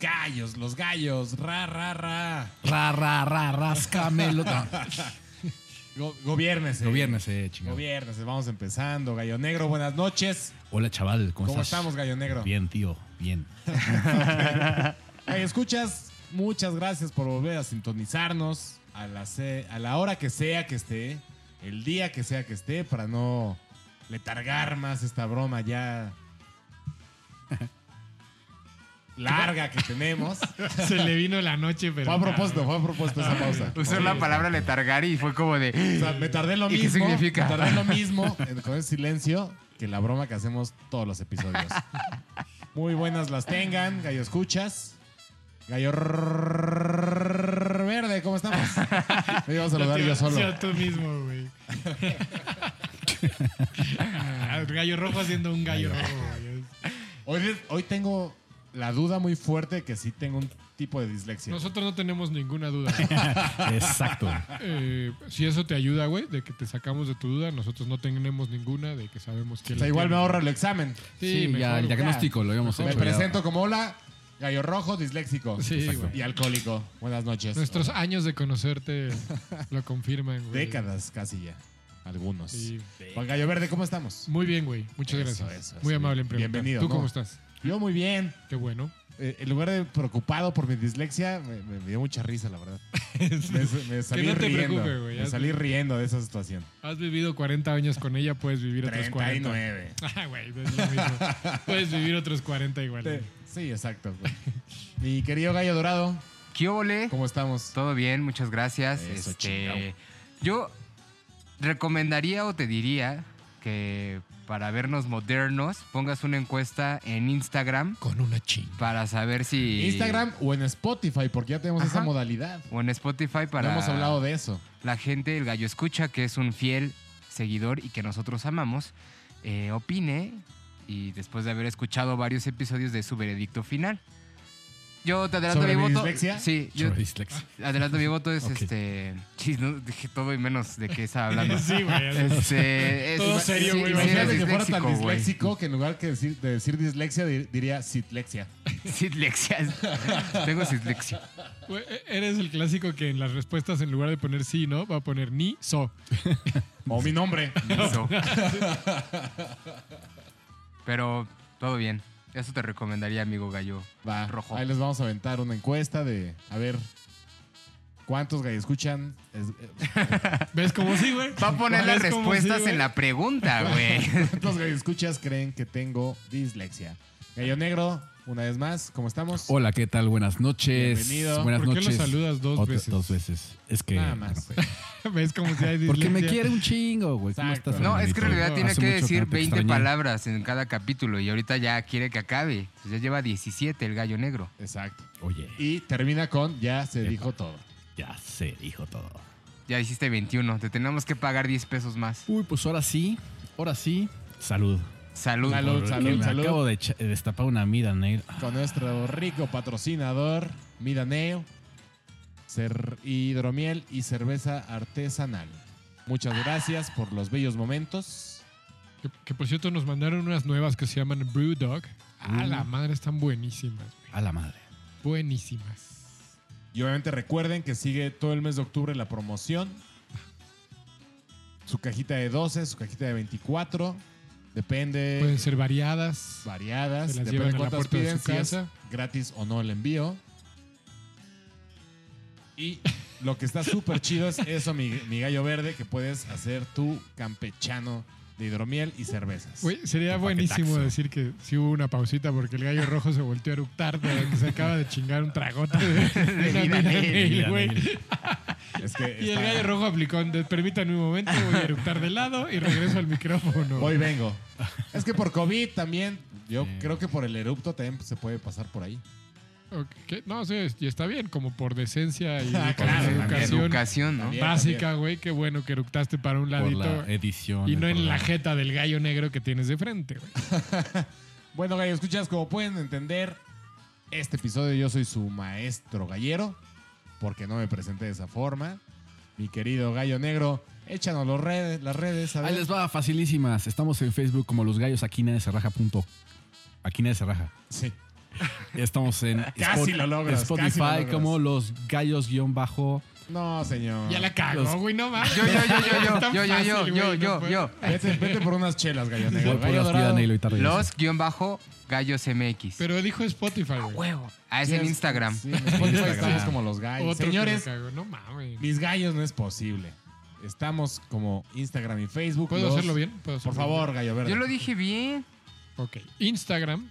Los gallos, los gallos. Ra, ra, ra. Ra, ra, ra, rascamelo. Go- gobiérnese. Gobiérnese, chingado. Gobiérnese. Vamos empezando. Gallo Negro, buenas noches. Hola, chaval, ¿cómo, ¿Cómo estás? estamos, Gallo Negro? Bien, tío, bien. Gallo, escuchas, muchas gracias por volver a sintonizarnos a la, a la hora que sea que esté, el día que sea que esté, para no letargar más esta broma ya larga que tenemos. Se le vino la noche, pero. Fue a propósito, fue a propósito esa pausa. Usó la palabra letargar y fue como de. O sea, me tardé lo ¿Y qué mismo. significa? Me tardé lo mismo en- con ese silencio que la broma que hacemos todos los episodios. Muy buenas las tengan, gallo escuchas. Gallo verde, ¿cómo estamos? Me iba a saludar yo solo. Sí, tú mismo, güey. Gallo rojo haciendo un gallo rojo, güey. Hoy, hoy tengo la duda muy fuerte que sí tengo un tipo de dislexia. Nosotros no tenemos ninguna duda. Exacto. Eh, si eso te ayuda, güey, de que te sacamos de tu duda, nosotros no tenemos ninguna de que sabemos que o sea, igual me ahorra el examen. Sí, mejor, ya el diagnóstico lo habíamos Me hecho. ya. presento como hola, gallo rojo, disléxico. Sí. Y alcohólico. Buenas noches. Nuestros años de conocerte lo confirman, güey. Décadas casi ya. Algunos. Sí. Juan Gallo Verde, ¿cómo estamos? Muy bien, güey. Muchas Eso, gracias. eso, Muy amable en preguntar. Bienvenido, ¿Tú ¿no? cómo estás? Yo muy bien. Qué bueno. Eh, en lugar de preocupado por mi dislexia, me, me dio mucha risa, la verdad. Me, me salí no te riendo. preocupe, güey, me salí riendo de esa situación. Has vivido 40 años con ella, puedes vivir otros 40. 39. Ah, güey. Puedes vivir otros 40 igual. Sí, exacto. güey. Mi querido Gallo Dorado, ¿Qué ole? ¿cómo estamos? Todo bien, muchas gracias. Eso, Este, yo recomendaría o te diría que para vernos modernos pongas una encuesta en Instagram Con una chinga. para saber si Instagram o en Spotify, porque ya tenemos esa modalidad. o en Spotify No para hemos hablado de eso. la gente, el gallo escucha, que es un fiel seguidor y que nosotros amamos, eh, opine y después de haber escuchado varios episodios de su veredicto final. Yo te adelanto ¿Sobre mi mi voto. dislexia? Sí, yo Sobre dislexia. adelanto mi voto es este. Sí, no, dije todo y menos de qué estaba hablando. Sí, güey. Este, es- Todo serio, güey. sí, Imagínate que fuera tan disléxico, que en lugar que decir, de decir dislexia di- diría sitlexia. Dislexia. Tengo dislexia. Güey, e- Eres el clásico que en las respuestas, en lugar de poner sí, ¿no? Va a poner ni, so. O mi nombre. Eso. Pero todo bien. Eso te recomendaría, amigo gallo. Va, Rojo. Ahí les vamos a aventar una encuesta de a ver cuántos gallos escuchan. Es- eh, ¿Ves cómo sí, güey? Va a poner las ¿Ves cómo sí, respuestas güey? en la pregunta, güey. ¿Cuántos gallos escuchas creen que tengo dislexia? Gallo Negro, una vez más, ¿cómo estamos? Hola, ¿qué tal? Buenas noches. Bienvenido. Buenas ¿Por qué noches. lo saludas dos Otra- veces? Dos veces. Es que. Nada más. ¿Ves cómo si hay Porque me quiere un chingo, güey. ¿Cómo Exacto. estás, No, es que en realidad tiene Hace que mucho decir no te 20 extrañé. palabras en cada capítulo y ahorita ya quiere que acabe. Pues ya lleva 17 el gallo negro. Exacto. Oye, Y termina con ya se dijo todo. ya se dijo todo. Ya hiciste 21. Te tenemos que pagar 10 pesos más. Uy, pues ahora sí. Ahora sí. Salud. Salud. Salud, salud, me salud. acabo de destapar una Mida Nail. Con nuestro rico patrocinador, Midaneo, cer- hidromiel y cerveza artesanal. Muchas gracias por los bellos momentos. Que, que, por cierto nos mandaron unas nuevas que se llaman Brewdog. A la madre, están buenísimas, güey. A la madre. Buenísimas. Y obviamente recuerden que sigue todo el mes de octubre la promoción. Su cajita de 12, su cajita de 24. Depende. Pueden ser variadas. variadas. Se las Depende llevan a la cuántas puerta de su si es casa. gratis o no el envío. Y lo que está súper chido es eso, mi, mi gallo verde, que puedes hacer tu campechano de hidromiel y cervezas. Güey, sería Un buenísimo decir que sí hubo una pausita porque el gallo rojo se volteó a eructar de que se acaba de chingar un tragote de, de una güey. Nail. Es que Y el está- gallo rojo aplicó, de- permítanme un momento, voy a eructar de lado y regreso al micrófono. Hoy vengo. Es que por COVID también, yo Sí. creo que por el erupto también se puede pasar por ahí. No, sí, y está bien, como por decencia y Ah, por claro, educación Educación, ¿no? Básica, güey. Qué bueno que eructaste para un Por ladito la edición. y no en la jeta del gallo negro que tienes de frente, güey. Bueno, gallo, escuchas, como pueden entender, este episodio yo soy su maestro gallero, porque no me presenté de esa forma. Mi querido gallo negro, échanos los redes, las redes. A Ahí les va, facilísimas. Estamos en Facebook como los gallos Aquina de Cerraja. Punto. Aquina de Cerraja. Sí. Estamos en Casi lo logras, Spotify casi lo logras. como los gallos-bajo. No, señor. Ya la cagó, Los- güey, no mames. Yo, yo, yo, yo, yo, yo, yo, yo, yo, yo, yo. Vete, vete por unas chelas, gallo negro. Por Gallo las dorado. Y tarde. Los guion bajo gallos MX. Pero dijo Spotify, güey. Huevo. Ah, es Sí, en Instagram. Sí, en Spotify estamos como los gallos. Otro que Señores, la cagó. No mames. mis gallos no es posible. Estamos como Instagram y Facebook. ¿Puedo los- hacerlo bien? ¿Puedo Por hacerlo favor, gallo verde. Yo lo dije bien. bien? Ok. Instagram,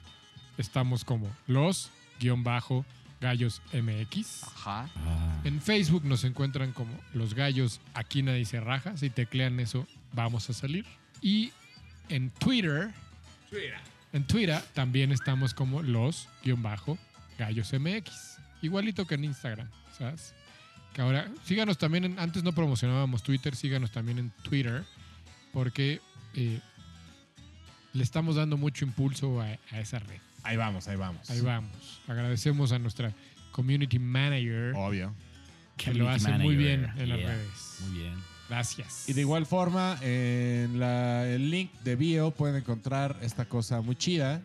estamos como los guion bajo gallos MX. Ajá. Ah, En Facebook nos encuentran como Los Gallos, aquí nadie se raja. Si teclean eso, vamos a salir. Y en Twitter, en Twitter también estamos como Los guion bajo Gallos MX. Igualito que en Instagram, ¿sabes? Que ahora, síganos también, en- antes no promocionábamos Twitter, síganos también en Twitter, porque eh, le estamos dando mucho impulso a, a esa red. Ahí vamos, ahí vamos. Ahí vamos. Agradecemos a nuestra community manager Obvio. que lo hace muy bien en las Yeah. redes. Muy bien. Gracias. Y de igual forma, en la- el link de bio pueden encontrar esta cosa muy chida,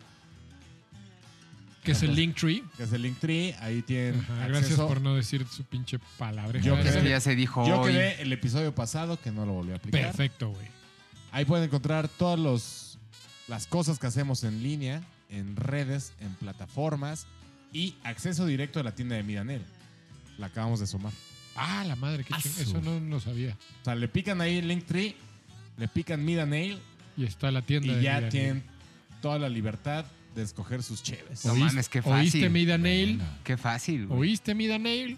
que es el Linktree. que es el Linktree. Ahí tienen Ajá, gracias por no decir su pinche palabra. Yo Eso quedé- ya se dijo Yo hoy. quedé el episodio pasado, que no lo volví a aplicar. Perfecto, güey. Ahí pueden encontrar todas los, las cosas que hacemos en línea, en redes, en plataformas y acceso directo a la tienda de Midanel. La acabamos de sumar. Ah, la madre, qué Ah, ching- Eso no lo sabía. O sea, le pican ahí el Linktree, le pican Midanel Y está la tienda y de ya tienen toda la libertad de escoger sus cheves. No mames, qué ¿Oíste fácil. Mida Nail? Qué fácil. güey. ¿Oíste Mida Nail?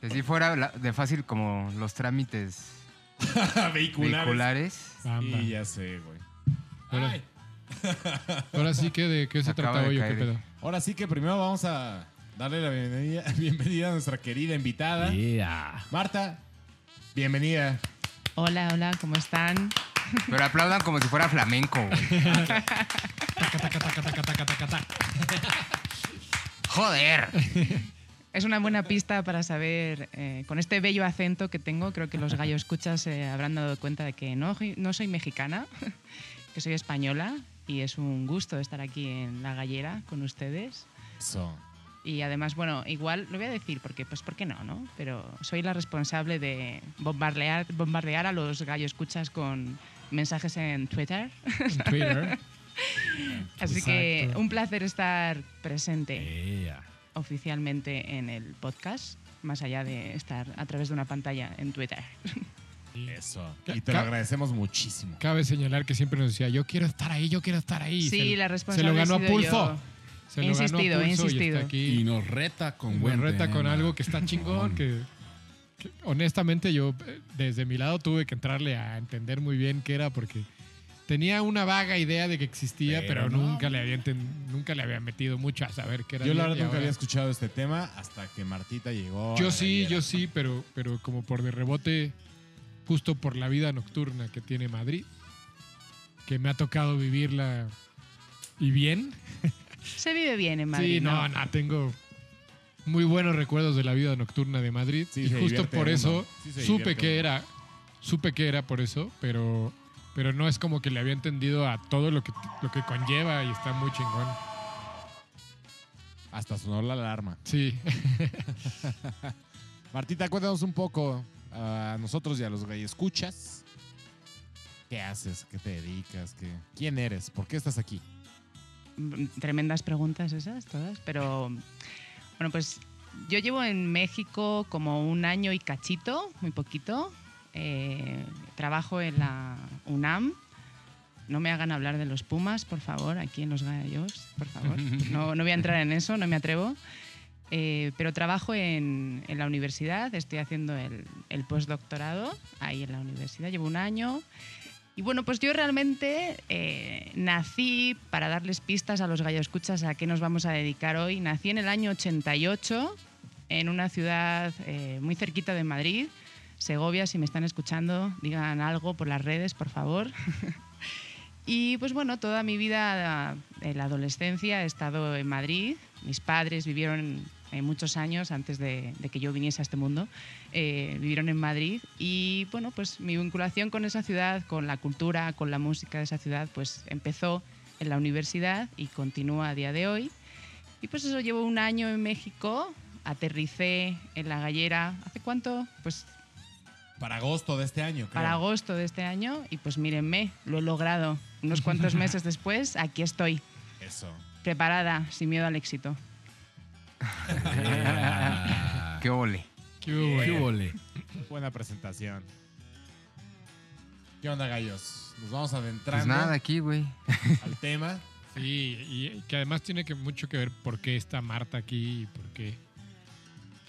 Si así fuera de fácil como los trámites vehiculares. Bamba. Y ya sé, güey. Ay. ahora sí que de qué se Acaba trataba de hoy o qué caer. pedo. Ahora sí que primero vamos a darle la bienvenida, bienvenida a nuestra querida invitada. Yeah. Marta, bienvenida. Hola, hola, ¿cómo están? Pero aplaudan como si fuera flamenco, güey. Joder. Es una buena pista para saber, eh, con este bello acento que tengo, creo que los gallos escuchas se habrán dado cuenta de que no, no soy mexicana, que soy española y es un gusto estar aquí en La Gallera con ustedes. Eso. Y además, bueno, igual lo voy a decir porque, pues, ¿por qué no, no? Pero soy la responsable de bombardear, bombardear a los gallos escuchas con mensajes en Twitter. En Twitter. Así que Exacto. un placer estar presente. Yeah. oficialmente en el podcast, más allá de estar a través de una pantalla en Twitter. Eso. Y te lo agradecemos muchísimo. Cabe señalar que siempre nos decía, yo quiero estar ahí, yo quiero estar ahí. Sí, se, la Se responsable lo ganó a yo. Se He lo ganó a insistido, he pulso y insistido. está aquí. Y nos reta con buen reta con algo que está chingón, que, que honestamente yo eh, desde mi lado tuve que entrarle a entender muy bien qué era porque tenía una vaga idea de que existía, pero, Pero no. nunca le había nunca le había metido mucho a saber qué era. Yo la verdad y nunca ahora- había escuchado este tema hasta que Martita llegó. Yo sí, yo sí, pero, pero como por de rebote, justo por la vida nocturna que tiene Madrid, que me ha tocado vivirla y bien. Se vive bien en Madrid. sí, no, no, tengo muy buenos recuerdos de la vida nocturna de Madrid Sí, y justo por uno. eso Sí, supe que uno. era, supe que era por eso, pero, pero no es como que le había entendido a todo lo que, lo que conlleva y está muy chingón. Hasta sonó la alarma. Sí, Martita, cuéntanos un poco a nosotros y a los escuchas. ¿Qué haces? ¿Qué te dedicas? ¿Qué... ¿Quién eres? ¿Por qué estás aquí? Tremendas preguntas esas, todas. Pero, bueno, pues yo llevo en México como un año y cachito, muy poquito. Eh, trabajo en la UNAM. No me hagan hablar de los Pumas, por favor, aquí en los gallos, por favor. No, no voy a entrar en eso, no me atrevo. Eh, pero trabajo en, en la universidad, estoy haciendo el, el postdoctorado ahí en la universidad, llevo un año. Y bueno, pues yo realmente eh, nací, para darles pistas a los escuchas a qué nos vamos a dedicar hoy, nací en el año 88 en una ciudad eh, muy cerquita de Madrid, Segovia, si me están escuchando, digan algo por las redes, por favor. y pues bueno, toda mi vida, en la adolescencia, he estado en Madrid. Mis padres vivieron eh, muchos años antes de, de que yo viniese a este mundo, eh, vivieron en Madrid y bueno, pues mi vinculación con esa ciudad, con la cultura, con la música de esa ciudad, pues empezó en la universidad y continúa a día de hoy. Y pues eso, llevo un año en México, aterricé en la gallera. ¿Hace cuánto? Pues Para agosto de este año, creo. para agosto de este año. Y pues mírenme, lo he logrado. Unos cuantos meses después, aquí estoy, Eso. preparada, sin miedo al éxito. Qué ole. ¿Qué vole? Buena presentación. ¿Qué onda, gallos? Nos vamos Pues adentrando nada, aquí, güey. al tema. Sí, y que además tiene que mucho que ver por qué está Marta aquí y por qué.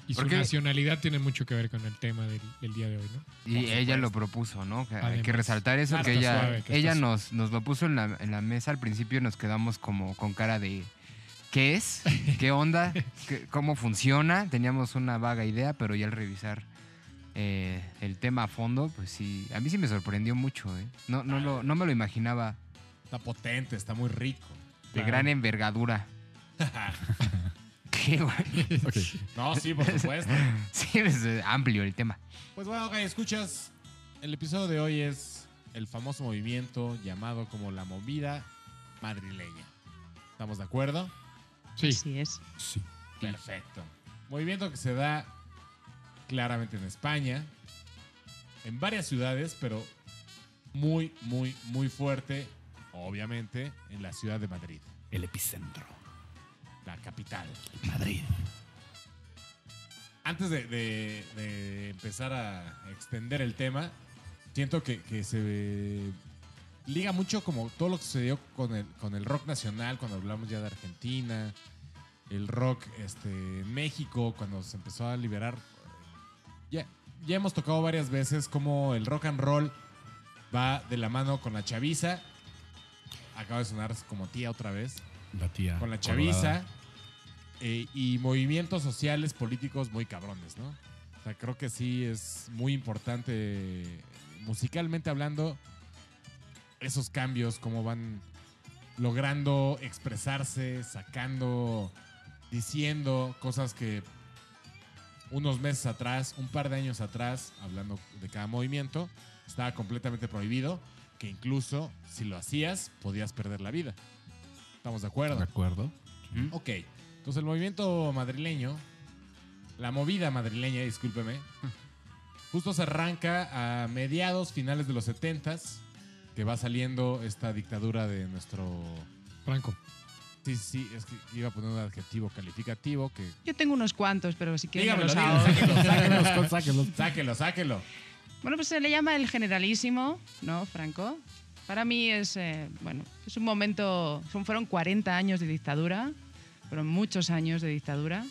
Y su nacionalidad tiene mucho que ver con el tema del, del día de hoy, ¿no? Y ella lo propuso, ¿no? Que hay que resaltar eso, que ella, suave, que ella nos, nos lo puso en la, en la mesa al principio y nos quedamos como con cara de ¿qué es? ¿Qué onda? ¿Qué- ¿Cómo funciona? Teníamos una vaga idea, pero ya al revisar eh, el tema a fondo, pues sí, a mí sí me sorprendió mucho, ¿eh? No, no, lo, no me lo imaginaba Está potente, está muy rico. de gran envergadura. ¿Qué, güey? No, sí, por supuesto. Sí, es amplio el tema. Pues bueno, gallos, escuchas. El episodio de hoy es el famoso movimiento llamado como la movida madrileña. ¿Estamos de acuerdo? Sí, Así es. Sí. Perfecto. Movimiento que se da claramente en España, en varias ciudades, pero muy, muy, muy fuerte, obviamente, en la ciudad de Madrid, El epicentro. la capital. Madrid. Antes de, de- de empezar a extender el tema, siento que, que se liga mucho como todo lo que sucedió con el, con el rock nacional, cuando hablamos ya de Argentina, el rock este, en México, cuando se empezó a liberar. Ya, ya hemos tocado varias veces cómo el rock and roll va de la mano con la chaviza. Acaba de sonar como tía otra vez La tía. con la chaviza eh, y movimientos sociales, políticos muy cabrones, ¿no? O sea, creo que sí es muy importante, musicalmente hablando, esos cambios, cómo van logrando expresarse, sacando, diciendo cosas que unos meses atrás, un par de años atrás, hablando de cada movimiento, estaba completamente prohibido, que incluso si lo hacías, podías perder la vida. ¿Estamos de acuerdo? De acuerdo. ¿Mm? Ok, entonces el movimiento madrileño, la movida madrileña, discúlpeme, justo se arranca a mediados, finales de los 70s, que va saliendo esta dictadura de nuestro... Franco. Sí, sí, es que iba a poner un adjetivo calificativo que... Yo tengo unos cuantos, pero si quieres me Dígamelo, los dígamelo, ahorro. sáquelo, sáquelo, sáquenlos. sáquelo, sáquelo. Bueno, pues se le llama el generalísimo, ¿no, Franco? Para mí es, eh, bueno, es un momento, son, fueron 40 años de dictadura, fueron muchos años de dictadura.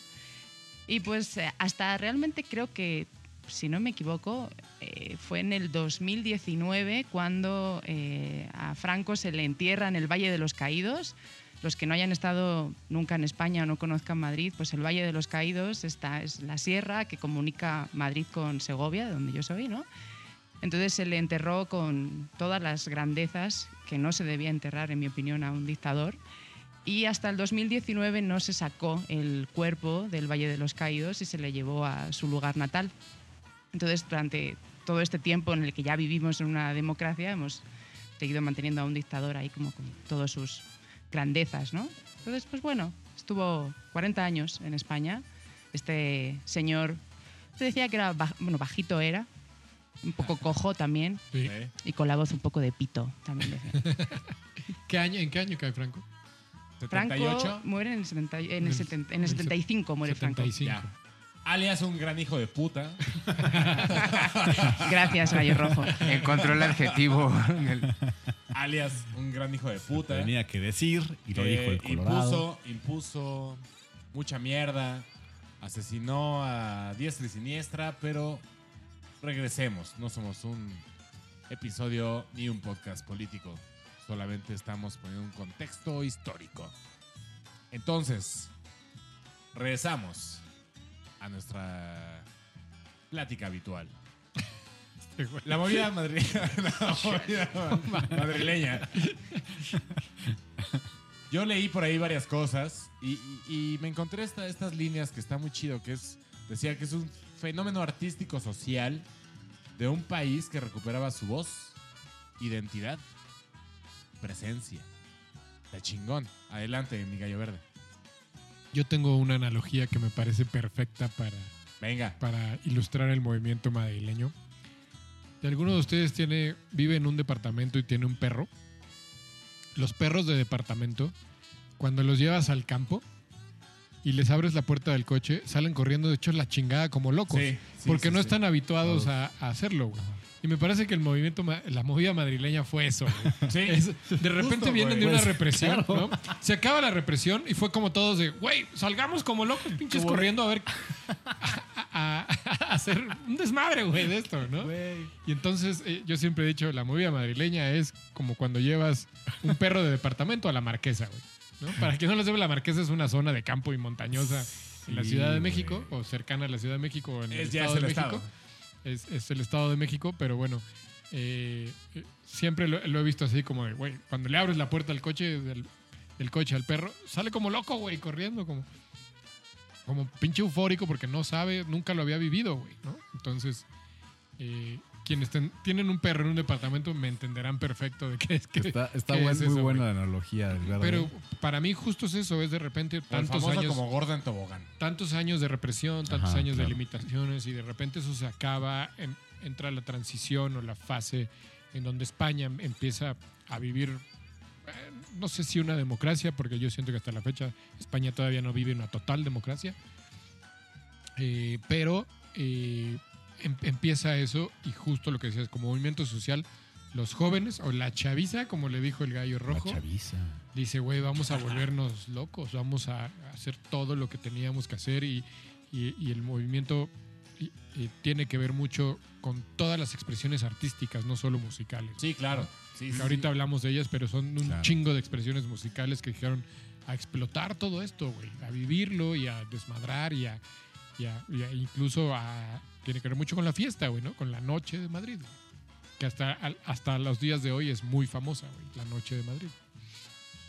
Y pues eh, hasta realmente creo que, si no me equivoco, eh, fue en el 2019 cuando eh, a Franco se le entierra en el Valle de los Caídos. Los que no hayan estado nunca en España o no conozcan Madrid, pues el Valle de los Caídos está, es la sierra que comunica Madrid con Segovia, de donde yo soy, ¿no? Entonces se le enterró con todas las grandezas que no se debía enterrar, en mi opinión, a un dictador. Y hasta el 2019 no se sacó el cuerpo del Valle de los Caídos y se le llevó a su lugar natal. Entonces, durante todo este tiempo en el que ya vivimos en una democracia, hemos seguido manteniendo a un dictador ahí como con todas sus grandezas, ¿no? Entonces, pues bueno, estuvo 40 años en España. Este señor, se decía que era, baj- bueno, bajito era, un poco cojo también, Sí. y con la voz un poco de pito también decía. ¿Qué año, ¿En qué año cae Franco? Franco 78, muere en el, 70 en el, El- 70 en el el 75, muere Franco. 75. ya. Alias un gran hijo de puta. Gracias, Gallo Rojo. Encontró el adjetivo. Alias un gran hijo de puta. Tenía que decir y lo que dijo el Colorado. Impuso, impuso mucha mierda, asesinó a diestra y siniestra, pero regresemos. No somos un episodio ni un podcast político. Solamente estamos poniendo un contexto histórico. Entonces, regresamos a nuestra plática habitual. La movida madrileña. La movida madrileña. Yo leí por ahí varias cosas y, y- y me encontré esta- estas líneas que está muy chido, que es, decía que es un fenómeno artístico social de un país que recuperaba su voz, identidad, presencia. Está chingón. Adelante, mi gallo verde. Yo tengo una analogía que me parece perfecta para, Venga. para ilustrar el movimiento madrileño. Si alguno de ustedes tiene, vive en un departamento y tiene un perro, los perros de departamento, cuando los llevas al campo y les abres la puerta del coche, salen corriendo de hecho la chingada como locos. Sí, sí, porque sí, no están habituados a, a hacerlo, güey. Y me parece que el movimiento, la movida madrileña fue eso. Es- de repente Justo, vienen güey. de una Pues, represión, ¿no? Se acaba la represión y fue como todos de, güey, salgamos como locos, pinches Como- corriendo a ver, a, a- a hacer un desmadre, güey, de esto, ¿no? Y entonces eh, yo siempre he dicho, la movida madrileña es como cuando llevas un perro de departamento a la marquesa, güey. ¿No? Para quien no lo sepa, la marquesa es una zona de campo y montañosa en la Ciudad de. México, o cercana a la Ciudad de México, o en el Es, Estado es de el México. estado. Es, es el Estado de México, pero bueno, eh, eh, siempre lo, lo he visto así como de, güey, cuando le abres la puerta al coche, del, del coche al perro, sale como loco, güey, corriendo, como, como pinche eufórico porque no sabe, nunca lo había vivido, güey, ¿no? Entonces, eh, quienes ten- tienen un perro en un departamento me entenderán perfecto de qué es que... Está, está qué buen- es muy eso, buena güey. la analogía del verde. Pero para mí justo es eso, es de repente El tantos años como gorda en tobogán. tantos años de represión, tantos Ajá, años claro. de limitaciones y de repente eso se acaba, en- entra la transición o la fase en donde España em- empieza a vivir, eh, no sé si una democracia, porque yo siento que hasta la fecha España todavía no vive una total democracia, Eh, pero eh, em- empieza eso y justo lo que decías, como movimiento social, los jóvenes o la chaviza, como le dijo el gallo La rojo, chaviza. dice, güey, vamos a volvernos locos, vamos a hacer todo lo que teníamos que hacer y, y- y el movimiento y- y tiene que ver mucho con todas las expresiones artísticas, no solo musicales. Sí, claro. Sí, sí, ahorita sí. hablamos de ellas, pero son un Claro. chingo de expresiones musicales que dijeron a explotar todo esto, güey, a vivirlo y a desmadrar y a, y a- y a incluso a... Tiene que ver mucho con la fiesta, güey, ¿no? Con la noche de Madrid, güey. Que hasta, al- hasta los días de hoy es muy famosa, güey, la noche de Madrid.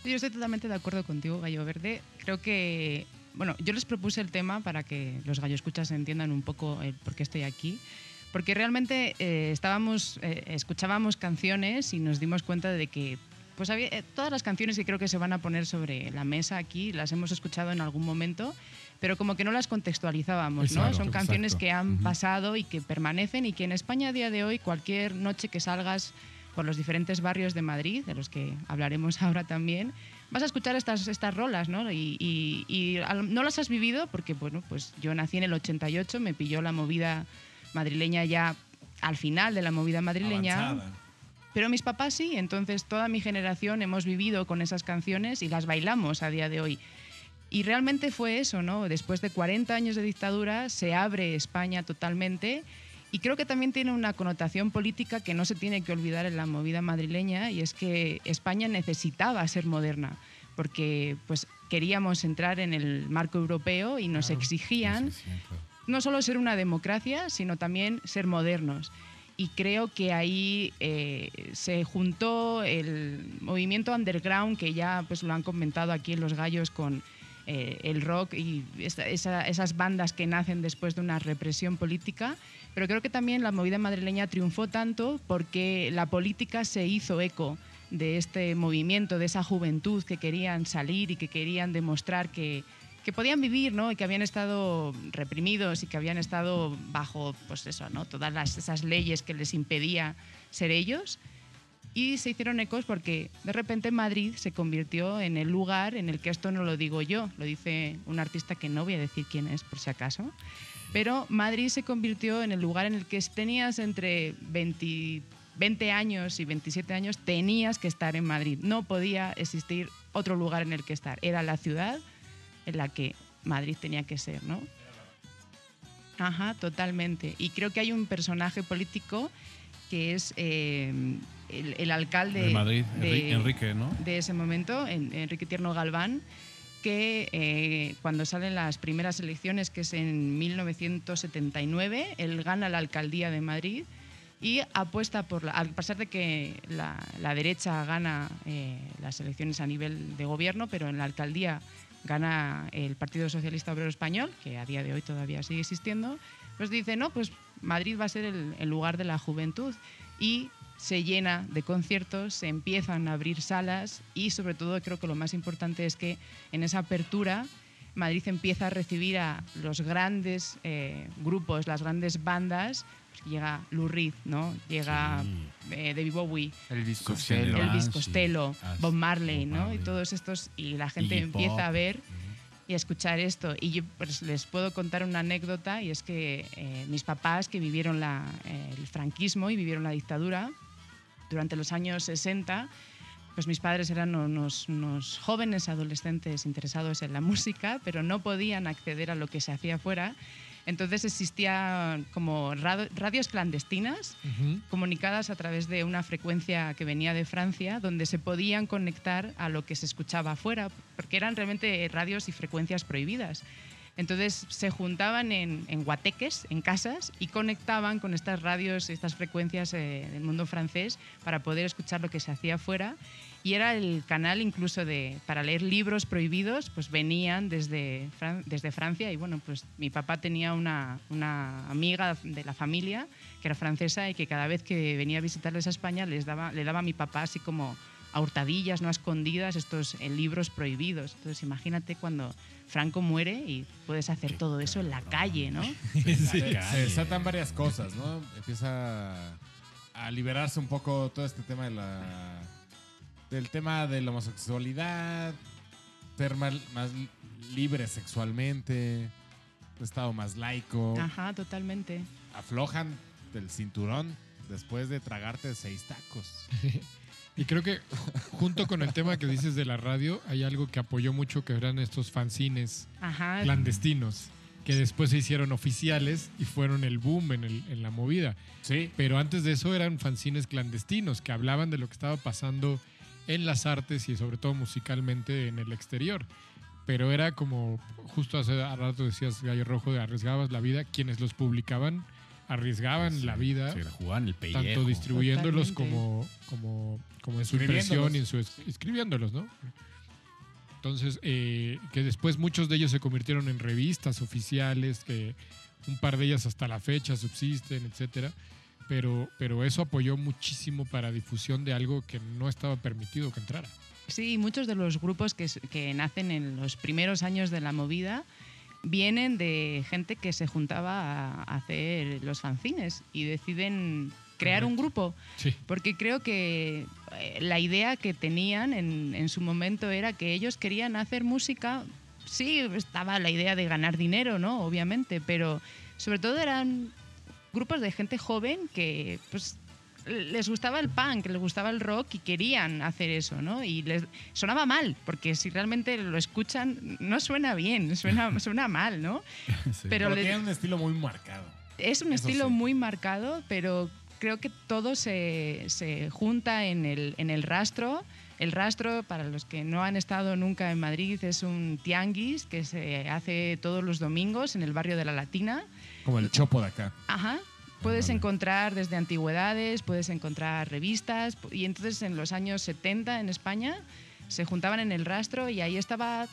Yo estoy totalmente de acuerdo contigo, Gallo Verde. Creo que, bueno, yo les propuse el tema para que los gallo escuchas entiendan un poco el por qué estoy aquí. Porque realmente eh, estábamos, eh, escuchábamos canciones y nos dimos cuenta de que pues había, eh, todas las canciones que creo que se van a poner sobre la mesa aquí las hemos escuchado en algún momento, pero como que no las contextualizábamos, ¿no? Son canciones exacto. que han pasado y que permanecen y que en España a día de hoy cualquier noche que salgas por los diferentes barrios de Madrid, de los que hablaremos ahora también, vas a escuchar estas, estas rolas, ¿no? Y, y- y al- no las has vivido porque, bueno, pues yo nací en el 88, me pilló la movida madrileña ya al final de la movida madrileña. Avanzada. Pero mis papás sí, entonces toda mi generación hemos vivido con esas canciones y las bailamos a día de hoy. Y realmente fue eso, ¿no? Después de 40 años de dictadura se abre España totalmente y creo que también tiene una connotación política que no se tiene que olvidar en la movida madrileña y es que España necesitaba ser moderna porque pues queríamos entrar en el marco europeo y nos Claro. exigían no solo ser una democracia, sino también ser modernos. Y creo que ahí eh, se juntó el movimiento underground, que ya pues, lo han comentado aquí en Los Gallos con eh, el rock y esa- esa- esas bandas que nacen después de una represión política. Pero creo que también la movida madrileña triunfó tanto porque la política se hizo eco de este movimiento, de esa juventud que querían salir y que querían demostrar que, que podían vivir, ¿no? Y que habían estado reprimidos y que habían estado bajo, pues eso, ¿no? Todas las, esas leyes que les impedía ser ellos. Y se hicieron ecos porque de repente Madrid se convirtió en el lugar en el que esto no lo digo yo, lo dice un artista que no voy a decir quién es por si acaso, pero Madrid se convirtió en el lugar en el que tenías entre 20, 20 años y 27 años, tenías que estar en Madrid. No podía existir otro lugar en el que estar. Era la ciudad en la que Madrid tenía que ser, ¿no? Ajá, totalmente. Y creo que hay un personaje político que es eh, el, el alcalde De Madrid, de- Enri- Enrique, ¿no? de ese momento, en- Enrique Tierno Galván, que eh, cuando salen las primeras elecciones, que es en 1979, él gana la alcaldía de Madrid y apuesta por, la, a pesar de que la, la derecha gana eh, las elecciones a nivel de gobierno, pero en la alcaldía gana el Partido Socialista Obrero Español, que a día de hoy todavía sigue existiendo, pues dice, no, pues Madrid va a ser el, el lugar de la juventud y se llena de conciertos, se empiezan a abrir salas y sobre todo creo que lo más importante es que en esa apertura Madrid empieza a recibir a los grandes eh, grupos, las grandes bandas. Pues llega Lou Reed, ¿no? Llega eh, David Bowie, Elvis Costello. Costello. Ah, Elvis sí. Costello, Ah, Bob sí. Marley, Bob ¿no? Marley. Y todos estos, y la gente Pop. empieza a ver y a escuchar esto. Y yo pues, les puedo contar una anécdota y es que eh, mis papás que vivieron la, eh, el franquismo y vivieron la dictadura durante los años 60, pues mis padres eran unos, unos jóvenes adolescentes interesados en la música, pero no podían acceder a lo que se hacía afuera. Entonces existían como radios clandestinas Ujú. comunicadas a través de una frecuencia que venía de Francia, donde se podían conectar a lo que se escuchaba afuera, porque eran realmente radios y frecuencias prohibidas. Entonces se juntaban en, en guateques, en casas, y conectaban con estas radios, estas frecuencias eh, del mundo francés para poder escuchar lo que se hacía afuera. Y era el canal incluso de, para leer libros prohibidos, pues venían desde, Fran- desde Francia. Y bueno, pues mi papá tenía una, una amiga de la familia que era francesa y que cada vez que venía a visitarles a España les daba, le daba a mi papá así como a hurtadillas, no a escondidas, estos eh, libros prohibidos. Entonces imagínate cuando Franco muere y puedes hacer todo eso en la calle, ¿no? Se, se desatan varias cosas, ¿no? Empieza a liberarse un poco todo este tema de la del tema de la homosexualidad, ser mal- más libre sexualmente, un estado más laico, Ajá, totalmente. aflojan del cinturón después de tragarte seis tacos. Y creo que junto con el tema que dices de la radio, hay algo que apoyó mucho que eran estos fanzines Ajá. clandestinos, que después se hicieron oficiales y fueron el boom en, el- en la movida. Sí. Pero antes de eso eran fanzines clandestinos que hablaban de lo que estaba pasando en las artes y sobre todo musicalmente en el exterior. Pero era como, justo hace rato decías, Gallo Rojo, de arriesgabas la vida. Quienes los publicaban arriesgaban la vida, Se jugaban el pellejo. tanto distribuyéndolos como, como, como en su impresión y en su es- escribiéndolos, ¿no? Entonces, eh, que después muchos de ellos se convirtieron en revistas oficiales, que un par de ellas hasta la fecha subsisten, etcétera. Pero, pero eso apoyó muchísimo para difusión de algo que no estaba permitido que entrara. Sí, muchos de los grupos que, que nacen en los primeros años de la movida vienen de gente que se juntaba a hacer los fanzines y deciden crear un grupo. Sí. Porque creo que eh, la idea que tenían en, en su momento era que ellos querían hacer música. Sí, estaba la idea de ganar dinero, ¿no? Obviamente, pero sobre todo eran grupos de gente joven que pues les gustaba el punk, les gustaba el rock y querían hacer eso, ¿no? Y les sonaba mal, porque si realmente lo escuchan no suena bien, suena, suena mal, ¿no? Sí. Pero Pero le- tiene un estilo muy marcado. es un Eso estilo sí. muy marcado, pero creo que todo se, se junta en el, en el rastro. El rastro, para los que no han estado nunca en Madrid, es un tianguis que se hace todos los domingos en el barrio de la Latina. Como el chopo de acá. Ajá. Puedes encontrar desde antigüedades, puedes encontrar revistas. Y entonces en los años 70 en España se juntaban en el rastro y ahí estaba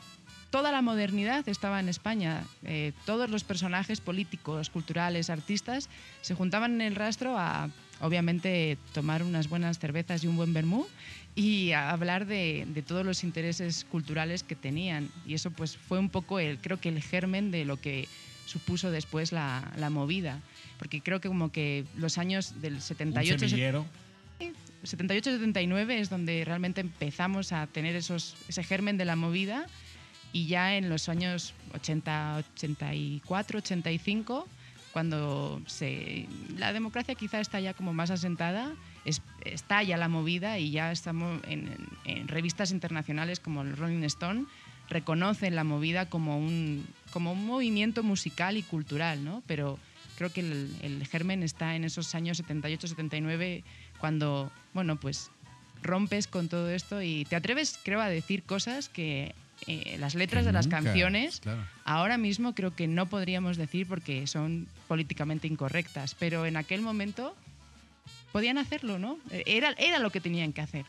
toda la modernidad estaba en España. Eh, todos los personajes políticos, culturales, artistas se juntaban en el rastro a, obviamente, tomar unas buenas cervezas y un buen vermú y a hablar de, de todos los intereses culturales que tenían. Y eso pues fue un poco, el, creo que el germen de lo que supuso después la, la movida. Porque creo que como que los años del Un 78, semillero. 78-79 es donde realmente empezamos a tener esos, ese germen de la movida y ya en los años 80, 84, 85, cuando se, la democracia quizá está ya como más asentada, es, está ya la movida y ya estamos en, en- en revistas internacionales como el Rolling Stone reconocen la movida como un, como un movimiento musical y cultural, ¿no? Pero creo que el, el germen está en esos años 78-79 cuando, bueno, pues rompes con todo esto y te atreves, creo, a decir cosas que eh, las letras Que de las nunca, canciones claro. ahora mismo creo que no podríamos decir porque son políticamente incorrectas, pero en aquel momento podían hacerlo, ¿no? Era, era lo que tenían que hacer.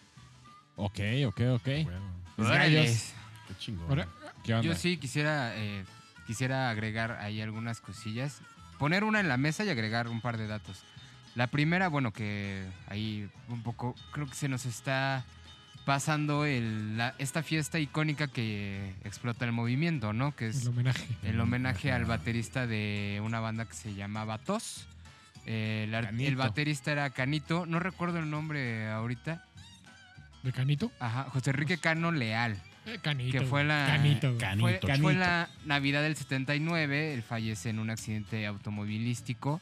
Ok, ok, ok. Bueno, gallos. qué chingón. Ahora, ¿Qué onda? Yo sí quisiera, eh, quisiera agregar ahí algunas cosillas. Poner una en la mesa y agregar un par de datos. La primera, bueno, que ahí un poco creo que se nos está pasando el- la- esta fiesta icónica que explota el movimiento, ¿no? Que es El homenaje. el homenaje al baterista de una banda que se llamaba Tos. Eh, el baterista era Canito, no recuerdo el nombre ahorita. ¿De Canito? Ajá, José Enrique Cano Leal. Eh, canito. Que fue la- Canito. Fue, Canito. fue la Navidad del 79, él fallece en un accidente automovilístico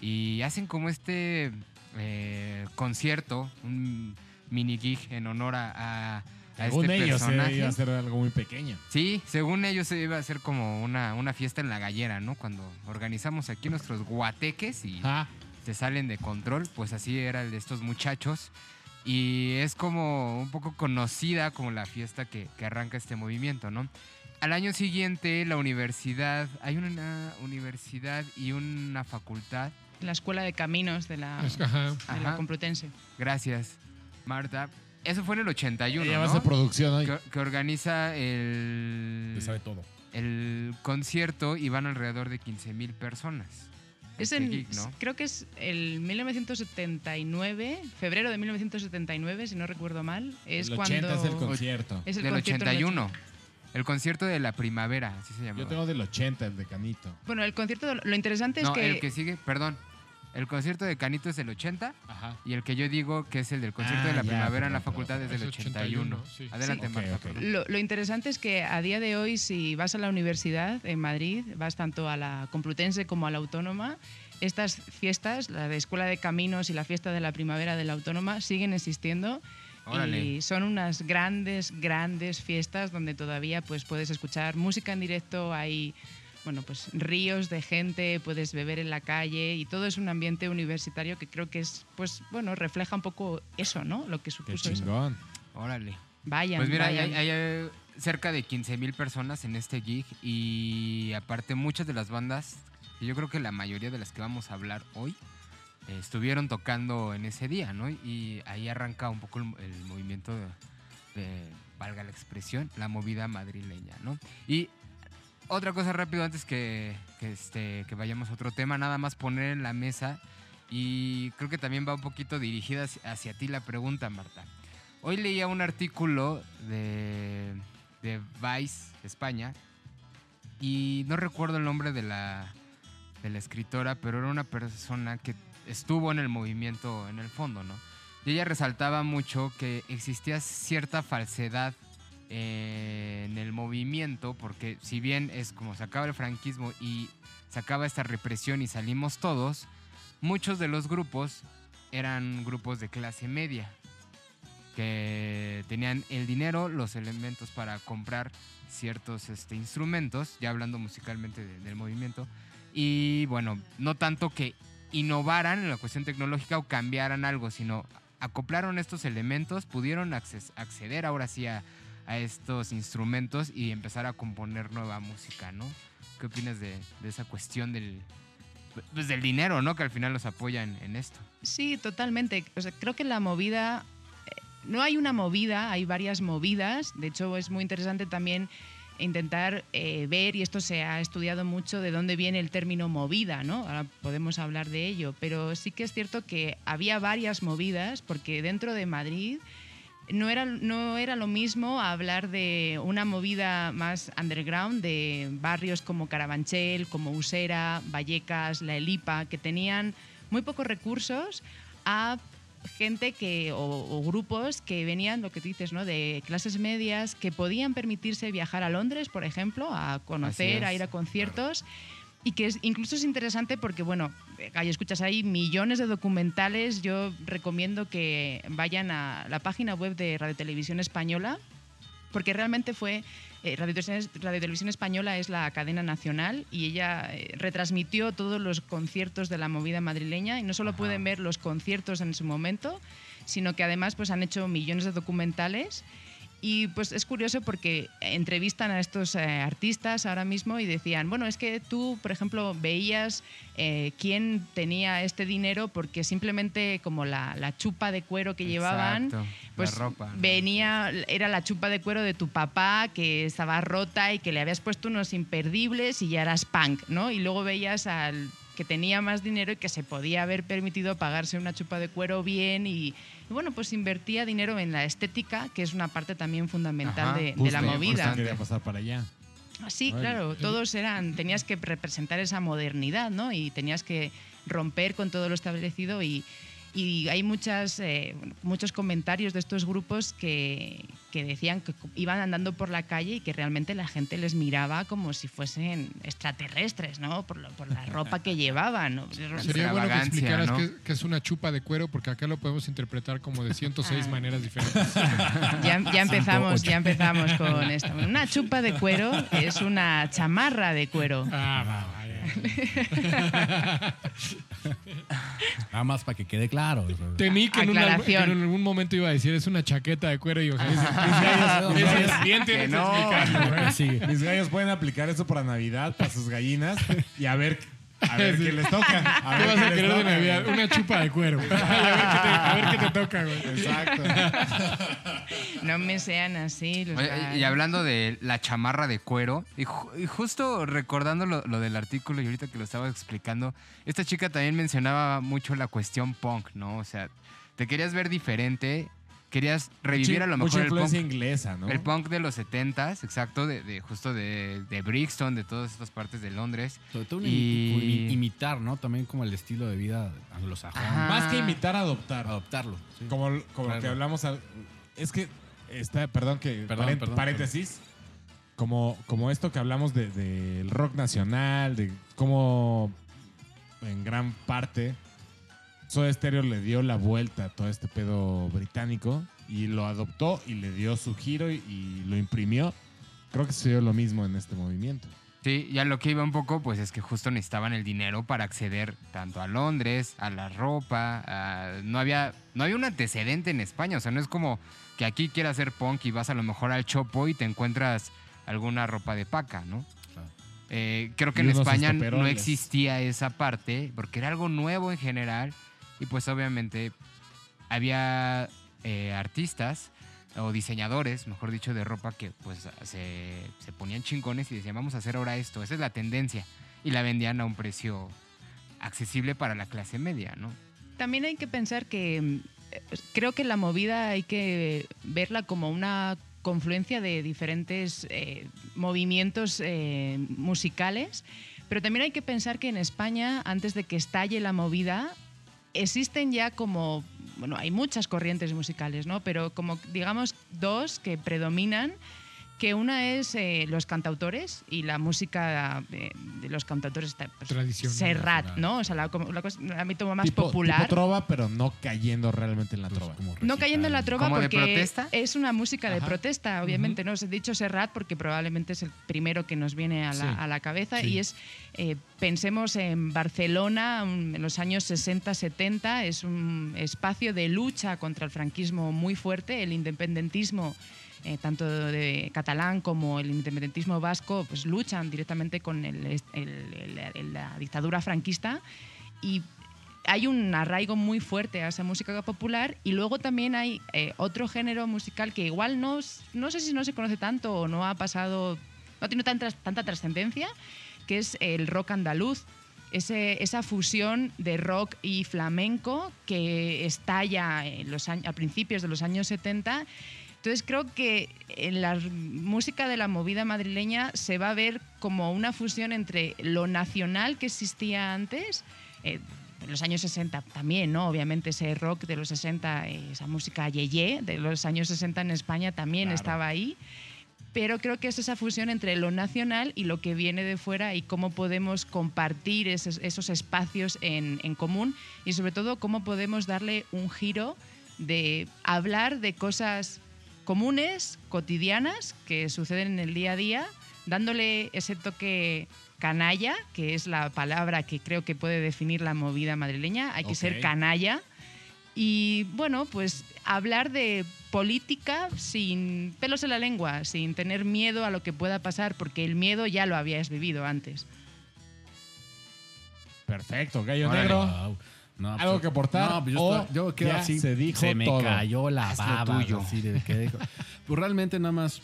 y hacen como este eh, concierto, un mini gig en honor a, a- a Según este ellos, eh, personaje. iba a ser algo muy pequeño. Sí, según ellos se iba a hacer como una, una fiesta en la gallera, ¿no? Cuando organizamos aquí nuestros guateques y Ah, se salen de control, pues así era el de estos muchachos. Y es como un poco conocida como la fiesta que, que arranca este movimiento, ¿no? Al año siguiente, la universidad, hay una universidad y una facultad, La Escuela de Caminos de la, Es que, ajá. de la Ajá. Complutense. gracias, Marta. Eso fue en el 81, ella va a ¿no? ser producción. Que, que organiza el, Le sabe todo. el concierto y van alrededor de 15 mil personas. Es Este en, gig, ¿no? Creo que es el 1979, febrero de 1979, si no recuerdo mal. Es el cuando 80 es el concierto. es el Del concierto en el 81. El concierto de la primavera, así se llama. Yo tengo del 80, el de Canito. Bueno, el concierto, lo interesante es No, que, el que sigue, perdón. El concierto de Canito es del 80 Ajá. y el que yo digo que es el del concierto Ah, de la ya, primavera en la facultad es del Es 81. 81, sí. Adelante, Sí. Marta. Ok, ok. perdón. lo, lo interesante es que a día de hoy, si vas a la universidad en Madrid, vas tanto a la Complutense como a la Autónoma, estas fiestas, la de Escuela de Caminos y la fiesta de la primavera de la Autónoma, siguen existiendo. Órale. Y son unas grandes, grandes fiestas donde todavía pues, puedes escuchar música en directo, hay bueno, pues, ríos de gente, puedes beber en la calle y todo es un ambiente universitario que creo que es, pues, bueno, refleja un poco eso, ¿no? Lo que Qué supuso eso. chingón. Órale. Vayan, Pues mira, hay, vayan. hay, cerca de 15 mil personas en este gig y aparte muchas de las bandas, yo creo que la mayoría de las que vamos a hablar hoy, eh, estuvieron tocando en ese día, ¿no? Y ahí arranca un poco el, el movimiento de, de, valga la expresión, la movida madrileña, ¿no? Y otra cosa rápido antes que, que, este, que vayamos a otro tema, nada más poner en la mesa y creo que también va un poquito dirigida hacia, ti la pregunta, Marta. Hoy leía un artículo de, de Vice, España, y no recuerdo el nombre de la, de la escritora, pero era una persona que estuvo en el movimiento en el fondo, ¿no? Y ella resaltaba mucho que existía cierta falsedad en el movimiento, porque si bien es como se acaba el franquismo y se acaba esta represión y salimos todos, muchos de los grupos eran grupos de clase media que tenían el dinero, los elementos para comprar ciertos este, instrumentos, ya hablando musicalmente de- del movimiento, y bueno, no tanto que innovaran en la cuestión tecnológica o cambiaran algo, sino acoplaron estos elementos, pudieron acceder ahora sí a, a estos instrumentos y empezar a componer nueva música, ¿no? ¿Qué opinas de, de esa cuestión del, pues, del dinero, ¿no? Que al final los apoya en, en esto. Sí, totalmente. O sea, creo que la movida, eh, no hay una movida, hay varias movidas. De hecho, es muy interesante también intentar eh, ver, y esto se ha estudiado mucho, de dónde viene el término movida, ¿no? Ahora podemos hablar de ello, pero sí que es cierto que había varias movidas, porque dentro de Madrid no era, no era lo mismo hablar de una movida más underground, de barrios como Carabanchel, como Usera, Vallecas, La Elipa, que tenían muy pocos recursos, a gente que, o, o grupos que venían, lo que tú dices, ¿no? de clases medias, que podían permitirse viajar a Londres, por ejemplo, a conocer, a ir a conciertos. Y que es, incluso es interesante porque, bueno, ahí escuchas, hay millones de documentales. Yo recomiendo que vayan a la página web de Radio Televisión Española, porque realmente fue. Eh, Radio, Televisión, Española es la cadena nacional y ella eh, retransmitió todos los conciertos de la movida madrileña y no solo Ajá. pueden ver los conciertos en su momento, sino que además pues, han hecho millones de documentales. Y pues es curioso porque entrevistan a estos eh, artistas ahora mismo y decían, bueno, es que tú, por ejemplo, veías eh, quién tenía este dinero porque simplemente como la, la chupa de cuero que llevaban, pues la ropa. ¿no? venía, era la chupa de cuero de tu papá que estaba rota y que le habías puesto unos imperdibles y ya eras punk, ¿no? Y luego veías al que tenía más dinero y que se podía haber permitido pagarse una chupa de cuero bien y, y bueno, pues invertía dinero en la estética, que es una parte también fundamental Ajá, de, la movida. Quería pasar para allá. Sí, claro, todos eran, tenías que representar esa modernidad, ¿no? Y tenías que romper con todo lo establecido y, y hay muchas, eh, muchos comentarios de estos grupos que, que decían que iban andando por la calle y que realmente la gente les miraba como si fuesen extraterrestres, ¿no? Por, lo- por la ropa que llevaban. ¿no? Sería bueno que explicaras ¿no? qué, qué es una chupa de cuero, porque acá lo podemos interpretar como de 106 Ah. maneras diferentes. Ya, ya empezamos, ya empezamos con esto. Una chupa de cuero es una chamarra de cuero. Ah, va, vaya. Nada más para que quede claro. Temí que en, un, Aclaración. que en algún momento iba a decir es una chaqueta de cuero y ojalá. Mis gallos, bien tienes Que no. Mis gallos pueden aplicar eso para Navidad, para sus gallinas y a ver, a ver qué les toca. A ¿Qué ver vas a les querer de Navidad? Una chupa de cuero. a, ver qué te, a ver qué te toca, güey. Exacto. No me sean así. Los Oye, gallos. y hablando de la chamarra de cuero, y, ju- y justo recordando lo, lo del artículo y ahorita que lo estaba explicando, esta chica también mencionaba mucho la cuestión punk, ¿no? O sea, te querías ver diferente, querías revivir a lo Mucha mejor el punk, influencia inglesa, ¿no? el punk de los 70s, exacto, de, de- justo de, de Brixton, de todas estas partes de Londres. Sobre todo un Y- imi- imitar, ¿no? También como el estilo de vida anglosajón. Ajá. Más que imitar, adoptar. Adoptarlo. sí. Como, como Claro. que hablamos. al- es que está, perdón, que Perdón, paren- perdón, paréntesis. Como, como esto que hablamos del de, del rock nacional, de cómo en gran parte Soda Stereo le dio la vuelta a todo este pedo británico y lo adoptó y le dio su giro y, y lo imprimió. Creo que se dio lo mismo en este movimiento. Sí, ya lo que iba un poco, pues es que justo necesitaban el dinero para acceder tanto a Londres, a la ropa, a- no había no había un antecedente en España, o sea, no es como que aquí quieras hacer punk y vas a lo mejor al Chopo y te encuentras alguna ropa de paca, ¿no? Eh, creo que Y en España no existía esa parte, porque era algo nuevo en general, y pues obviamente había eh, artistas o diseñadores, mejor dicho, de ropa que pues se, se ponían chingones y decían, vamos a hacer ahora esto, esa es la tendencia, y la vendían a un precio accesible para la clase media, ¿no? También hay que pensar que mm, creo que la movida hay que verla como una confluencia de diferentes eh, movimientos eh, musicales, pero también hay que pensar que en España, antes de que estalle la movida, existen ya como, bueno, hay muchas corrientes musicales, ¿no? Pero como digamos dos que predominan, que una es eh, los cantautores y la música de, de los cantautores está, pues, Tradicional. Serrat, ¿no? O sea, la, la cosa- el ámbito más tipo, popular. tipo trova, pero no cayendo realmente en la Pues trova. No cayendo en la trova ¿Como de porque es una música de Ajá. protesta, obviamente. ¿no? Os he dicho Serrat porque probablemente es el primero que nos viene a la, Sí. a la cabeza Sí. y es, eh, pensemos en Barcelona en los años 60-70, es un espacio de lucha contra el franquismo muy fuerte, el independentismo. Eh, tanto de catalán como el independentismo vasco pues luchan directamente con el- el- el- la dictadura franquista y hay un arraigo muy fuerte a esa música popular y luego también hay eh, otro género musical que igual no, no sé si no se conoce tanto o no ha pasado, no tiene tanta, tanta trascendencia, que es el rock andaluz. Ese- esa fusión de rock y flamenco que estalla en los años, a principios de los años 70. Entonces creo que en la música de la movida madrileña se va a ver como una fusión entre lo nacional que existía antes, eh, en los años 60 también, ¿no? Obviamente ese rock de los 60, eh, esa música yeye de los años 60 en España también Claro. estaba ahí. Pero creo que es esa fusión entre lo nacional y lo que viene de fuera y cómo podemos compartir esos, esos espacios en, en común y sobre todo cómo podemos darle un giro de hablar de cosas comunes, cotidianas, que suceden en el día a día, dándole ese toque canalla, que es la palabra que creo que puede definir la movida madrileña. Hay que ser canalla. Y bueno, pues hablar de política sin pelos en la lengua, sin tener miedo a lo que pueda pasar, porque el miedo ya lo habías vivido antes. Perfecto, gallo negro. Wow. No, ¿Algo pues- que aportar? No, pues yo, ¿O estoy- yo quedo ya así. se dijo me todo? cayó la Haz lo baba. tuyo. así de que- pues realmente nada más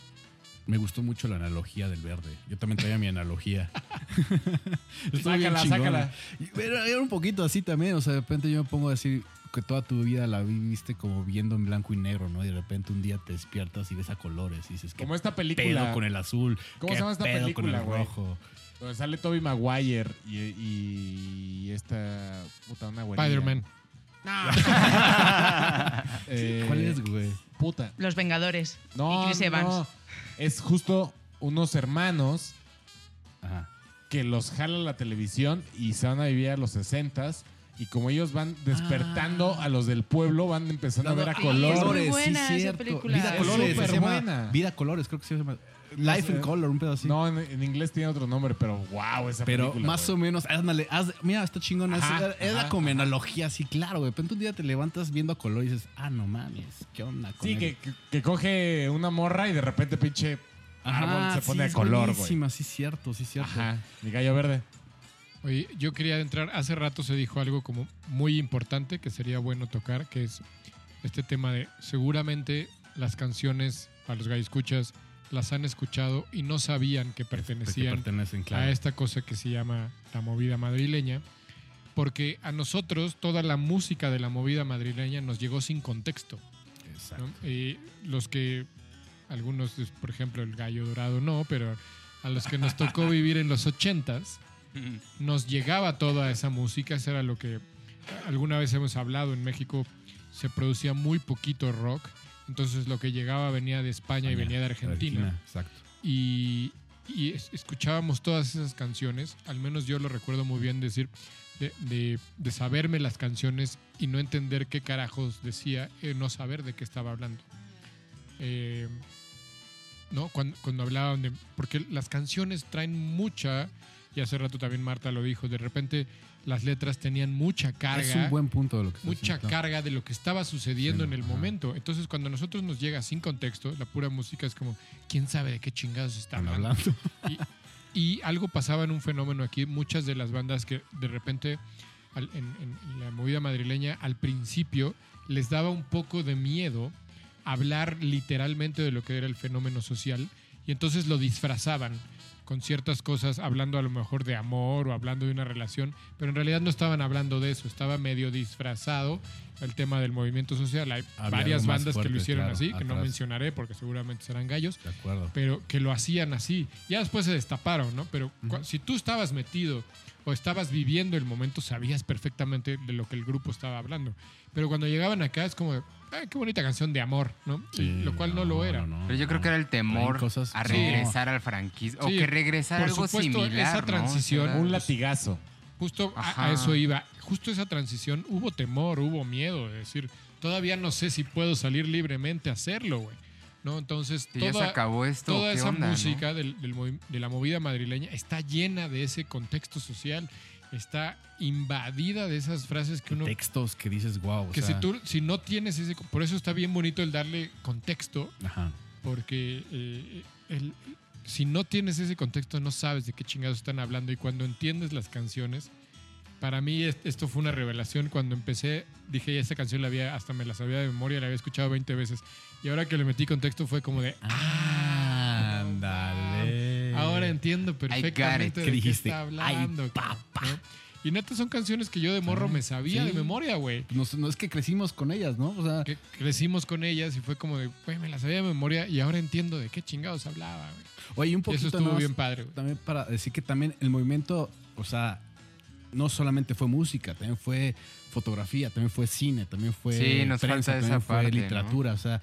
Me gustó mucho la analogía del verde. Yo también traía mi analogía. Sácala, sácala. Pero era un poquito así también. O sea, de repente yo me pongo a decir que toda tu vida la viviste como viendo en blanco y negro, ¿no? Y de repente un día te despiertas y ves a colores y dices, ¿qué Como esta pedo película con el azul? ¿Cómo ¿Qué se llama esta pedo película, con el rojo? Donde sale Toby Maguire y, y esta puta una güerilla. Spider-Man. Eh, ¿Cuál es, güey? Puta. Los Vengadores. No, y Chris Evans. no. Es justo unos hermanos Ajá. que los jala la televisión y se van a vivir a los 60 y como ellos van despertando Ah. a los del pueblo, van empezando a ver a Sí, color. es muy Colores, buena esa cierto. película. Vida Es Colores, súper se llama buena. Vida Colores, creo que se llama. Life in sé. Color, un pedo así. No, en, en inglés tiene otro nombre, pero wow, esa Pero película. más güey. o menos, ándale, haz- mira, está chingón. Es, Ajá, es la ajá, como ajá. analogía así, claro, güey. De repente un día te levantas viendo a color y dices, ah, no mames, ¿qué onda con Sí, él? que, que- que coge una morra y de repente pinche árbol se pone sí, a es color, güey. sí, cierto, sí, cierto. Ajá, mi gallo verde. Oye, yo quería entrar, hace rato se dijo algo como muy importante que sería bueno tocar, que es este tema de seguramente las canciones a los escuchas las han escuchado y no sabían que pertenecían claro. a esta cosa que se llama la movida madrileña, porque a nosotros toda la música de la movida madrileña nos llegó sin contexto. Exacto. ¿no? Y los que, algunos, por ejemplo, el gallo dorado no, pero a los que nos tocó vivir en los ochentas, nos llegaba toda esa música, eso era lo que alguna vez hemos hablado, en México se producía muy poquito rock, entonces lo que llegaba venía de España y venía de Argentina Exacto. y, y es- escuchábamos todas esas canciones, al menos yo lo recuerdo muy bien decir, de, de- de saberme las canciones y no entender qué carajos decía, eh, no saber de qué estaba hablando. Eh, ¿No? Cuando, cuando hablaban de... Porque las canciones traen mucha, y hace rato también Marta lo dijo, de repente las letras tenían mucha carga Es un buen punto de lo que mucha diciendo. carga de lo que estaba sucediendo Sí, en el ajá. momento. Entonces, cuando a nosotros nos llega sin contexto, la pura música es como, ¿quién sabe de qué chingados está Están hablando? Y algo pasaba en un fenómeno aquí. Muchas de las bandas que de repente al- en- en la movida madrileña al principio les daba un poco de miedo hablar literalmente de lo que era el fenómeno social y entonces lo disfrazaban con ciertas cosas, hablando a lo mejor de amor o hablando de una relación, pero en realidad no estaban hablando de eso, estaba medio disfrazado el tema del movimiento social. Hay Había varias bandas que lo hicieron claro, así, que no mencionaré porque seguramente serán gallos, De acuerdo. pero que lo hacían así. Ya después se destaparon, ¿no? Pero si tú estabas metido o estabas viviendo el momento, sabías perfectamente de lo que el grupo estaba hablando. Pero cuando llegaban acá es como, "Ay, qué bonita canción de amor, ¿no? Sí, lo cual no, lo era. Pero yo creo que era el temor cosas- a regresar al franquismo. O Sí, que regresar por algo supuesto, similar. esa ¿no? transición, Un latigazo. Justo a- eso iba. Justo esa transición, hubo temor, hubo miedo de decir, todavía no sé si puedo salir libremente a hacerlo, güey. ¿No? Entonces, que ya se toda, acabó esto. toda ¿qué esa onda, no? música del- del movi- de la movida madrileña está llena de ese contexto social, está invadida de esas frases que uno... Textos que dices, wow. Que si tú, si no tienes ese... Por eso está bien bonito el darle contexto, Ajá. porque eh, el- si no tienes ese contexto no sabes de qué chingados están hablando y cuando entiendes las canciones, para mí es- esto fue una revelación. Cuando empecé, dije, "Ya esta canción la había, hasta me la sabía de memoria, la había escuchado 20 veces. Y ahora que le metí contexto fue como de, Ah. Ahora entiendo perfectamente de ¿Qué está Ay, hablando. papá. ¿no? Y neta son canciones que yo de morro me sabía Sí. de memoria, güey. No, no es que crecimos con ellas, ¿no? O sea, Que crecimos con ellas y fue como de, güey, me las sabía de memoria y ahora entiendo de qué chingados hablaba, güey. oye, un Y poquito eso estuvo más bien padre, güey. también para decir que también el movimiento, o sea, no solamente fue música, también fue fotografía, también fue cine, también fue Sí, nos prensa, falta esa también fue parte, ¿no? literatura, o sea,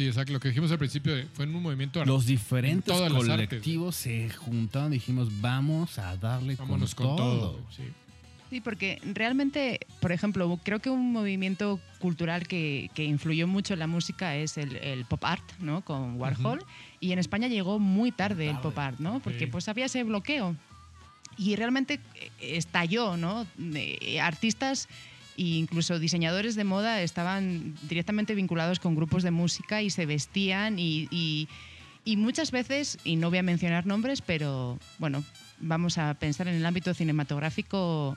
Sí, exacto. Lo que dijimos al principio fue en un movimiento los diferentes todas las artes, colectivos se juntaron y dijimos, vamos a darle Vámonos con, con todo. sí. Sí, porque realmente, por ejemplo, creo que un movimiento cultural que, que influyó mucho en la música es el, el pop art, ¿no? Con Warhol. Y en España llegó muy tarde el pop art, ¿no? Porque Sí. pues había ese bloqueo. Y realmente eh, estalló, ¿no? De- artistas e incluso diseñadores de moda estaban directamente vinculados con grupos de música y se vestían y, y- y muchas veces, y no voy a mencionar nombres, pero bueno, vamos a pensar en el ámbito cinematográfico,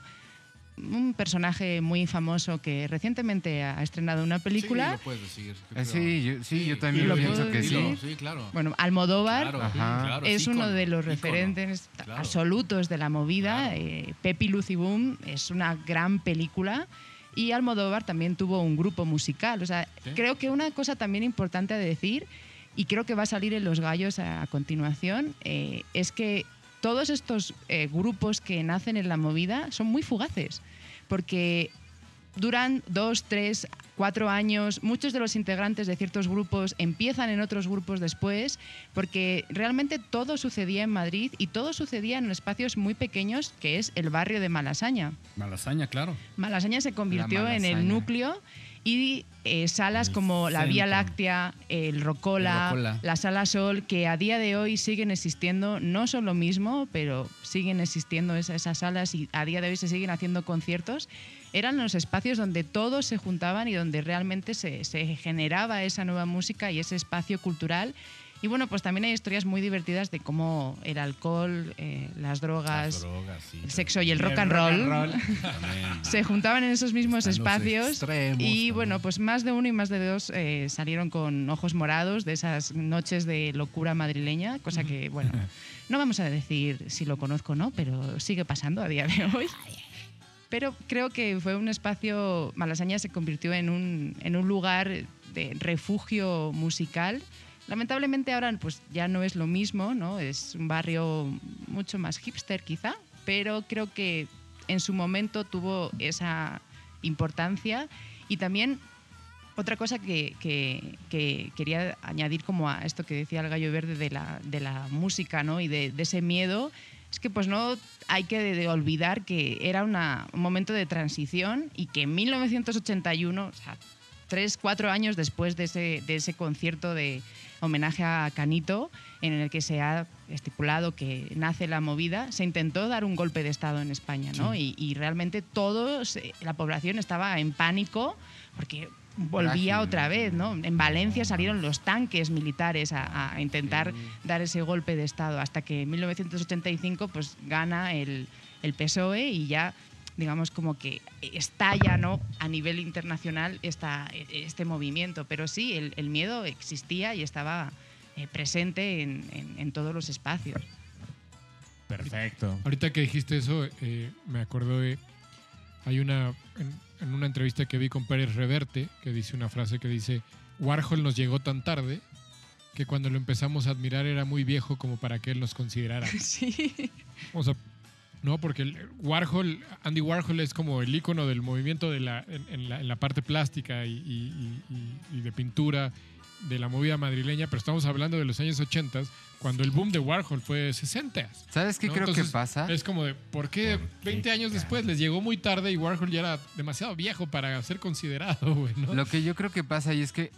un personaje muy famoso que recientemente ha estrenado una película. Sí, lo puedes decir. yo Eh, sí, yo, sí, yo también Lo pienso que sí. Sí, claro. Bueno, Almodóvar Claro, claro, es uno de los referentes Claro. absolutos de la movida. Claro. Eh, Pepi Lucy Boom es una gran película. Y Almodóvar también tuvo un grupo musical. O sea, Sí. creo que una cosa también importante a decir, y creo que va a salir en Los Gallos a, a continuación, eh, es que todos estos eh, grupos que nacen en la movida son muy fugaces. Porque duran dos, tres, cuatro años. Muchos de los integrantes de ciertos grupos empiezan en otros grupos después, porque realmente todo sucedía en Madrid y todo sucedía en espacios muy pequeños, que es el barrio de Malasaña. Malasaña, claro. Malasaña se convirtió en el núcleo y eh, salas El como la Vía. Láctea, el Rocola, El Rocola. la Sala Sol, que a día de hoy siguen existiendo, no son lo mismo, pero siguen existiendo esa- esas salas y a día de hoy se siguen haciendo conciertos, eran los espacios donde todos se juntaban y donde realmente se, se generaba esa nueva música y ese espacio cultural. Y bueno, pues también hay historias muy divertidas de cómo el alcohol, eh, las drogas, Las drogas, sí, el sexo y el rock and roll se juntaban en esos mismos Están espacios extremos y también. bueno, pues más de uno y más de dos eh, salieron con ojos morados de esas noches de locura madrileña, cosa que bueno, no vamos a decir si lo conozco o no, pero sigue pasando a día de hoy. Pero creo que fue un espacio, Malasaña se convirtió en un, en un lugar de refugio musical. Lamentablemente ahora pues ya no es lo mismo, ¿no? Es un barrio mucho más hipster quizá, pero creo que en su momento tuvo esa importancia y también otra cosa que, que- que quería añadir como a esto que decía el gallo verde de la, de la música ¿no? y de, de ese miedo es que pues no hay que de- de olvidar que era una- un momento de transición y que en 1981, o sea, tres, cuatro años después de ese, de ese concierto de homenaje a Canito, en el que se ha estipulado que nace la movida, se intentó dar un golpe de Estado en España, ¿no? Y, y realmente todos, eh, la población estaba en pánico porque volvía Frágil. otra vez, ¿no? En Valencia salieron los tanques militares a, a intentar dar ese golpe de Estado, hasta que en 1985 pues gana el, el PSOE y ya digamos como que estalla ¿no? a nivel internacional esta, este movimiento. Pero sí, el, el miedo existía y estaba eh, presente en, en- en todos los espacios. Perfecto. Ahorita que dijiste eso, eh, me acuerdo de. Hay una. En, en una entrevista que vi con Pérez Reverte, que dice una frase que dice: Warhol nos llegó tan tarde que cuando lo empezamos a admirar era muy viejo como para que él nos considerara. Sí. O sea, no, porque Warhol, Andy Warhol es como el icono del movimiento de la, en, en la, en la parte plástica y, y- y- y de pintura de la movida madrileña, pero estamos hablando de los años 80, cuando el boom de Warhol fue 60. ¿Sabes qué ¿no? creo Entonces, que pasa? Es como de, ¿por qué 20 años después les llegó muy tarde y Warhol ya era demasiado viejo para ser considerado, güey, ¿no? Lo que yo creo que pasa ahí es que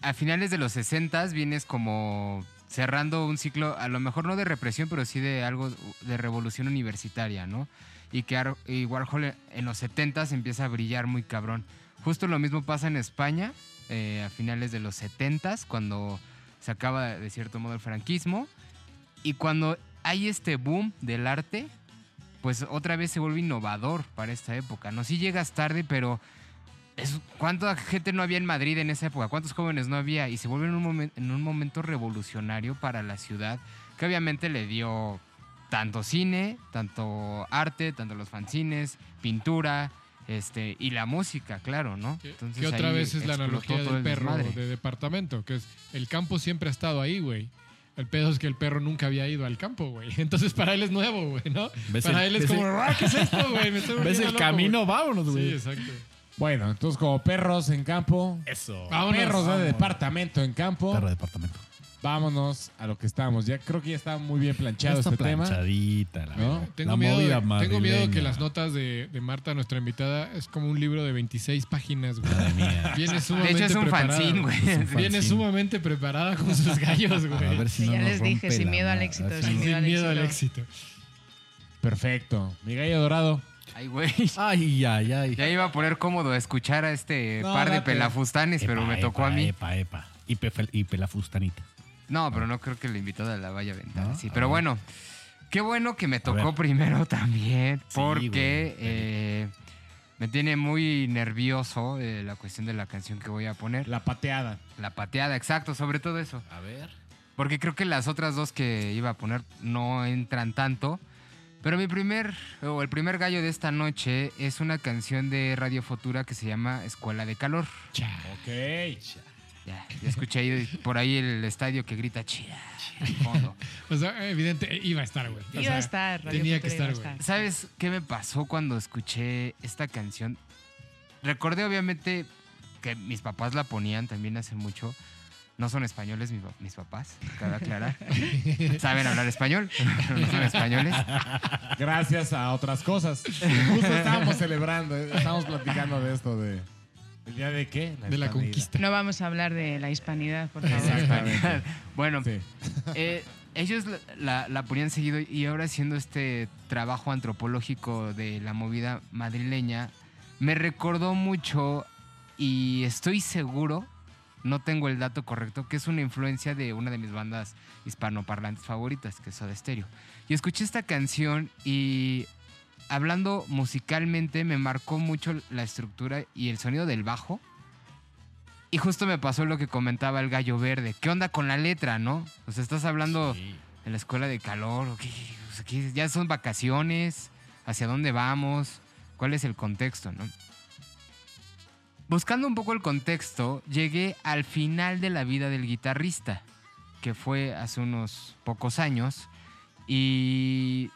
a finales de los 60 vienes como cerrando un ciclo, a lo mejor no de represión, pero sí de algo de revolución universitaria, ¿no? Y que Ar- y Warhol en los 70 empieza a brillar muy cabrón. Justo lo mismo pasa en España eh, a finales de los 70 cuando se acaba de cierto modo el franquismo. Y cuando hay este boom del arte, pues otra vez se vuelve innovador para esta época. No si llegas tarde, pero es- ¿cuánta gente no había en Madrid en esa época? ¿Cuántos jóvenes no había? Y se vuelve en un, momen- en un momento revolucionario para la ciudad, que obviamente le dio tanto cine, tanto arte, tanto los fanzines, pintura, este, y la música, claro, ¿no? Que, Entonces que otra vez es la analogía del el perro desmadre. de departamento, que es el campo siempre ha estado ahí, güey. El pedo es que el perro nunca había ido al campo, güey. Entonces para él es nuevo, güey, ¿no? ¿Ves Para el- él es como, el- "Ah, ¿qué es esto, güey? Me estoy ¿Ves el loco, camino? Vámonos, güey". Sí, exacto. Bueno, entonces como perros en campo, Eso. Vámonos. perros de departamento en campo, Perro de departamento. Vámonos a lo que estamos. Ya creo que ya está muy bien planchado Está este tema. planchadita, la ¿No? verdad. Tengo, La miedo, movida de- tengo miedo que las notas de, de Marta, nuestra invitada, es como un libro de 26 páginas, güey. Madre mía. Viene De sumamente hecho, es un preparada. fanzine, güey. Viene sumamente preparada con sus gallos, A güey. ver si Sí, no ya nos les dije, sin miedo al éxito, sin Sin miedo al miedo al éxito. Perfecto. Mi gallo dorado. Ay, güey. Ay, ay, ay. Ya iba a poner cómodo escuchar a este No, par de date. pelafustanes, pero me tocó epa, a mí. Epa, epa. Y, pefe- y pelafustanita. No, pero no creo que la invitada la vaya a aventar. ¿No? Sí, pero bueno. Qué bueno que me tocó primero también, Sí, porque güey. eh, me tiene muy nervioso eh, la cuestión de la canción que voy a poner. La, La pateada. pateada, exacto, sobre todo eso. A ver. Porque creo que las otras dos que iba a poner no entran tanto. Pero mi primer, o el primer gallo de esta noche es una canción de Radio Futura que se llama Escuela de Calor. Ok. Ya, ya escuché ahí por ahí el estadio que grita chía al fondo. O sea, evidente, iba a estar, güey. O Iba sea, a estar. Radio Tenía que estar, güey. ¿Sabes qué me pasó cuando escuché esta canción? Recordé obviamente que mis papás la ponían también hace mucho. No son españoles mis, mis papás, cabe aclarar. Saben hablar español, pero no son españoles. Gracias a otras cosas. Justo estábamos celebrando, eh, estábamos platicando de esto de. ¿El día de qué? De la hispanidad. conquista. No vamos a hablar de la hispanidad, por favor. Exactamente. Bueno, Sí. eh, ellos la, la- la ponían seguido y ahora haciendo este trabajo antropológico de la movida madrileña, me recordó mucho y estoy seguro, no tengo el dato correcto, que es una influencia de una de mis bandas hispanoparlantes favoritas, que es Soda Stereo. Y escuché esta canción y hablando musicalmente me marcó mucho la estructura y el sonido del bajo. Y justo me pasó lo que comentaba el gallo verde. ¿Qué onda con la letra, no? O sea, estás hablando Sí. de la escuela de calor. ¿o qué? O sea, ¿qué? ya son vacaciones. ¿Hacia dónde vamos? ¿Cuál es el contexto, no? Buscando un poco el contexto, llegué al final de la vida del guitarrista, que fue hace unos pocos años. Y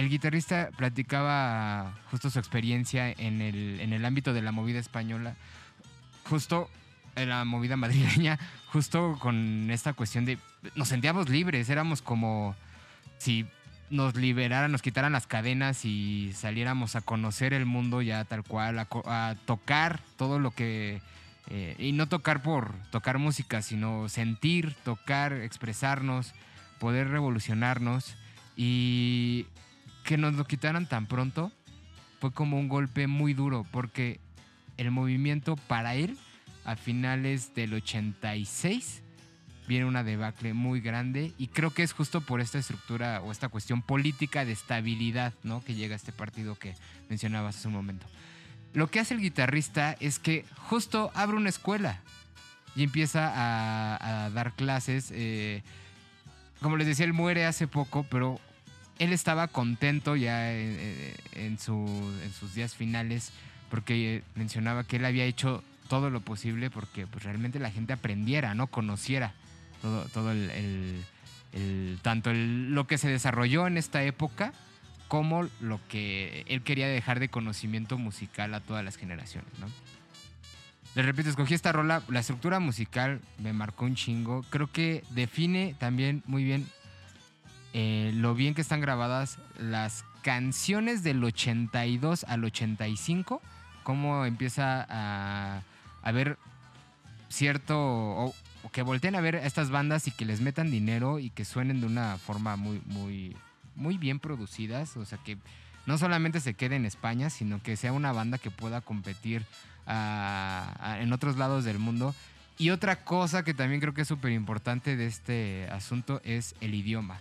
el guitarrista platicaba justo su experiencia en el, en el ámbito de la movida española, justo en la movida madrileña, justo con esta cuestión de nos sentíamos libres, éramos como si nos liberaran, nos quitaran las cadenas y saliéramos a conocer el mundo ya tal cual, a tocar todo lo que... eh, y no tocar por tocar música, sino sentir, tocar, expresarnos, poder revolucionarnos. Y que nos lo quitaran tan pronto fue como un golpe muy duro porque el movimiento para él a finales del 86 viene una debacle muy grande y creo que es justo por esta estructura o esta cuestión política de estabilidad ¿no? que llega a este partido que mencionabas hace un momento. Lo que hace el guitarrista es que justo abre una escuela y empieza a, a dar clases. eh, como les decía, él muere hace poco, pero él estaba contento ya en, en su- en sus días finales porque eh, mencionaba que él había hecho todo lo posible porque pues, realmente la gente aprendiera, no conociera todo, todo el, tanto lo que se desarrolló en esta época como lo que él quería dejar de conocimiento musical a todas las generaciones, ¿no? Les repito, escogí esta rola, la estructura musical me marcó un chingo, creo que define también muy bien eh, lo bien que están grabadas las canciones del 82 al 85, cómo empieza a, a ver cierto, o, que volteen a ver a estas bandas y que les metan dinero y que suenen de una forma muy, muy, muy bien producidas, o sea que no solamente se quede en España, sino que sea una banda que pueda competir a- a- en otros lados del mundo. Y otra cosa que también creo que es súper importante de este asunto es el idioma.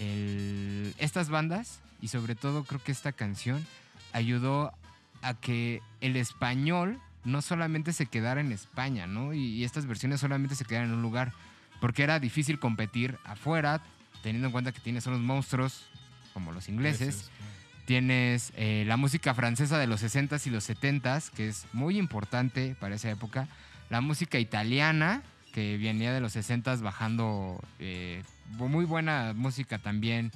El- estas bandas, y sobre todo creo que esta canción, ayudó a que el español no solamente se quedara en España, ¿no? Y, y estas versiones solamente se quedaran en un lugar, porque era difícil competir afuera, teniendo en cuenta que tienes unos monstruos como los ingleses, tienes eh, la música francesa de los 60s y los 70s, que es muy importante para esa época, la música italiana, que venía de los 60s bajando eh, muy buena música también,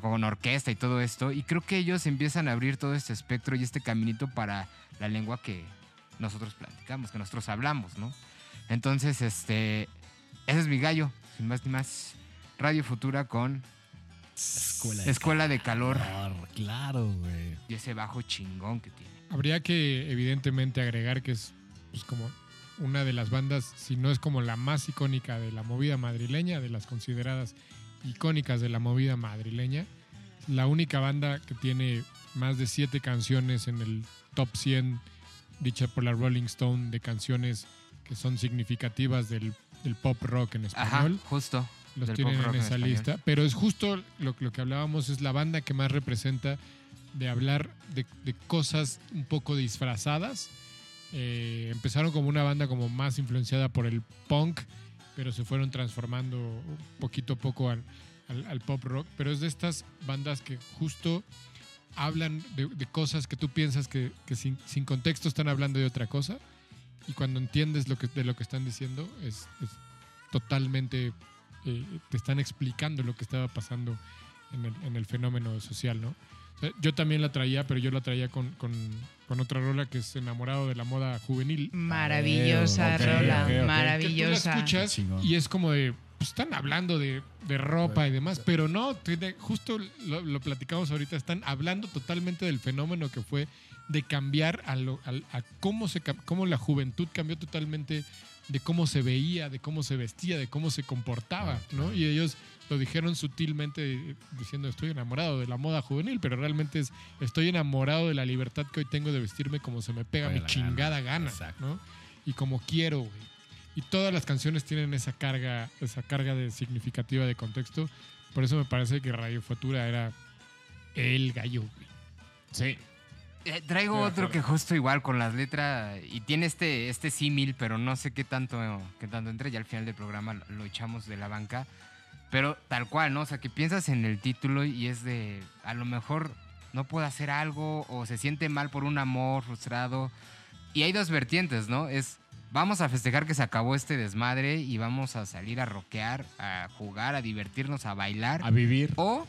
con orquesta y todo esto, y creo que ellos empiezan a abrir todo este espectro y este caminito para la lengua que nosotros platicamos, que nosotros hablamos, ¿no? Entonces, este, ese es mi gallo, sin más ni más. Radio Futura con Escuela Escuela de Calor calor, Claro, güey. y ese bajo chingón que tiene. Habría que evidentemente agregar que es pues, como una de las bandas, si no es como la más icónica de la movida madrileña, de las consideradas icónicas de la movida madrileña, la única banda que tiene más de siete canciones en el top 100 dicha por la Rolling Stone de canciones que son significativas del, del pop rock en Ajá, español. justo. los tienen en esa lista. Pero es justo lo, lo que hablábamos, es la banda que más representa de hablar de, de cosas un poco disfrazadas. Eh, empezaron como una banda como más influenciada por el punk, pero se fueron transformando poquito a poco al, pop rock. Pero es de estas bandas que justo hablan de, cosas que tú piensas que, sin contexto están hablando de otra cosa. Y cuando entiendes lo que, de lo que están diciendo, es, es totalmente. eh, te están explicando lo que estaba pasando en el, en el fenómeno social, ¿no? O sea, yo también la traía, pero yo la traía con, con, con otra rola que es Enamorado de la moda juvenil. Maravillosa rola, ok, ok. Que tú la maravillosa. escuchas y es como de. pues, están hablando de, de ropa y demás, pero no, tiene- justo lo, lo platicamos ahorita, están hablando totalmente del fenómeno que fue de cambiar a, lo- al- a cómo, se, cómo la juventud cambió totalmente de cómo se veía, de cómo se vestía, de cómo se comportaba, ¿no? Y ellos lo dijeron sutilmente diciendo estoy enamorado de la moda juvenil, pero realmente es estoy enamorado de la libertad que hoy tengo de vestirme como se me pega mi chingada gana. ¿no? Y como quiero, güey. Y todas las canciones tienen esa carga, esa carga de significativa de contexto. Por eso me parece que Radio Futura era el gallo, güey. Sí. Eh, traigo otro que justo igual con las letras y tiene este, este símil, pero no sé qué tanto, qué tanto entre. Ya al final del programa lo, lo echamos de la banca. Pero tal cual, ¿no? O sea, que piensas en el título y es de, a lo mejor no puede hacer algo o se siente mal por un amor frustrado. Y hay dos vertientes, ¿no? Es, vamos a festejar que se acabó este desmadre y vamos a salir a rockear, a jugar, a divertirnos, a bailar. A vivir. O,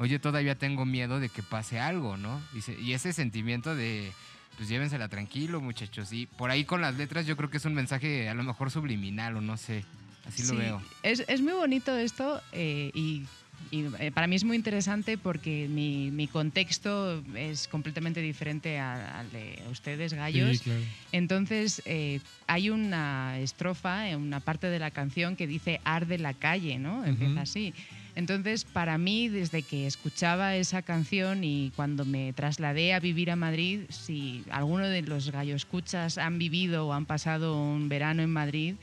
oye, todavía tengo miedo de que pase algo, ¿no? Dice, y ese sentimiento de, pues llévensela tranquilo, muchachos. Y por ahí con las letras yo creo que es un mensaje a lo mejor subliminal o no sé. Así lo Sí, veo. Es, es muy bonito esto eh, y, y, eh, para mí es muy interesante porque mi, mi contexto es completamente diferente a- al de ustedes, gallos. Sí, claro. Entonces, eh, hay una estrofa, en una parte de la canción que dice arde la calle, ¿no? Empieza Ujú. así. Entonces, para mí, desde que escuchaba esa canción y cuando me trasladé a vivir a Madrid, si alguno de los gallo escuchas han vivido o han pasado un verano en Madrid,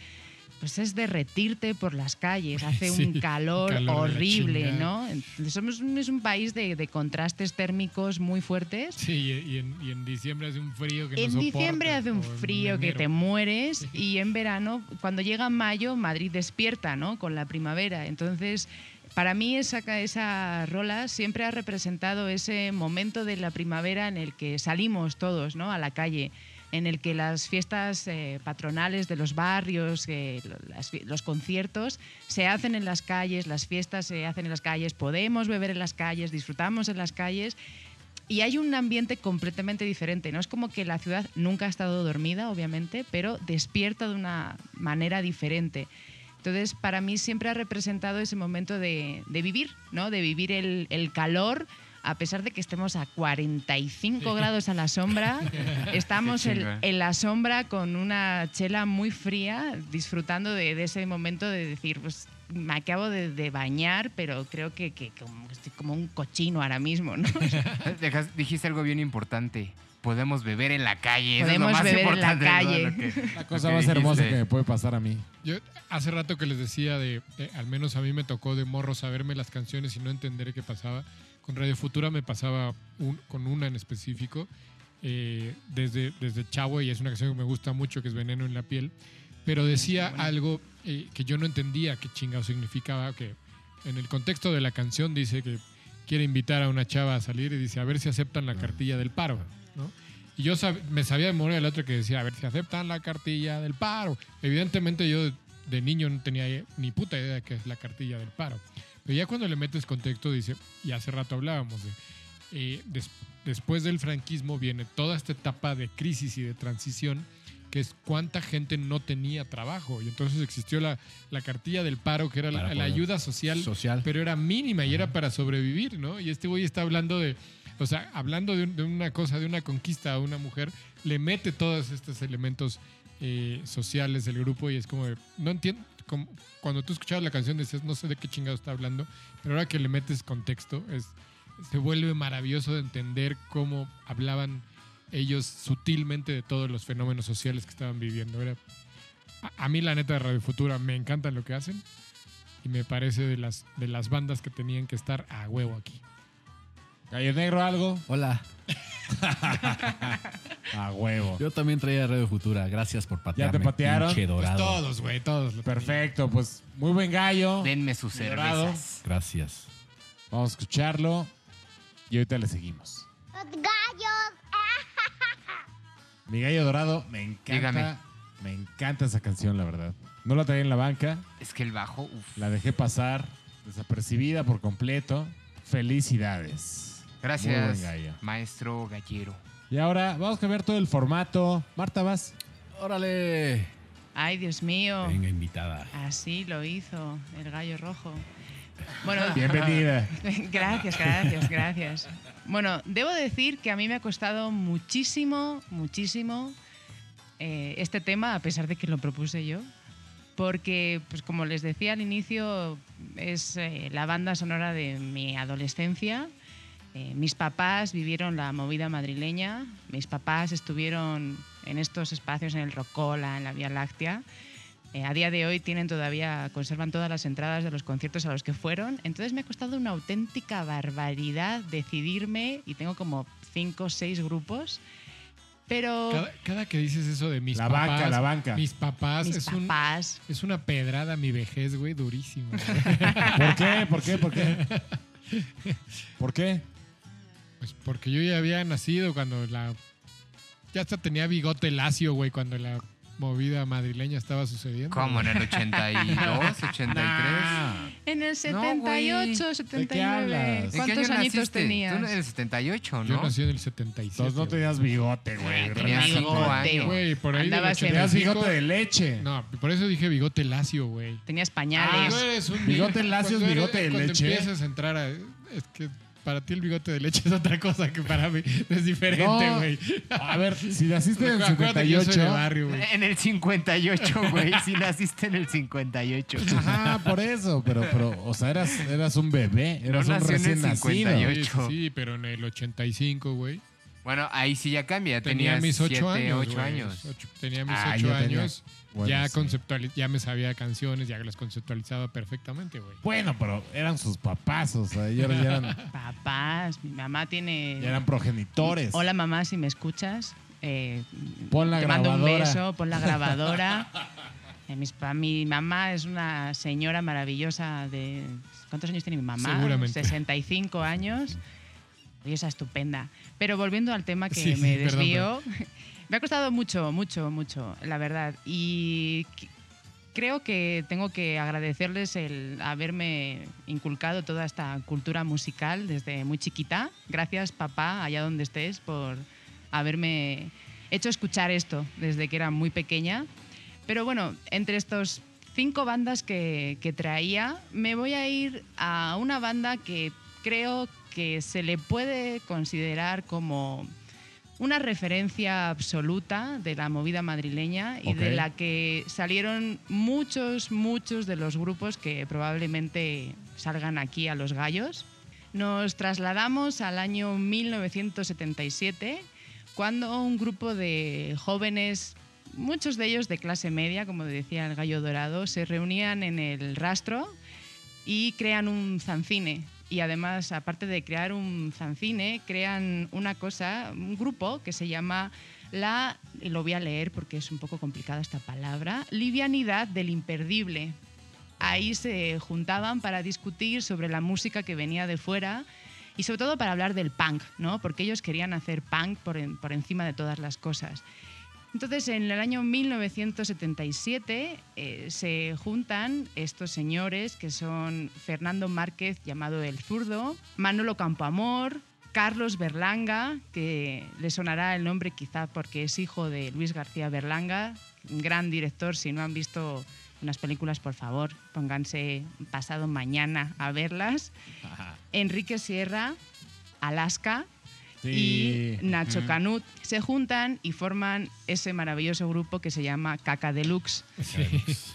pues es derretirte por las calles, hace Sí, un calor, calor horrible. ¿no? Entonces, somos un, es un país de, de contrastes térmicos muy fuertes. Sí, y, en, y en diciembre hace un frío que no En diciembre soportas, hace un frío que te mueres y en verano, cuando llega mayo, Madrid despierta, ¿no? Con la primavera. Entonces, para mí esa, esa rola siempre ha representado ese momento de la primavera en el que salimos todos, ¿no? A la calle en el que las fiestas eh, patronales de los barrios, eh, los conciertos se hacen en las calles, las fiestas se hacen en las calles, podemos beber en las calles, disfrutamos en las calles y hay un ambiente completamente diferente. No es como que la ciudad nunca ha estado dormida, obviamente, pero despierta de una manera diferente. Entonces, para mí siempre ha representado ese momento de, de vivir, ¿no? De vivir el, el calor, a pesar de que estemos a 45 grados a la sombra, estamos en, chingón. en la sombra con una chela muy fría, disfrutando de, de ese momento de decir, pues me acabo de, de bañar, pero creo que, que como, estoy como un cochino ahora mismo, ¿no? Dejas- dijiste algo bien importante. Podemos beber en la calle. Eso es lo Podemos más beber en la calle. que- La cosa más hermosa que me puede pasar a mí. Yo hace rato que les decía de, eh, al menos a mí me tocó de morro saberme las canciones y no entender qué pasaba. Con Radio Futura me pasaba un- con una en específico, eh, desde, desde Chavo, y es una canción que me gusta mucho, que es Veneno en la piel, pero decía algo eh, que yo no entendía qué chingado significaba, que en el contexto de la canción dice que quiere invitar a una chava a salir y dice a ver si aceptan la cartilla del paro. Y yo sab- me sabía de memoria el otro que decía, a ver si aceptan la cartilla del paro. Evidentemente yo de niño no tenía ni puta idea de qué es la cartilla del paro. Pero ya cuando le metes contexto dice, y hace rato hablábamos de, eh, des- después del franquismo viene toda esta etapa de crisis y de transición, que es cuánta gente no tenía trabajo. Y entonces existió la, la cartilla del paro, que era la, la ayuda social Social. pero era mínima y era para sobrevivir, ¿no? Y este güey está hablando de, o sea, hablando de, un- de una cosa, de una conquista a una mujer, le mete todos estos elementos eh, sociales del grupo y es como, no entiendo, como- cuando tú escuchabas la canción decías, no sé de qué chingado está hablando, pero ahora que le metes contexto, es, se vuelve maravilloso de entender cómo hablaban ellos sutilmente de todos los fenómenos sociales que estaban viviendo. A, a mí la neta de Radio Futura me encanta lo que hacen. y me parece de las, de las bandas que tenían que estar a huevo aquí. Gallo Negro, algo. Hola, A huevo. yo también traía Radio Futura. Gracias por patearme. patearon? pinche Pues dorado. todos, güey, todos. Perfecto, pues muy buen gallo. Denme sus Dorado. cervezas. Gracias. Vamos a escucharlo y ahorita le seguimos. Los gallos. Mi gallo dorado, me encanta. Dígame. Me encanta esa canción, la verdad. No la traía en la banca, Es que el bajo, uf. la dejé pasar desapercibida por completo. Felicidades. Gracias, gallo. maestro gallero. Y ahora vamos a cambiar todo el formato. Marta, vas. Órale. Ay, Dios mío. Venga, invitada. Así lo hizo el gallo rojo. Bueno, Bienvenida. gracias, gracias, gracias. Bueno, debo decir que a mí me ha costado muchísimo, muchísimo eh, este tema, a pesar de que lo propuse yo, porque, pues como les decía al inicio, es eh, la banda sonora de mi adolescencia. Eh, mis papás vivieron la movida madrileña, mis papás estuvieron en estos espacios en el Rocola, en la Vía Láctea. Eh, a día de hoy tienen todavía, conservan todas las entradas de los conciertos a los que fueron. Entonces me ha costado una auténtica barbaridad decidirme y tengo como cinco o seis grupos. Pero Cada, cada que dices eso de mis La papás. banca, la banca. Mis papás mis es, un, papás, es una pedrada a mi vejez, güey, durísimo. güey. ¿Por qué? ¿Por qué? ¿Por qué? ¿Por qué? Pues porque yo ya había nacido cuando la. Ya hasta tenía bigote lacio, güey, cuando la movida madrileña estaba sucediendo. ¿Cómo? ¿En el 82, 83? Nah. en el No, güey. 78, ¿De 79. qué hablas? ¿En qué ¿Cuántos añitos naciste? tenías? Tú en el 78, Yo ¿no? nací en el 77. Entonces no tenías bigote, güey. Tenía Realmente. cinco años. Güey, por ahí Andabas Tenías 85. bigote de leche. No, por eso dije bigote lacio, güey. Tenías Ah, pañales. Cuando eres un Bigote lacio es bigote de cuando leche. empiezas a entrar a... Es que para ti el bigote de leche es otra cosa que para mí es diferente, No. güey. A ver, si naciste en el Acuérdate que yo soy de 78. barrio, güey. En el 58, güey. Si naciste en el 58. Ajá, por eso. Pero, pero, o sea, eras, eras un bebé. Eras un nació en el recién nacido. 58. Sí, pero en el 85, güey. Bueno, ahí sí ya cambia. Tenía Tenías mis 8 7, años. 8 güey. años. Ocho- tenía mis Ah, 8 ya tenía. años. Bueno, ya, sí. ya me sabía canciones, ya las conceptualizaba perfectamente, güey. Bueno, pero eran sus papás, o sea, ellos ya eran, Papás, mi mamá tiene... ya eran progenitores. Hola mamá, si me escuchas. eh, Pon la te mando un grabadora. beso, pon la grabadora. Eh, mis mi mamá es una señora maravillosa de... ¿Cuántos años tiene mi mamá? Seguramente. 65 años. Maravillosa, estupenda. Pero volviendo al tema que Sí, me perdón, desvío, me ha costado mucho, mucho, mucho, la verdad. Y creo que tengo que agradecerles el haberme inculcado toda esta cultura musical desde muy chiquita. Gracias, papá, allá donde estés, por haberme hecho escuchar esto desde que era muy pequeña. Pero bueno, entre estos cinco bandas que, que traía, me voy a ir a una banda que creo que se le puede considerar como una referencia absoluta de la movida madrileña y de la que salieron muchos, muchos de los grupos que probablemente salgan aquí a los gallos. Nos trasladamos al año 1977, cuando un grupo de jóvenes, muchos de ellos de clase media, como decía el gallo dorado, se reunían en el rastro y crean un zancine. Y además, aparte de crear un zancine, crean una cosa, un grupo que se llama la, lo voy a leer porque es un poco complicada esta palabra, livianidad del imperdible. Ahí se juntaban para discutir sobre la música que venía de fuera y sobre todo para hablar del punk, ¿no? Porque ellos querían hacer punk por, en- por encima de todas las cosas. Entonces, en el año 1977 eh, se juntan estos señores que son Fernando Márquez, llamado El Zurdo, Manolo Campoamor, Carlos Berlanga, que le sonará el nombre quizá porque es hijo de Luis García Berlanga, un gran director. Si no han visto unas películas, por favor, pónganse pasado mañana a verlas. Enrique Sierra, Alaska, Sí. y Nacho Canut se juntan y forman ese maravilloso grupo que se llama Caca Deluxe,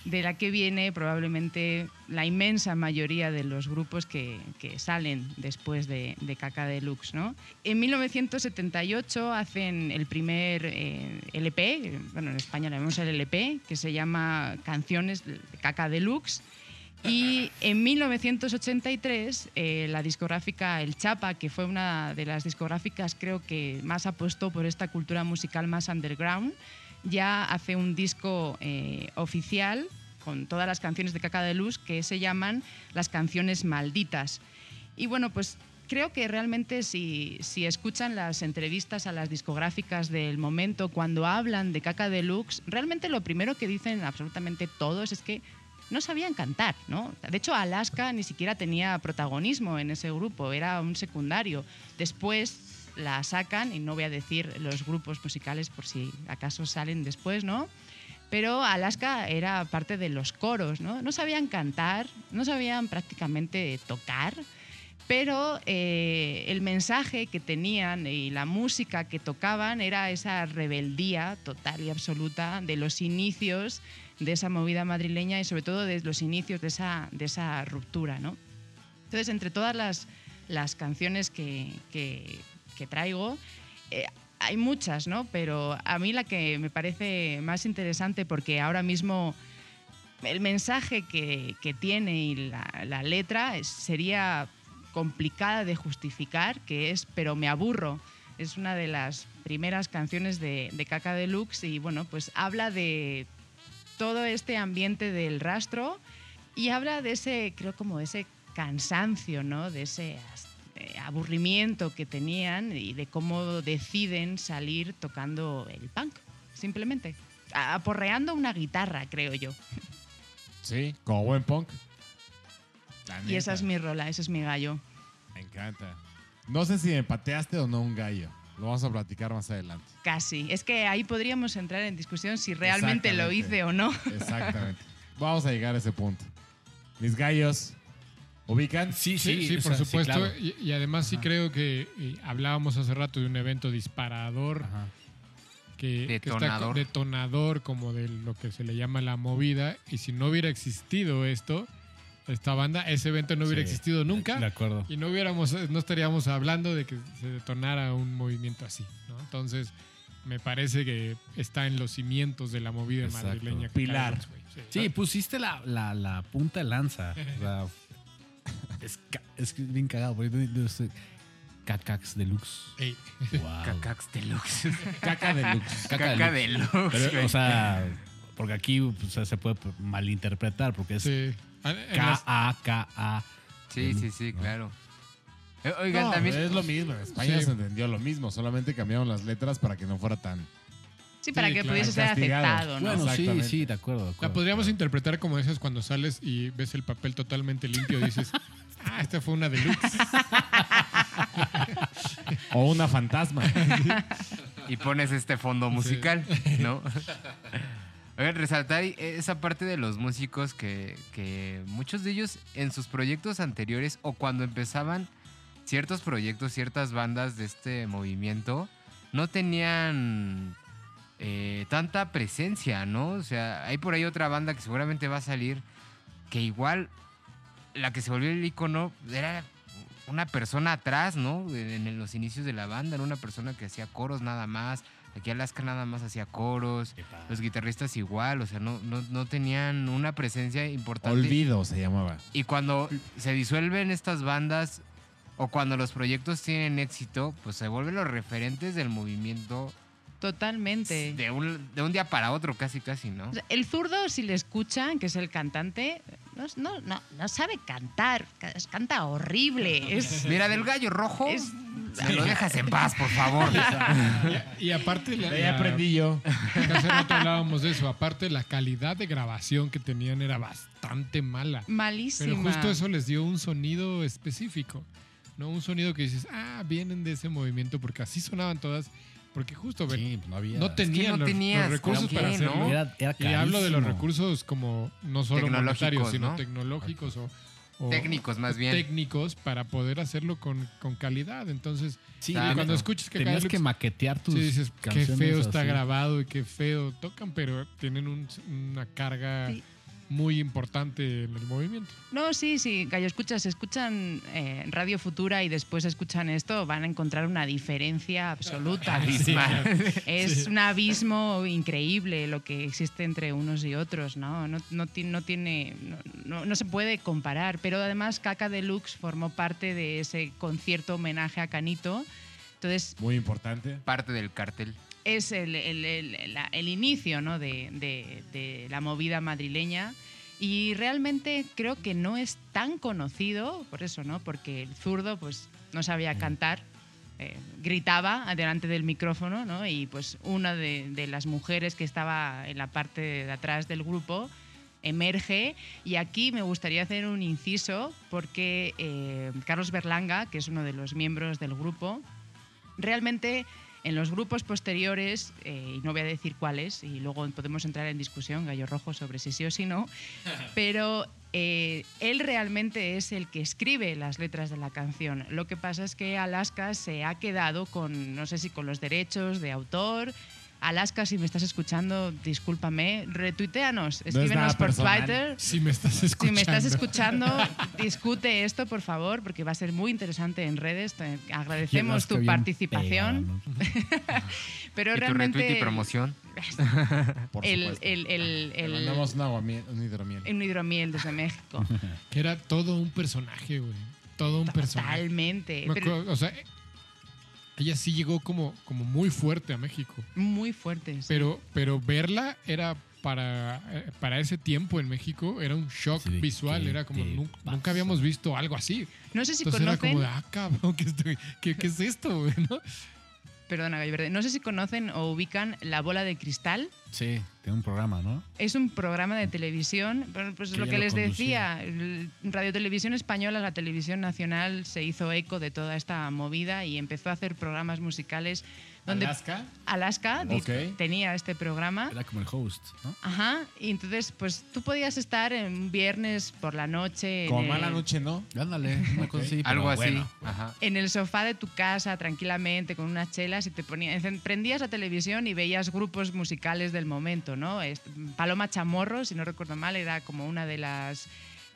de la que viene probablemente la inmensa mayoría de los grupos que, que salen después de, de Caca Deluxe. ¿no? En 1978 hacen el primer eh, LP, bueno, en España le llamamos el LP, que se llama Canciones de Caca Deluxe. Y en 1983, eh, la discográfica El Chapa, que fue una de las discográficas creo que más apostó por esta cultura musical más underground, ya hace un disco eh, oficial con todas las canciones de Caca de Luz que se llaman las canciones malditas. Y bueno, pues creo que realmente si, si escuchan las entrevistas a las discográficas del momento, cuando hablan de Caca Deluxe, realmente lo primero que dicen absolutamente todos es que no sabían cantar, ¿no? De hecho, Alaska ni siquiera tenía protagonismo en ese grupo, era un secundario. Después la sacan, y no voy a decir los grupos musicales por si acaso salen después, ¿no? Pero Alaska era parte de los coros, ¿no? No sabían cantar, no sabían prácticamente tocar, pero eh, el mensaje que tenían y la música que tocaban era esa rebeldía total y absoluta de los inicios de esa movida madrileña y sobre todo de los inicios de esa, de esa ruptura. ¿no? Entonces, entre todas las, las canciones que, que, traigo, eh, hay muchas, ¿no? pero a mí la que me parece más interesante porque ahora mismo el mensaje que, que tiene y la, la letra sería complicada de justificar, que es Pero me aburro. Es una de las primeras canciones de, de Caca Deluxe y bueno, pues habla de todo este ambiente del rastro y habla de ese, creo como ese cansancio, ¿no? De ese eh, aburrimiento que tenían y de cómo deciden salir tocando el punk, simplemente. Aporreando una guitarra, creo yo. Sí, como buen punk. Y esa es mi rola, ese es mi gallo. Me encanta. No sé si me pateaste o no un gallo. Lo vamos a platicar más adelante. Casi. Es que ahí podríamos entrar en discusión si realmente lo hice o no. Exactamente. vamos a llegar a ese punto. Mis gallos, ¿ubican? Sí, Sí, sí, o por sea, supuesto. claro. y, y además sí Ajá. creo que y hablábamos hace rato de un evento disparador, Ajá. que, que está Detonador. detonador como de lo que se le llama la movida. Y si no hubiera existido esto, esta banda, ese evento no hubiera Sí, existido nunca. De acuerdo. Y no hubiéramos, no estaríamos hablando de que se detonara un movimiento así, ¿no? Entonces, me parece que está en los cimientos de la movida Exacto. madrileña. Pilar. güey. Sí, pusiste la, la, la punta de lanza. O sea, es, es bien cagado. porque no- no sé, Cacax Deluxe. Ey, Wow. Cacax Deluxe. Caca deluxe. Caca Caca Deluxe. Deluxe. Pero, güey. o sea, porque aquí pues, se puede malinterpretar porque es sí. Ah, K-A-K-A. Sí, sí, sí, claro. Eh, Oigan, No, también. es lo mismo. En España Sí. se entendió lo mismo. Solamente cambiaron las letras para que no fuera tan... Sí, para Sí, que claro. pudiese ser aceptado, ¿no? Bueno, sí, Exactamente. sí, de acuerdo. de La acuerdo. podríamos interpretar como esas cuando sales y ves el papel totalmente limpio y dices, ah, esta fue una deluxe. O una fantasma. y pones este fondo musical, ¿no? Oigan, resaltar esa parte de los músicos que, muchos de ellos en sus proyectos anteriores o cuando empezaban ciertos proyectos, ciertas bandas de este movimiento, no tenían eh, tanta presencia, ¿no? O sea, hay por ahí otra banda que seguramente va a salir que igual la que se volvió el icono era una persona atrás, ¿no? En, en los inicios de la banda, era una persona que hacía coros nada más. Aquí Alaska nada más hacía coros. Los guitarristas igual, o sea, no, no, no tenían una presencia importante. Olvido se llamaba. Y cuando se disuelven estas bandas o cuando los proyectos tienen éxito, pues se vuelven los referentes del movimiento Totalmente. de un, de un día para otro, casi, casi, ¿no? O sea, El zurdo, si le escuchan, que es el cantante, no, no, no, no sabe cantar, ca- canta horrible. Es, Mira, del gallo rojo, es- me lo dejas en paz, por favor. Y, y aparte, la, aprendí yo. que hace rato hablábamos de eso. Aparte, la calidad de grabación que tenían era bastante mala. malísima. Pero justo eso les dio un sonido específico. ¿no? Un sonido que dices, ah, vienen de ese movimiento, porque así sonaban todas. Porque justo Sí, no había. no tenían no los, tenías los recursos qué, para hacerlo. ¿no? Era, era Y hablo de los recursos como no solo monetarios, sino ¿no? tecnológicos o, o- Técnicos, más bien. técnicos para poder hacerlo con, con calidad. Entonces, Sí, Exacto. cuando escuchas que tenías que maquetear tus sí dices, qué canciones feo está así. grabado y qué feo tocan, pero tienen un- una carga Sí. Muy importante en el movimiento. No, sí, sí, Gallo Escuchas, escuchan eh, Radio Futura y después escuchan esto, van a encontrar una diferencia absoluta. Abismal. Es un abismo increíble lo que existe entre unos y otros, ¿no? No, no, no tiene, no, no- no se puede comparar, pero además Caca Deluxe formó parte de ese concierto homenaje a Canito. Entonces, Muy importante. Parte del cartel. Es el, el- el- inicio ¿no? de, de- de la movida madrileña y realmente creo que no es tan conocido, por eso, ¿no? Porque el zurdo pues, no sabía cantar, eh, gritaba delante del micrófono ¿no? y pues una de, de las mujeres que estaba en la parte de atrás del grupo emerge y aquí me gustaría hacer un inciso porque eh, Carlos Berlanga, que es uno de los miembros del grupo, realmente en los grupos posteriores, eh, y no voy a decir cuáles, y luego podemos entrar en discusión, gallo rojo, sobre si sí o si no, pero eh, él realmente es el que escribe las letras de la canción. Lo que pasa es que Alaska se ha quedado con, no sé si con los derechos de autor. Alaska, si me estás escuchando, discúlpame, retuiteanos, es escríbenos por personal. Twitter. Si me estás Si escuchando. me estás escuchando, discute esto, por favor, porque va a ser muy interesante en redes. Te agradecemos tu participación. pegado, ¿no? Pero y tu realmente retweet y promoción. Por el, el, el, Le el- mandamos un hidromiel. un hidromiel desde México. Que era todo un personaje, güey. Todo un personaje. Totalmente. O sea, ella sí llegó como, como muy fuerte a México. muy fuertes. Pero, pero verla era para, eh, para ese tiempo en México, era un shock Sí, visual. ¿qué Era como, nunca, habíamos visto algo así. no sé si Entonces era conocen, como de, ah, cabrón, ¿qué, estoy- qué- qué es esto, güey? ¿no? Perdona, Gallo Verde, no sé si conocen o ubican La Bola de Cristal. Sí, tiene un programa, ¿no? Es un programa de televisión, pues lo que les conducía. decía, Radio Televisión Española, la televisión nacional, se hizo eco de toda esta movida y empezó a hacer programas musicales donde Alaska. Alaska di- Ok. tenía este programa. Era como el host, ¿no? Ajá, y entonces pues tú podías estar en un viernes por la noche Como el- mala noche, ¿no? Ándale, una cosa así. Algo así. bueno. Ajá. en el sofá de tu casa tranquilamente con unas chelas y te ponías, prendías la televisión y veías grupos musicales del momento, ¿no? Paloma Chamorro, si no recuerdo mal, era como una de las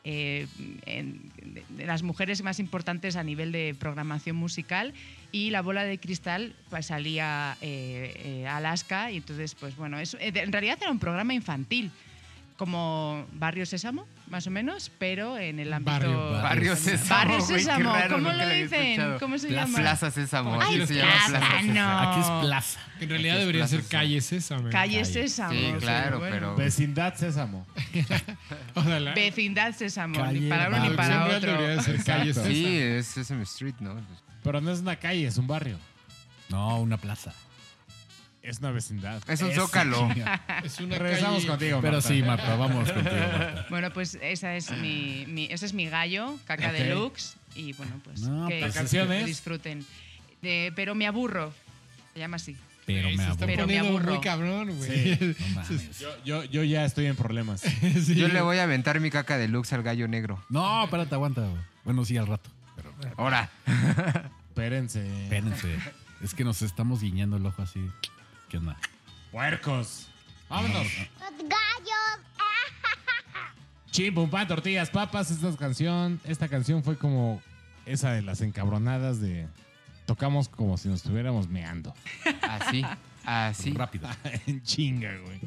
eh, en- de- de las mujeres más importantes a nivel de programación musical y la bola de cristal pues salía eh, eh, Alaska y entonces pues bueno es, eh, en realidad era un programa infantil como Barrio Sésamo más o menos pero en el ámbito Barrio- Barrio Sésamo. Barrio güey, qué Sésamo, raro, ¿cómo lo dicen? ¿Cómo se Plaza- llama? Plaza Sésamo. Ay, aquí se llama plaza, Plaza Sésamo. no. Aquí es plaza. En realidad Aquí debería ser Sésamo. calle Sésamo. Calle Calle. Sésamo. Sí, claro, bueno. pero- Vecindad Sésamo. Ojalá. Vecindad Sésamo, Calle ni para uno ni Barrio. para otro. debería ser calle. Sésamo. Sí, es Sesame Street, ¿no? Pero no es una calle, es un barrio. No, una plaza. Es una vecindad. Es un zócalo. chinga. Es una Regresamos calle- contigo, Pero Marta. sí, Marta, vamos contigo. Marta. Bueno, pues esa es mi, mi- ese es mi gallo, caca Ok. deluxe. Y bueno, pues No, que, pues ¿La canción que es? disfruten. De- pero me aburro. Se llama así. Pero me se está aburro. Pero me poniendo aburro. muy cabrón, güey. Sí. No mames. Yo, yo, yo ya estoy en problemas. Sí. Yo le voy a aventar mi caca de Lux al gallo negro. No, espérate, aguanta. güey. Bueno, sí, al rato. Pero Ahora. Espérense. espérense. Es que nos estamos guiñando el ojo así. ¿Qué onda? Puercos. Vámonos. Los gallos. Chim, pum, pan, tortillas, papas. Esta canción, esta canción fue como esa de las encabronadas de tocamos como si nos estuviéramos meando. Así. Así. Rápido. en chinga, güey.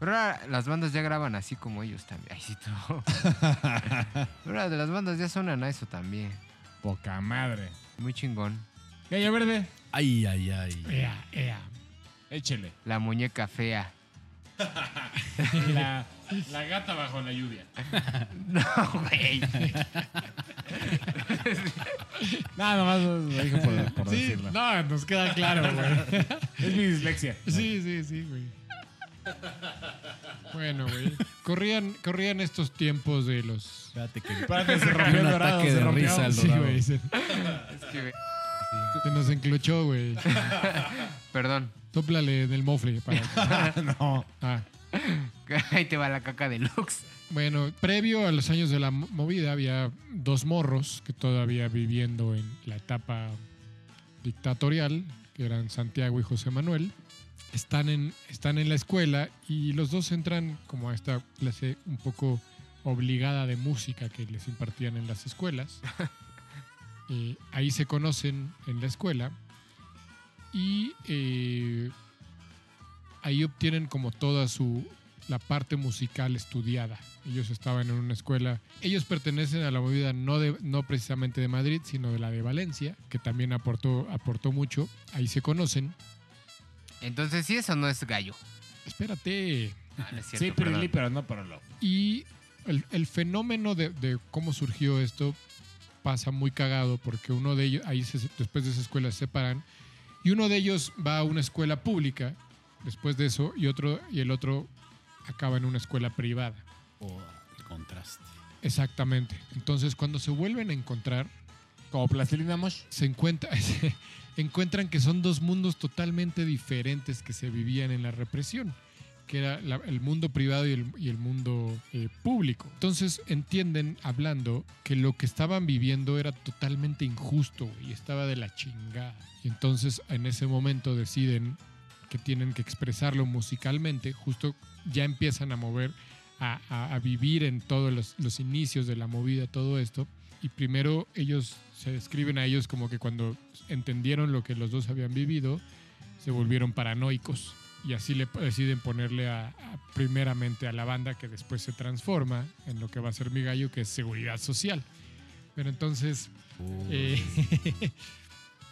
Pero ahora las bandas ya graban así como ellos también. Ay, sí, tú. Pero ahora de las bandas ya suenan a eso también. Poca madre. Muy chingón. Gallo verde, Ay, ay, ay. Ea, ea. échele. La muñeca fea. La, la gata bajo la lluvia. No, güey. Nada, nomás lo dije por, por Sí, decirlo. no, nos queda claro, güey. Es mi dislexia. Sí, sí, sí, güey. Bueno, güey. Corrían, corrían estos tiempos de los. Espérate que Espérate, se rompió el dorado. ataque Se de rompió. risa al Sí, dorado. güey. Se, Es que, güey, se nos enclochó, güey. Perdón. Tóplale del mofle para. no. Ah. Ahí te va la caca de Lux. Bueno, previo a los años de la mo- movida había dos morros que todavía viviendo en la etapa dictatorial, que eran Santiago y José Manuel. Están en, están en la escuela y los dos entran como a esta clase un poco obligada de música que les impartían en las escuelas. Eh, ahí se conocen en la escuela y eh, ahí obtienen como toda su la parte musical estudiada. Ellos estaban en una escuela. Ellos pertenecen a la movida no, de, no precisamente de Madrid, sino de la de Valencia, que también aportó, aportó mucho. Ahí se conocen. Entonces, sí, eso no es gallo. Espérate. Ah, no es cierto, Sí, pero no para lo. Y el, el fenómeno de, de cómo surgió esto pasa muy cagado porque uno de ellos, ahí se- después de esa escuela se separan y uno de ellos va a una escuela pública después de eso y otro y el otro acaba en una escuela privada. O el contraste. Exactamente. Entonces cuando se vuelven a encontrar Como Plastilina Mosh. se encuentra, encuentran que son dos mundos totalmente diferentes que se vivían en la represión, que era la- el mundo privado y el, y el mundo eh, público. Entonces entienden, hablando, que lo que estaban viviendo era totalmente injusto y estaba de la chingada. Y entonces en ese momento deciden que tienen que expresarlo musicalmente, justo ya empiezan a mover, a, a- a vivir en todos los, los inicios de la movida, todo esto. Y primero ellos se describen a ellos como que cuando entendieron lo que los dos habían vivido, se volvieron paranoicos. Y así le deciden ponerle a, a- primeramente a la banda que después se transforma en lo que va a ser mi gallo, que es seguridad social. Pero entonces, eh,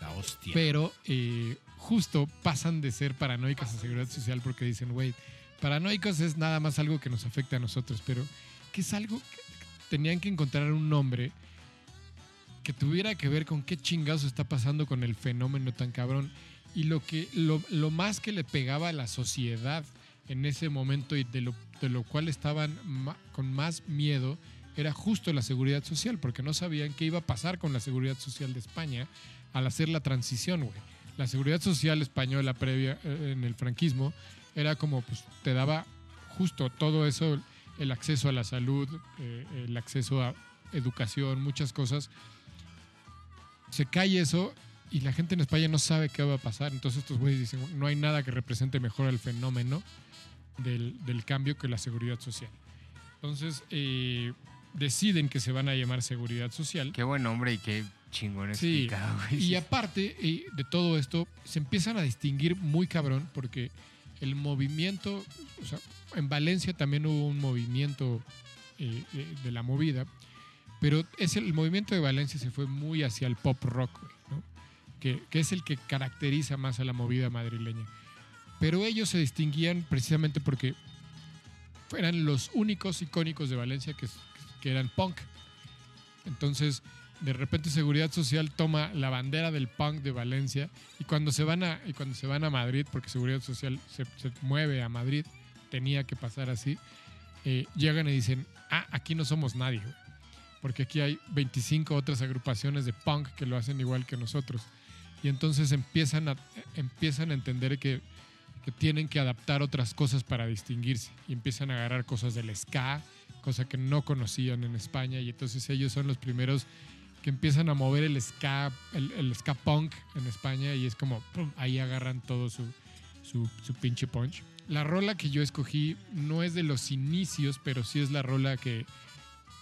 la hostia. pero eh, justo pasan de ser paranoicos a seguridad social porque dicen, güey, paranoicos es nada más algo que nos afecta a nosotros, pero que es algo que tenían que encontrar un nombre que tuviera que ver con qué chingados está pasando con el fenómeno tan cabrón y lo que lo, lo más que le pegaba a la sociedad en ese momento y de lo, de lo cual estaban con más miedo era justo la seguridad social, porque no sabían qué iba a pasar con la seguridad social de España al hacer la transición, güey. La seguridad social española previa eh, en el franquismo era como, pues, te daba justo todo eso, el acceso a la salud, eh, el acceso a educación, muchas cosas. Se cae eso y la gente en España no sabe qué va a pasar. Entonces estos güeyes dicen, no hay nada que represente mejor el fenómeno del, del cambio que la seguridad social. Entonces eh, deciden que se van a llamar seguridad social. Qué buen nombre y qué chingón Sí, explicado, güey. Y aparte eh, de todo esto, se empiezan a distinguir muy cabrón porque el movimiento, o sea, en Valencia también hubo un movimiento eh, de, de la movida, pero es el, movimiento de Valencia se fue muy hacia el pop rock, que, es el que caracteriza más a la movida madrileña. Pero ellos se distinguían precisamente porque eran los únicos icónicos de Valencia que, eran punk. Entonces, de repente Seguridad Social toma la bandera del punk de Valencia y cuando se van a, cuando se van a Madrid, porque Seguridad Social se, mueve a Madrid, tenía que pasar así, eh, llegan y dicen, ah, aquí no somos nadie, porque aquí hay 25 otras agrupaciones de punk que lo hacen igual que nosotros. Y entonces empiezan a, empiezan a entender que, que tienen que adaptar otras cosas para distinguirse y empiezan a agarrar cosas del ska, cosa que no conocían en España y entonces ellos son los primeros que empiezan a mover el ska, el, el ska punk en España y es como, pum, ahí agarran todo su, su, su pinche punch. La rola que yo escogí no es de los inicios, pero sí es la rola que,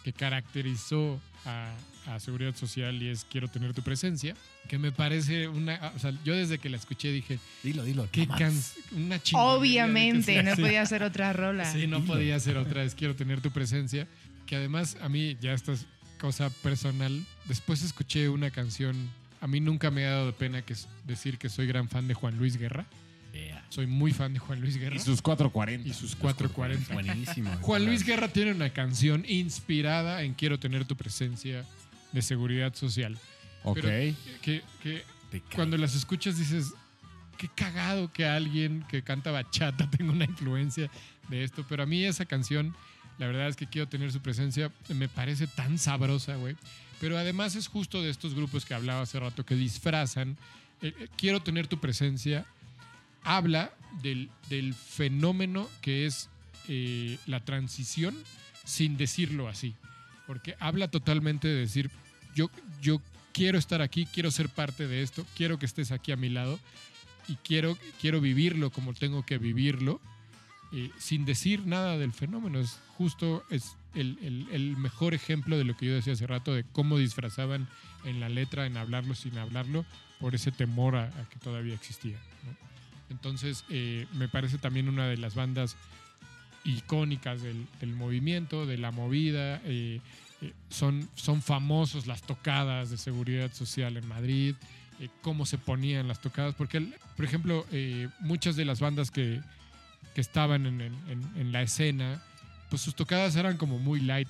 que caracterizó a, a Seguridad Social y es Quiero tener tu presencia, que me parece una... O sea, yo desde que la escuché dije, Dilo, dilo. qué una chingonería de Obviamente, no podía ser otra rola. Sí, no Dilo. podía ser otra vez. Quiero tener tu presencia. Que además, a mí, ya esta es cosa personal. Después escuché una canción. A mí nunca me ha dado pena que es decir que soy gran fan de Juan Luis Guerra. Yeah. Soy muy fan de Juan Luis Guerra. Y sus 440. y sus 440. Buenísimo. Juan Luis Guerra tiene una canción inspirada en Quiero tener tu presencia de seguridad social. Ok. Pero que, que cuando las escuchas dices, qué cagado que alguien que canta bachata tenga una influencia de esto. Pero a mí esa canción, la verdad es que quiero tener su presencia, me parece tan sabrosa, güey. Pero además es justo de estos grupos que hablaba hace rato que disfrazan. eh, eh, quiero tener tu presencia. Habla del, del fenómeno que es eh, la transición sin decirlo así. Porque habla totalmente de decir, yo, yo quiero estar aquí, quiero ser parte de esto, quiero que estés aquí a mi lado. y quiero, quiero vivirlo como tengo que vivirlo, eh, sin decir nada del fenómeno. Es justo es el, el- mejor ejemplo de lo que yo decía hace rato, de cómo disfrazaban en la letra, en hablarlo sin hablarlo, por ese temor a, que todavía existía. Entonces, eh, me parece también una de las bandas icónicas del, movimiento, de la movida. eh, eh, son, son famosos las tocadas de seguridad social en Madrid, cómo se ponían las tocadas, porque, por ejemplo, muchas de las bandas que, que estaban en- en- en la escena, pues sus tocadas eran como muy light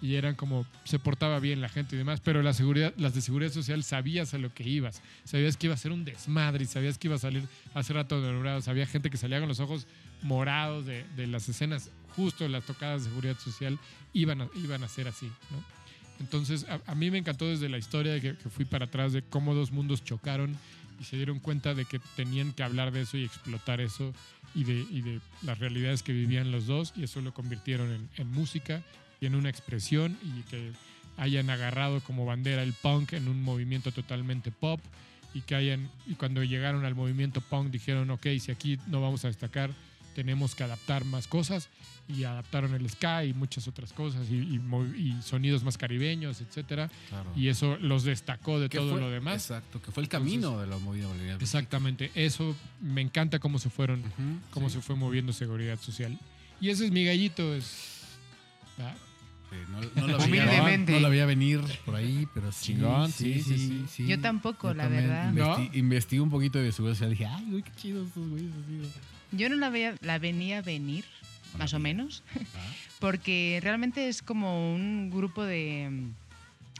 y eran como se portaba bien la gente y demás, pero la seguridad, las de seguridad social sabías a lo que ibas, sabías que iba a ser un desmadre y sabías que iba a salir hace rato de había gente que salía con los ojos morados de, de las escenas, justo las tocadas de seguridad social iban a, iban a ser así, ¿no? Entonces, a, a mí me encantó desde la historia de que, que fui para atrás de cómo dos mundos chocaron y se dieron cuenta de que tenían que hablar de eso y explotar eso y de, y de las realidades que vivían los dos y eso lo convirtieron en, en música en una expresión y que hayan agarrado como bandera el punk en un movimiento totalmente pop y que hayan y cuando llegaron al movimiento punk dijeron ok si aquí no vamos a destacar tenemos que adaptar más cosas y adaptaron el ska y muchas otras cosas y, y movi- y sonidos más caribeños etcétera Claro. y eso los destacó de ¿Qué todo fue? lo demás Exacto, que fue el camino de la movida boliviana. exactamente eso me encanta cómo se fueron cómo sí. se fue moviendo seguridad social y ese es mi gallito es ah, no, no lo veía, Humildemente. no lo veía venir por ahí, pero sí. Chingón, sí, sí, sí. Yo tampoco, la verdad. investi- ¿No? Investigué un poquito de seguridad social. Dije, ay, güey, qué chidos estos güeyes. así, güey". Yo no la, veía, la venía a venir, más o menos, Ah. porque realmente es como un grupo de,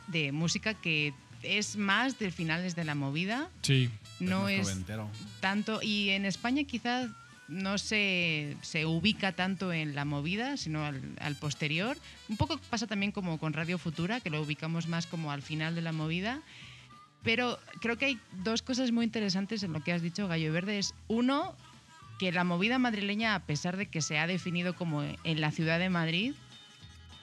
de música que es más de finales de la movida, sí no es noventero. tanto, y en España quizás no se, se ubica tanto en la movida, sino al, posterior. Un poco pasa también como con Radio Futura, que lo ubicamos más como al final de la movida. Pero creo que hay dos cosas muy interesantes en lo que has dicho, Gallo Verde. Es uno, que la movida madrileña, a pesar de que se ha definido como en la ciudad de Madrid,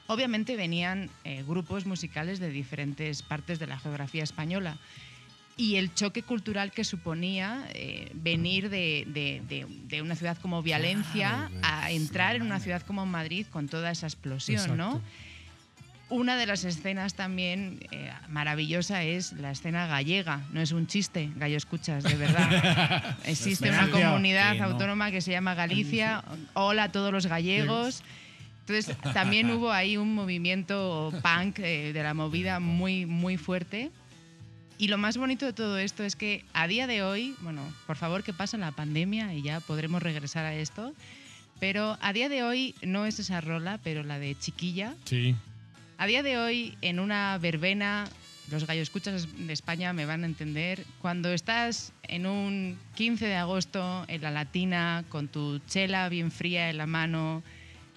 obviamente venían eh, grupos musicales de diferentes partes de la geografía española. Y el choque cultural que suponía eh, venir de, de- de- de una ciudad como güey, a entrar en una ciudad como Madrid con toda esa explosión, Exacto. ¿no? Una de las escenas también eh, maravillosa es la escena gallega. No es un chiste, gallo escuchas, de verdad. Existe una Galicia, comunidad autónoma que se llama Galicia. Hola a todos los gallegos. Entonces también hubo ahí un movimiento punk eh, de la movida muy, muy fuerte. Y lo más bonito de todo esto es que a día de hoy, bueno, por favor que pase la pandemia y ya podremos regresar a esto, pero a día de hoy no es esa rola, pero la de Chiquilla. sí A día de hoy, en una verbena, los gallo escuchas de España me van a entender, cuando estás en un 15 de agosto en la latina, con tu chela bien fría en la mano,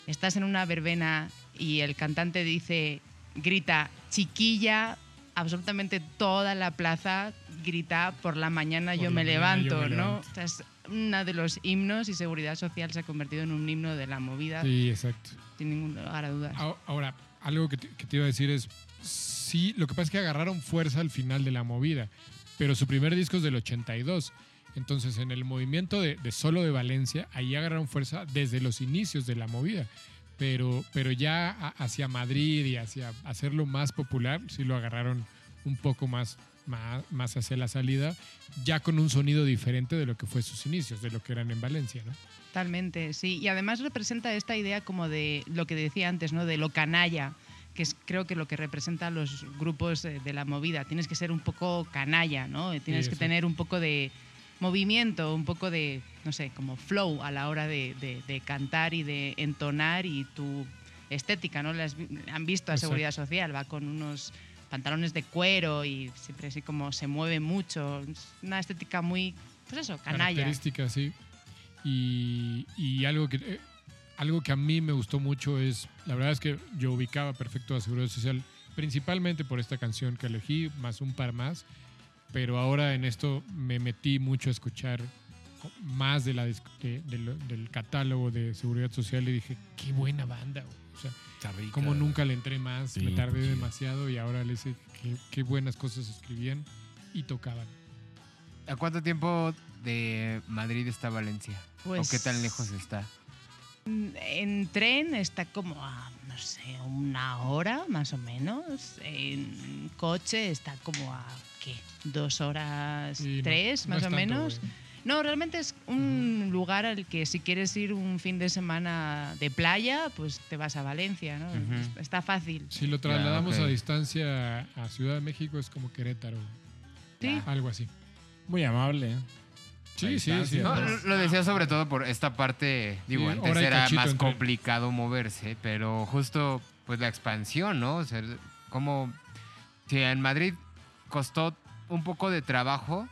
estás en una verbena y el cantante dice, grita, chiquilla, absolutamente toda la plaza grita, por la mañana, Por yo, me levanto, yo me ¿no? levanto. O sea, es uno de los himnos y seguridad social se ha convertido en un himno de la movida, sí exacto sin ningún lugar a dudas. Ahora- Ahora, algo que te, que te iba a decir es, sí, lo que pasa es que agarraron fuerza al final de la movida, pero su primer disco es del 82. Entonces, en el movimiento de, de solo de Valencia, ahí agarraron fuerza desde los inicios de la movida. Pero, pero ya hacia Madrid y hacia hacerlo más popular, sí lo agarraron un poco más, más, más hacia la salida, ya con un sonido diferente de lo que fue sus inicios, de lo que eran en Valencia, ¿no? Totalmente, sí. Y además representa esta idea como de lo que decía antes, ¿no? De lo canalla, que es creo que lo que representa a los grupos de la movida. Tienes que ser un poco canalla, ¿no? Tienes que tener un poco de movimiento, un poco de, no sé, como flow a la hora de, de- de cantar y de entonar y tu estética, ¿no? Las han visto a Exacto. Seguridad Social, va con unos pantalones de cuero y siempre así como se mueve mucho. Una estética muy, pues eso, canalla. características, sí. Y, y algo, que, eh, algo que a mí me gustó mucho es, la verdad es que yo ubicaba perfecto a Seguridad Social, principalmente por esta canción que elegí, más un par más, pero ahora en esto me metí mucho a escuchar más de la, dis- de- de lo- del catálogo de Seguridad Social y dije, qué buena banda, güey". o sea, Está rica. como nunca le entré más, Sí, me tardé pues sí. demasiado y ahora le sé qué, qué buenas cosas escribían y tocaban. ¿A cuánto tiempo de Madrid está Valencia? Pues- ¿O qué tan lejos está? En tren está como a, no sé, una hora más o menos. En coche está como a, ¿qué? Dos horas, no, tres no más o menos. güey. No, realmente es un lugar al que si quieres ir un fin de semana de playa, pues te vas a Valencia, ¿no? Está fácil. Si lo trasladamos a distancia a Ciudad de México es como Querétaro, Sí. algo así. Muy amable. Sí, sí, sí. lo decía sobre todo por esta parte, digo, Sí, antes era más complicado moverse, pero justo pues la expansión, ¿no? O sea, como si en Madrid costó un poco de trabajo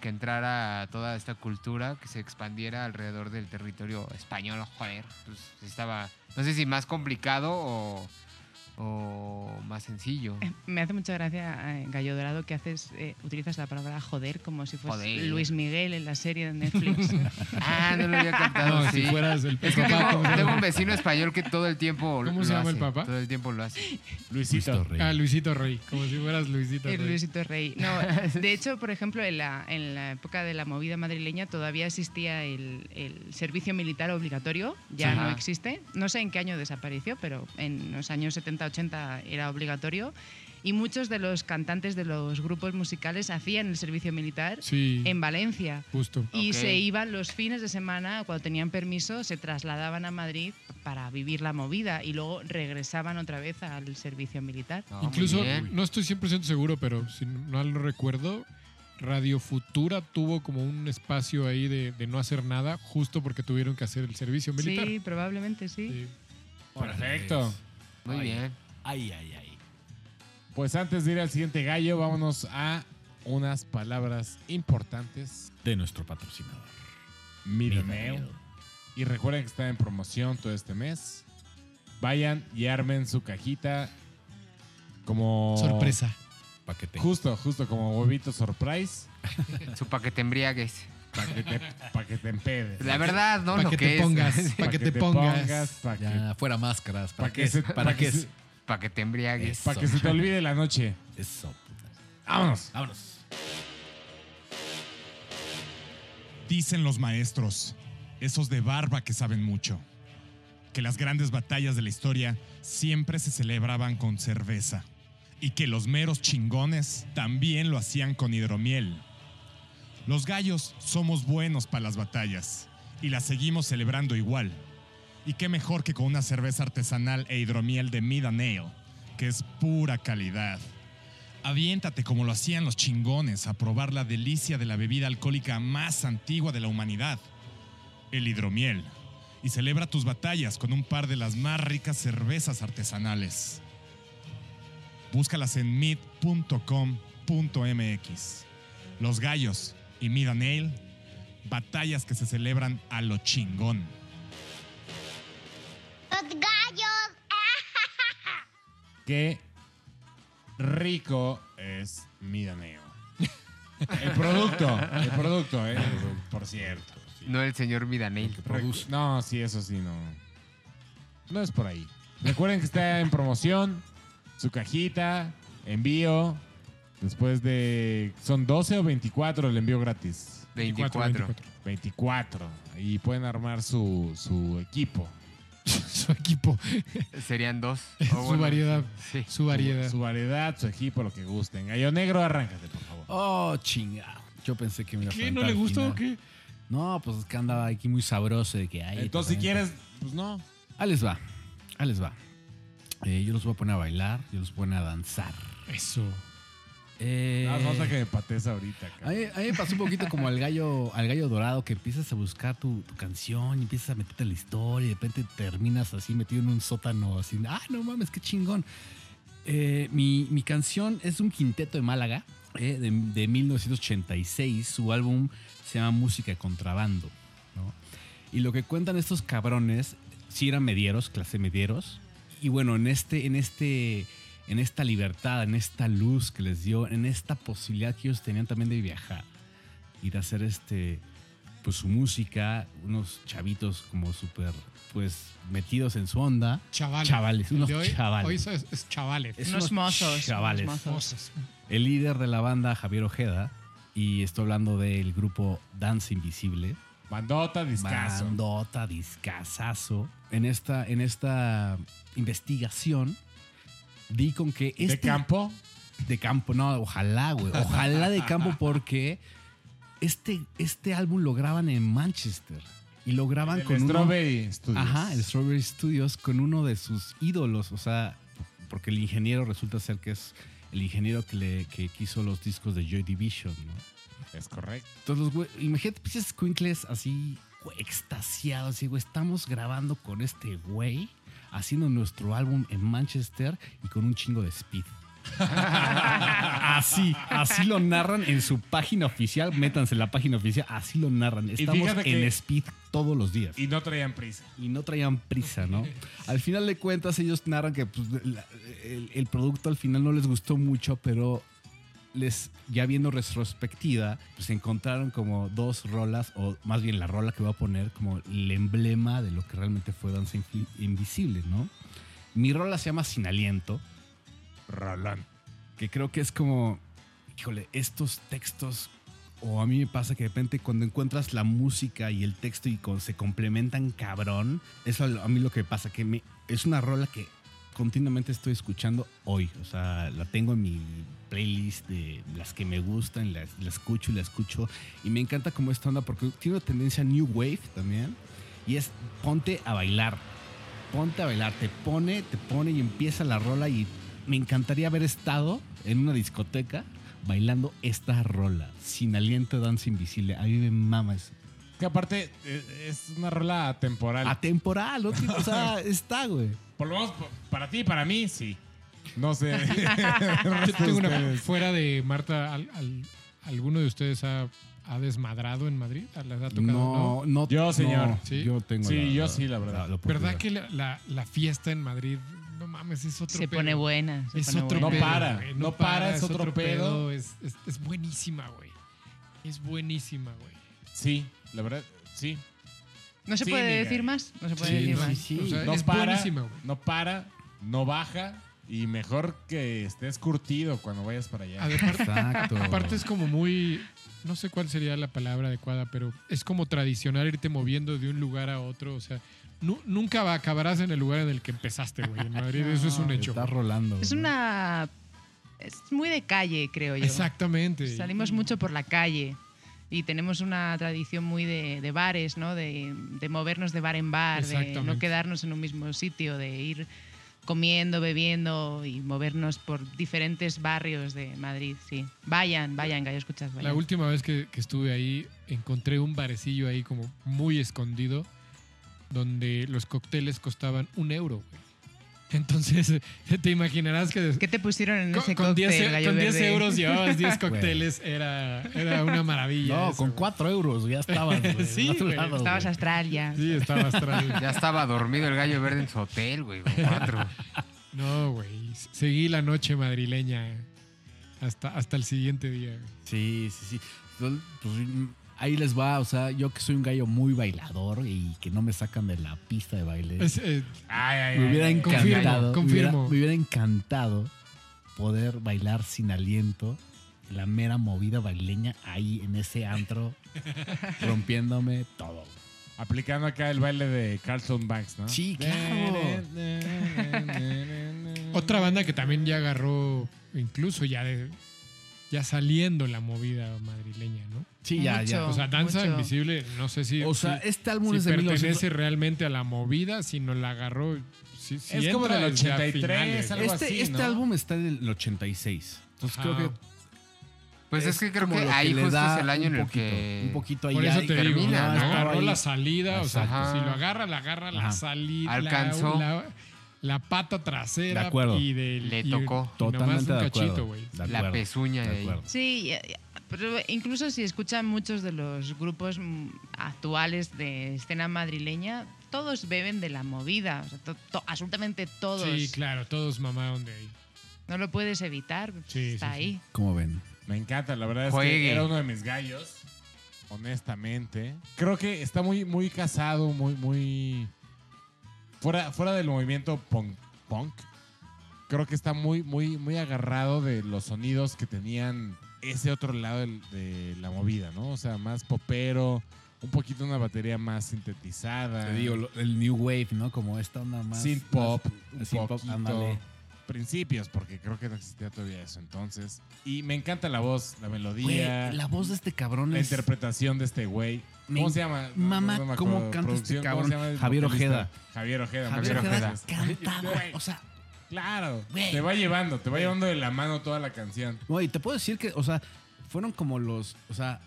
que entrara toda esta cultura, que se expandiera alrededor del territorio español, joder, pues estaba, no sé si más complicado o, o más sencillo. Me hace mucha gracia, eh, Gallo Dorado, que haces, eh, utilizas la palabra joder como si fuese Joder. Luis Miguel en la serie de Netflix. Ah, no lo había captado, No, sí. si fueras el Es que papá, tengo, ¿cómo se tengo un vecino español que todo el tiempo ¿Cómo lo se llama el hace, papá? Todo el tiempo lo hace. Luisito. Luisito Rey. Ah, Luisito Rey, como si fueras Luisito El Rey. Luisito Rey. No, de hecho, por ejemplo, en la, en la época de la movida madrileña todavía existía el, el servicio militar obligatorio, ya Ajá. no existe. No sé en qué año desapareció, pero en los años 70-80 era obligatorio. Y muchos de los cantantes de los grupos musicales hacían el servicio militar Sí, en Valencia. justo. Y Ok. se iban los fines de semana, cuando tenían permiso, se trasladaban a Madrid para vivir la movida y luego regresaban otra vez al servicio militar. No, muy Incluso, no estoy 100% seguro, pero si no recuerdo, Radio Futura tuvo como un espacio ahí de, de no hacer nada, justo porque tuvieron que hacer el servicio militar. Sí, probablemente sí. Sí. Perfecto. Muy Ay. bien. Ay, ay, ay. Pues antes de ir al siguiente gallo, vámonos a unas palabras importantes. De nuestro patrocinador. Midaneo. Y recuerden que está en promoción todo este mes. Vayan y armen su cajita como... Sorpresa. Pa' que te- Justo, justo como huevito surprise. Su pa' que te embriagues. Para que, te, pa' que te empedes. La verdad, ¿no? Para Lo que que te es. pongas. Para que te pongas. Para que, Ya, fuera máscaras. ¿Para pa' qué que es? se, ¿Para pa' qué que es? se- Para que te embriagues. Eso. pa' que se te olvide la noche. Eso, puta. Vámonos. Vámonos. Dicen los maestros, esos de barba que saben mucho, que las grandes batallas de la historia siempre se celebraban con cerveza y que los meros chingones también lo hacían con hidromiel. Los gallos somos buenos para las batallas y las seguimos celebrando igual. Y qué mejor que con una cerveza artesanal e hidromiel de Mid and Ale, que es pura calidad. Aviéntate como lo hacían los chingones a probar la delicia de la bebida alcohólica más antigua de la humanidad, el hidromiel. Y celebra tus batallas con un par de las más ricas cervezas artesanales. Búscalas en mid.com.mx. Los gallos y Ale, batallas que se celebran a lo chingón. Los gallos. Qué rico es Midaneo. El producto, el producto, eh, por cierto. No el señor Midaney. Recu- No, sí, eso sí, no. No es por ahí. Recuerden que está en promoción, su cajita, envío. Después de. ¿Son 12 o 24 el envío gratis? 24. 24. Y pueden armar su, su equipo. Su equipo, Serían dos. su O bueno, variedad. Sí. Su variedad. Su variedad, su equipo, lo que gusten. Gallo Negro, arráncate, por favor. Oh, chinga. Yo pensé que me iba a ¿Qué? ¿No le gustó o qué? No, pues es que andaba aquí muy sabroso de que hay. Entonces, si quieres, pues no. Ahí les va. Ahí les va. Eh, yo los voy a poner a bailar, yo los voy a poner a danzar. Eso. Eh, Nada más falta que me patees ahorita. a, cabrón. mí, a mí me pasó un poquito como al gallo, al gallo dorado, que empiezas a buscar tu, tu canción y empiezas a meterte en la historia y de repente terminas así metido en un sótano, así, ah, no mames, qué chingón. Eh, mi, mi canción es un quinteto de Málaga eh, de, de 1986. Su álbum se llama Música de Contrabando. ¿no? Y lo que cuentan estos cabrones, sí eran medieros, clase medieros. Y bueno, en este, en este, en esta libertad, en esta luz que les dio, en esta posibilidad que ellos tenían también de viajar y de hacer este, pues su música, unos chavitos como súper, pues metidos en su onda. Chavales. Chavales, unos hoy, chavales. Hoy es, es chavales. Es Unos mozos, Chavales. unos mozos. El líder de la banda, Javier Ojeda, Y estoy hablando del grupo Danza Invisible. Bandota, discazo. Bandota, discazazo. En esta, en esta investigación di con que este... ¿De campo? De campo, no, ojalá, güey. Ojalá de campo porque este, este álbum lo graban en Manchester. Y lo graban El con uno... Strawberry Studios. Ajá, el Strawberry Studios con uno de sus ídolos. O sea, porque el ingeniero resulta ser que es el ingeniero que, le, que hizo los discos de Joy Division, ¿no? Es correcto. Entonces, los güey, imagínate, pinches squinkles así, güey, extasiados, así, güey, estamos grabando con este güey, haciendo nuestro álbum en Manchester y con un chingo de speed. así, así lo narran en su página oficial. Métanse en la página oficial, así lo narran. Estamos en speed todos los días. Y no traían prisa. Y no traían prisa, ¿no? Al final de cuentas, ellos narran que pues, el producto al final no les gustó mucho, pero les, ya viendo retrospectiva, pues encontraron como dos rolas, o más bien la rola que voy a poner como el emblema de lo que realmente fue Danza Invisible, ¿no? Mi rola se llama Sin Aliento, Rolón. que creo que es como, híjole, estos textos, o a mí me pasa que de repente cuando encuentras la música y el texto y se complementan cabrón, eso a mí lo que pasa, que me, es una rola que continuamente estoy escuchando hoy, o sea, la tengo en mi playlist de las que me gustan, la, la escucho y la escucho, y me encanta como esta onda porque tiene una tendencia New Wave también, y es ponte a bailar, ponte a bailar, te pone, te pone y empieza la rola y me encantaría haber estado en una discoteca bailando esta rola, sin aliento danza invisible. A mí me mama eso. Que aparte eh, es una rola atemporal. Atemporal, ¿no? O sea, está, güey. Por lo menos para ti y para mí, sí. No sé. Yo tengo una. Fuera de Marta, al- al- ¿alguno de ustedes ha, ha desmadrado en Madrid? ¿Les ha tocado? No, no. Yo, señor. no, Sí. Yo tengo Sí, yo sí, la verdad. ¿Verdad que la, la- la fiesta en Madrid, no mames, es otro Se pedo? pone buena. se Es pone otro No buena. pedo, para, güey, no para, es otro pedo. Es, es- es buenísima, güey. Es buenísima, güey. Sí, la verdad, sí. ¿No se Sí, puede decir más? No se puede Sí, decir no, más. sí, sí. O sea, No es para, buenísima, güey. no para, no baja. Y mejor que estés curtido cuando vayas para allá. Aparte, Exacto. aparte es como muy, no sé cuál sería la palabra adecuada, pero es como tradicional irte moviendo de un lugar a otro. O sea, nu- nunca va- acabarás en el lugar en el que empezaste, güey. En Madrid, eso es un hecho. Está rolando. Es güey. una. Es muy de calle, creo yo. Exactamente. Salimos mucho por la calle y tenemos una tradición muy de, de bares, ¿no? De, de movernos de bar en bar, de no quedarnos en un mismo sitio, de ir comiendo, bebiendo y movernos por diferentes barrios de Madrid, sí. Vayan, vayan, gallo, escuchas, vayan. La última vez que, que estuve ahí, encontré un barecillo ahí como muy escondido, donde los cócteles costaban un euro, güey. Entonces, te imaginarás que... ¿Qué te pusieron en ese con, con 10, cóctel, e- gallo con 10 verde? euros llevabas 10 cócteles, era, era una maravilla. No, eso, con güey. cuatro euros ya estabas. Sí, güey. lado, Estabas güey. astral ya. Sí, estaba astral. Ya estaba dormido el gallo verde en su hotel, güey. con Cuatro. No, güey. Seguí la noche madrileña hasta, hasta el siguiente día. Sí, sí, sí. Entonces, pues, mm, ahí les va, o sea, yo que soy un gallo muy bailador y que no me sacan de la pista de baile. Es, eh, Ay, ay, me hubiera ay. Confirmo, encantado. me confirmo. hubiera- Me hubiera, encantado poder bailar sin aliento. La mera movida baileña ahí en ese antro, rompiéndome todo. Aplicando acá el baile de Carlton Banks, ¿no? Sí, claro. otra banda que también ya agarró, incluso ya de- ya saliendo la movida madrileña, ¿no? Sí, ya, ya. Mucho. O sea, Danza mucho. Invisible, no sé si, O sea, si- este álbum si es de pertenece 1900. realmente a la movida, si no la agarró. si- si Es como del desde a 83, finales. algo Este, así, este ¿no? álbum está del 86. Entonces Ajá. creo que. Pues es, que creo que ahí le justo da es el año en el poquito, que. Un poquito ahí. Por eso ahí te digo, termina, ¿no? agarró Estaba la ahí. salida, o sea, Ajá. si lo agarra, la agarra la Ajá. salida, Alcanzó. La, la- la pata trasera De acuerdo. y del Le y- tocó. y nomás Totalmente un de cachito, acuerdo. güey. De La pezuña de ahí. Sí, ya- ya, pero incluso si escuchan muchos de los grupos actuales de escena madrileña, todos beben de la movida, o sea, to- to- absolutamente todos. Sí, claro, todos mamaron de ahí. No lo puedes evitar, Sí, está sí, sí. ahí. ¿Cómo ven? Me encanta, la verdad es Juegue. que era uno de mis gallos, honestamente. Creo que está muy, muy casado, muy, muy... Fuera, fuera del movimiento punk, punk, creo que está muy, muy, muy agarrado de los sonidos que tenían ese otro lado de la movida, ¿no? O sea, más popero, un poquito una batería más sintetizada. Te digo, el New Wave, ¿no? Como esta onda más. Synth pop, más- un poquito. Principios, porque creo que no existía todavía eso entonces. Y me encanta la voz, la Güey, melodía, la voz de este cabrón la es. interpretación de este güey. Me ¿Cómo se llama? mama me cómo canta este Producción, ¿cómo cabrón. Javier? Ojeda. Javier Ojeda. Javier Ojeda canta, Güey, güey. O sea, Claro. Güey. Te va llevando, te va llevando de la mano toda la canción. No, y te puedo decir que, o sea, fueron como los, o sea,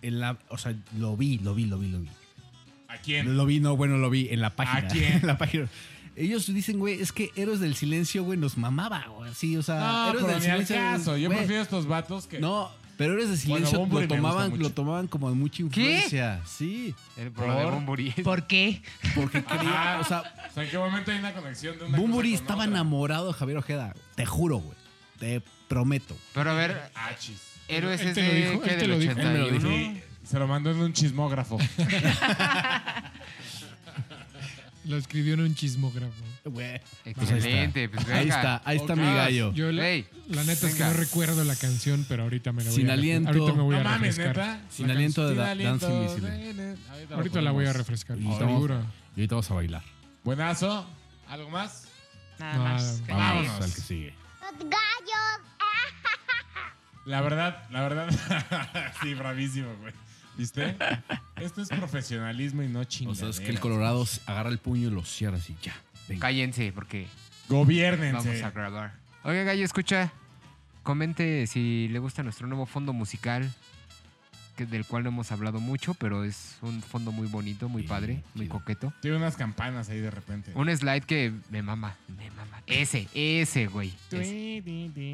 en la, o sea, lo vi, lo vi, lo vi, lo vi. ¿A quién? Lo vi, no, bueno, lo vi en la página. ¿A quién? En la página. Ellos dicen, güey, es que Héroes del Silencio, güey, nos mamaba, güey, así, o sea, No, Héroes pero del ni al Silencio. caso. Yo güey, prefiero estos vatos que. No, pero Héroes del Bueno, Silencio lo tomaban, lo tomaban como de mucha influencia. Sí, El por de ¿Por? Bumburi. ¿Por qué? porque quería, o sea, O sea, ¿en qué momento hay una conexión de una Bumburi estaba otra? enamorado de Javier Ojeda. Te juro, güey. Te prometo. Pero a ver, Ah, chis. Héroes Él es te lo de, dijo, ¿qué? él te del lo dijo. Él me lo dijo. 81. Sí, se lo mandó en un chismógrafo. Lo escribió en un chismógrafo. Güey. Excelente, pues Ahí venga. está, ahí está mi gallo. Yo la, la neta es que no recuerdo la canción, pero ahorita me la voy Sin a aliento. Ahorita me voy no a mames, refrescar. neta. Sin aliento de Sin Da- Invisible. de- Ahorita, Ahorita la voy a refrescar. Y Seguro. Y ahorita vamos a bailar. Buenazo. ¿Algo más? Nada Nada, más. Vamos Vámonos. al que sigue. La verdad, la verdad. sí, bravísimo, güey. ¿Viste? Esto es profesionalismo y no O chingaderas. sea, es que el Colorado agarra el puño y lo cierra así, ya. venga. Cállense, porque Gobiernense. vamos a grabar. Oiga, Gallo, escucha. Comente si le gusta nuestro nuevo fondo musical, que, del cual no hemos hablado mucho, pero es un fondo muy bonito, muy Sí, padre, muy chido. coqueto. Tiene unas campanas ahí de repente. Un slide que me mama, me mama. Ese, ese, güey. ese.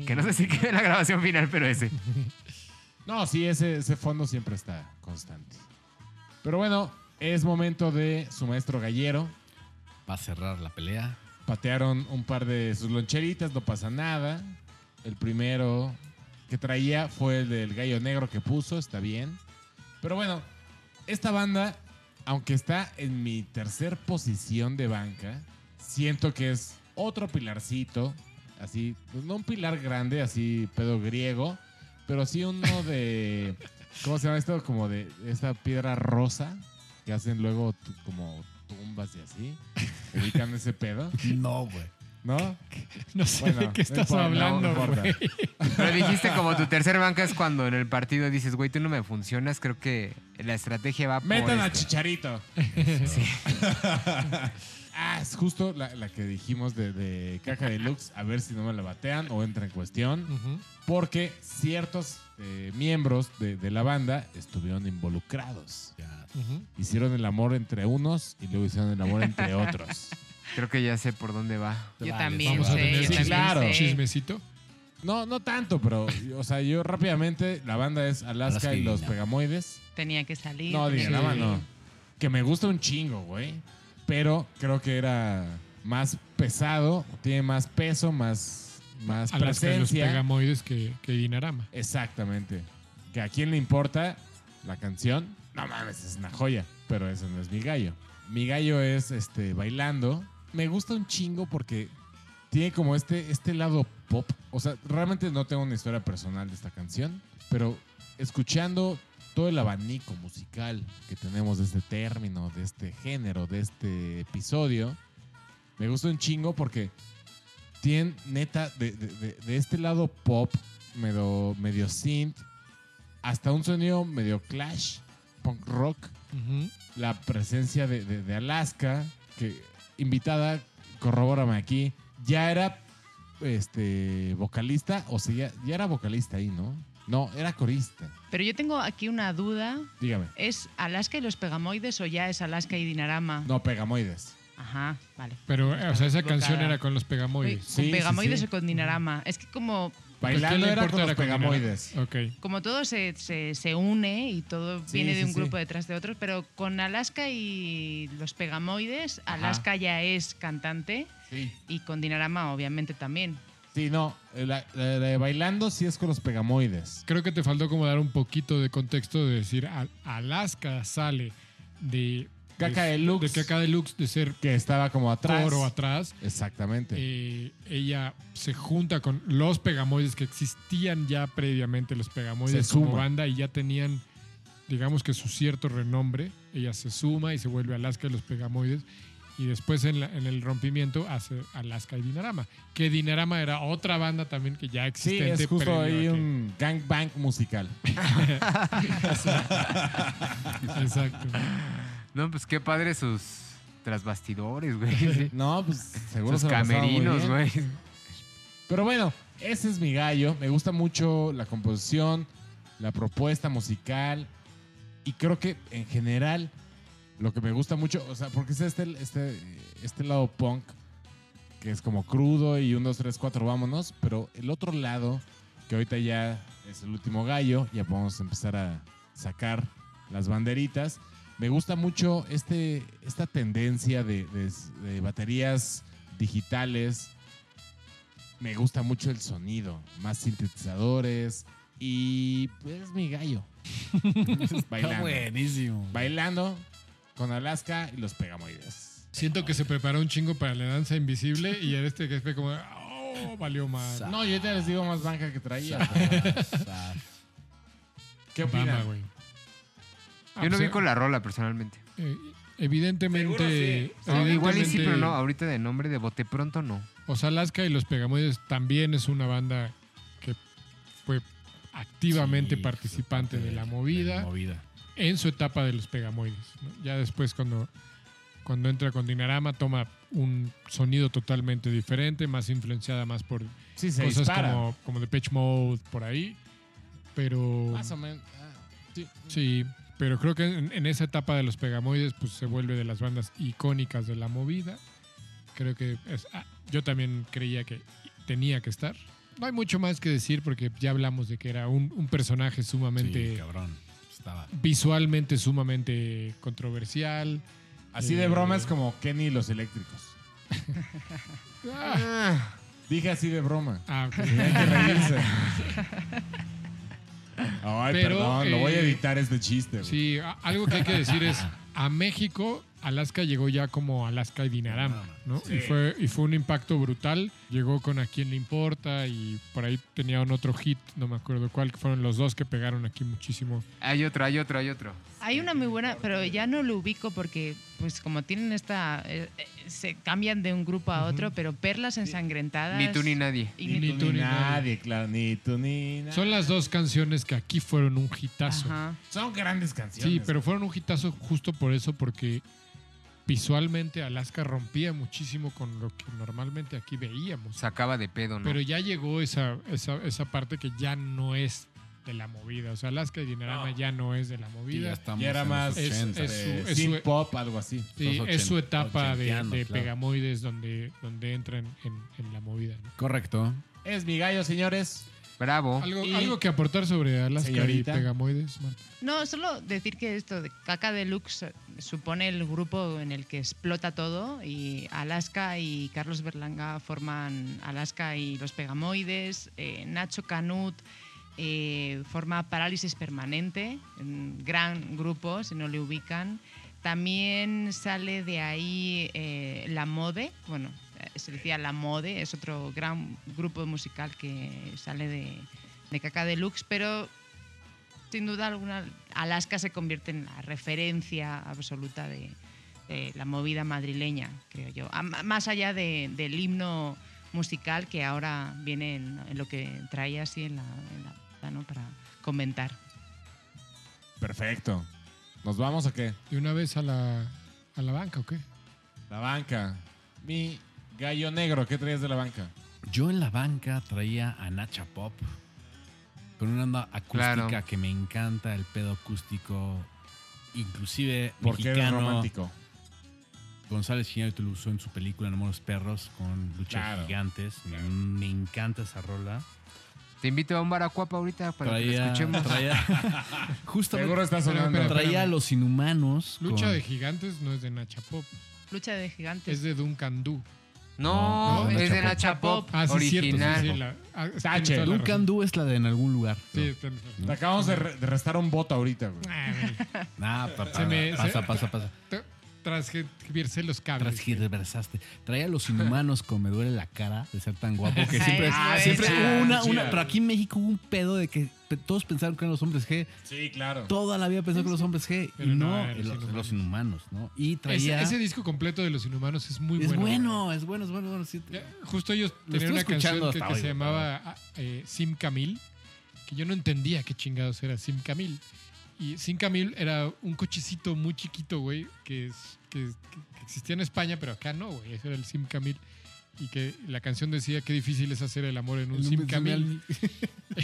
Que no sé si quede en la grabación final, pero ese. No, sí, ese, ese fondo siempre está constante. Pero bueno, es momento de su maestro gallero. Va a cerrar la pelea. Patearon un par de sus loncheritas, no pasa nada. El primero que traía fue el del gallo negro que puso, está bien. Pero bueno, esta banda, aunque está en mi tercer posición de banca, siento que es otro pilarcito, así, pues no un pilar grande, así pedo griego, pero sí uno de, ¿cómo se llama esto? Como de esta piedra rosa que hacen luego tu- como tumbas y así. Dedican ese pedo, No, güey. ¿no? No sé Bueno, de qué estás hablando, no güey. Pero dijiste como tu tercer banca es cuando en el partido dices, güey, tú no me funcionas. Creo que la estrategia va por Metan a esto. Chicharito. ah, es justo la, la que dijimos de, de Caja Deluxe. A ver si no me la batean o entra en cuestión. Ujú. Porque ciertos eh, miembros de, de la banda estuvieron involucrados. Ya. Ujú. Hicieron el amor entre unos y luego hicieron el amor entre otros. Creo que ya sé por dónde va. Yo Vale, también Vamos a sé, tener yo también claro. sé. chismecito. No, no tanto, pero, o sea, yo rápidamente, la banda es Alaska, Alaska y y los. Pegamoides. Tenía que salir. No, tenía que Dinarama salir. no. Que me gusta un chingo, güey. Pero creo que era más pesado, tiene más peso, más, más A las que los presencia. pegamoides que, que Dinarama. Exactamente. Que a quién le importa la canción. No mames, es una joya. Pero ese no es mi gallo. Mi gallo es este bailando. Me gusta un chingo porque tiene como este, este lado pop. O sea, realmente no tengo una historia personal de esta canción. Pero escuchando todo el abanico musical que tenemos de este término, de este género, de este episodio, me gusta un chingo porque tienen neta de, de- de- de este lado pop, medio, medio synth, hasta un sonido medio clash, punk rock, la presencia de, de- de Alaska, que invitada, corrobórame aquí, ya era este vocalista, o sea, ya, ya era vocalista ahí, ¿no? No, era corista. Pero yo tengo aquí una duda. Dígame. ¿Es Alaska y los Pegamoides o ya es Alaska y Dinarama? No, Pegamoides. Ajá, vale. Pero, o sea, esa Equivocada. canción era con los pegamoides. ¿Con Sí, Pegamoides sí. o con Dinarama? Es que como, Pues, ¿qué Bailando le era con los? Pegamoides. Ok. como todo se, se, se une y todo Sí, viene de un sí. grupo detrás de otros, pero con Alaska y los Pegamoides, Ajá. Alaska ya es cantante Sí. y con Dinarama obviamente también. Sí, no, la, la de bailando sí es con los Pegamoides. Creo que te faltó como dar un poquito de contexto de decir, Al- Alaska sale de Caca de, Deluxe. de Caca Deluxe, de ser Que estaba como atrás. coro atrás. Exactamente. Eh, ella se junta con los Pegamoides que existían ya previamente, los Pegamoides Se como suma. banda y ya tenían, digamos que su cierto renombre. Ella se suma y se vuelve Alaska y los Pegamoides. Y después en, la- en el rompimiento hace Alaska y Dinarama. Que Dinarama era otra banda también que ya sí, existente. es justo ahí un gangbang musical. Exacto. No, pues qué padre sus trasbastidores, güey. No, pues seguro sus se camerinos, güey. Pero bueno, ese es mi gallo. Me gusta mucho la composición, la propuesta musical. Y creo que en general, lo que me gusta mucho, o sea, porque es este, este, este lado punk, que es como crudo y un, dos, tres, cuatro, vámonos. Pero el otro lado, que ahorita ya es el último gallo, ya podemos empezar a sacar las banderitas. Me gusta mucho este, esta tendencia de, de- de baterías digitales. Me gusta mucho el sonido, más sintetizadores y pues es mi gallo. Está Bailando. buenísimo. Bailando con Alaska y los Pegamoides. Siento que se preparó un chingo para la danza invisible y era este que fue como, oh, valió más. No, yo te les digo más banca que traía. Sa- ¿Qué opinan? güey. Ah, Yo no pues, vi con la rola personalmente. eh, evidentemente, Seguro No, igual y sí, evidentemente- pero no. Ahorita de nombre de bote pronto no. O sea, Alaska y los Pegamoides también es una banda que fue activamente Sí, participante de la de movida la movida. En su etapa de los Pegamoides. ¿no? Ya después cuando, cuando entra con Dinarama toma un sonido totalmente diferente, más influenciada más por Sí, se cosas dispara. como, como Depeche Mode por ahí. Pero Más o menos. ah, sí. sí, pero creo que en, en esa etapa de los Pegamoides pues se vuelve de las bandas icónicas de la movida. Creo que es, ah, yo también creía que tenía que estar. No hay mucho más que decir porque ya hablamos de que era un, un personaje sumamente Sí, cabrón. Estaba. visualmente sumamente controversial. Así Eh, de broma es como Kenny y los eléctricos. Ah, Dije así de broma. ah, ok. Hay que reírse. Ay, Pero, perdón, lo voy a eh, editar este chiste. güey. Sí, a- algo que hay que decir es, a México, Alaska llegó ya como Alaska y Dinarama, ¿no? Y, fue, y fue un impacto brutal. Llegó con A quién le importa y por ahí tenían otro hit, no me acuerdo cuál, que fueron los dos que pegaron aquí muchísimo. Hay otro, hay otro, hay otro. Hay una muy buena, pero ya no lo ubico porque, pues, como tienen esta. Se cambian de un grupo a otro, pero perlas ensangrentadas. Ni tú ni nadie. y Ni Ni tú tú ni ni nadie. nadie, claro, ni tú ni nadie. Son las dos canciones que aquí fueron un hitazo. Ajá. Son grandes canciones. Sí, pero fueron un hitazo justo por eso, porque visualmente Alaska rompía muchísimo con lo que normalmente aquí veíamos. Sacaba de pedo, ¿no? Pero ya llegó esa, esa, esa parte que ya no es de la movida. O sea, Alaska y Dinarama ya no es de la Sí, ya movida. estamos Ya era más Es- 80. es- su- es synth su- pop, algo así. Sí, es su etapa de, ochenteando, de claro. Pegamoides donde, donde entran en, en la movida. ¿no? Correcto. Es mi gallo, señores. Bravo. ¿Algo, Y- algo que aportar sobre Alaska Señorita. y Pegamoides, Marta? No, solo decir que esto de Caca Deluxe supone el grupo en el que explota todo y Alaska y Carlos Berlanga forman Alaska y los Pegamoides, eh, Nacho Canut eh, forma Parálisis Permanente, gran grupo, si no le ubican. También sale de ahí eh, La Mode, bueno, eh, se decía La Mode, es otro gran grupo musical que sale de, de Caca Deluxe, pero sin duda alguna, Alaska se convierte en la referencia absoluta de, de la movida madrileña, creo yo. A- más allá de- del himno musical que ahora viene en, en lo que traía así en la, en la ¿no? para comentar. Perfecto. ¿Nos vamos o qué? ¿De una vez a la, a la banca o qué? La banca. Mi gallo negro, ¿qué traías de la banca? Yo en la banca traía a Nacha Pop con una onda acústica Claro. que me encanta, el pedo acústico, inclusive Porque mexicano. romántico. González Iñárritu lo usó en su película Amor los perros con Lucha Claro. de Gigantes. Me, me encanta esa rola. Te invito a un baracuapa ahorita para que lo Traía, escuchemos. traía justamente Seguro está sonando. Espera, traía a los inhumanos. Lucha con- de Gigantes no es de Nacha Pop, Lucha de gigantes. es de Duncan Du. No, No, es de Nacha Pop. Ah, sí, cierto. original. Sí, sí, la, ah, toda la Duncan. Du es la de en algún lugar. Sí, razón. Te acabamos de, re- de restar un voto ahorita, güey. Ah. Nah, pa- pa- Se me- pasa, se- pasa, pasa. Te- transgiversé los cables. Transgiversaste. Traía a los inhumanos con me duele la cara de ser tan guapo que Ay, siempre, ah, siempre hubo una, una-. Pero aquí en México hubo un pedo de que todos pensaron que eran los hombres G. Sí, claro. Toda la vida pensó que los hombres G. Pero y no, no, eran los inhumanos. los inhumanos, ¿no? Y Ese, traía. ese disco completo de Los Inhumanos es muy es bueno. bueno, es bueno, es bueno. bueno, sí. Justo ellos Lo tenían una canción que, hasta que hoy, se llamaba ah, eh, Sim Camil, que yo no entendía qué chingados era Sim Camil. Y Sim Camil era un cochecito muy chiquito, güey, que, es- que, existía en España, pero acá no, güey. Ese era el Sim Camil. Y que la canción decía qué difícil es hacer el amor en un Sim Camil.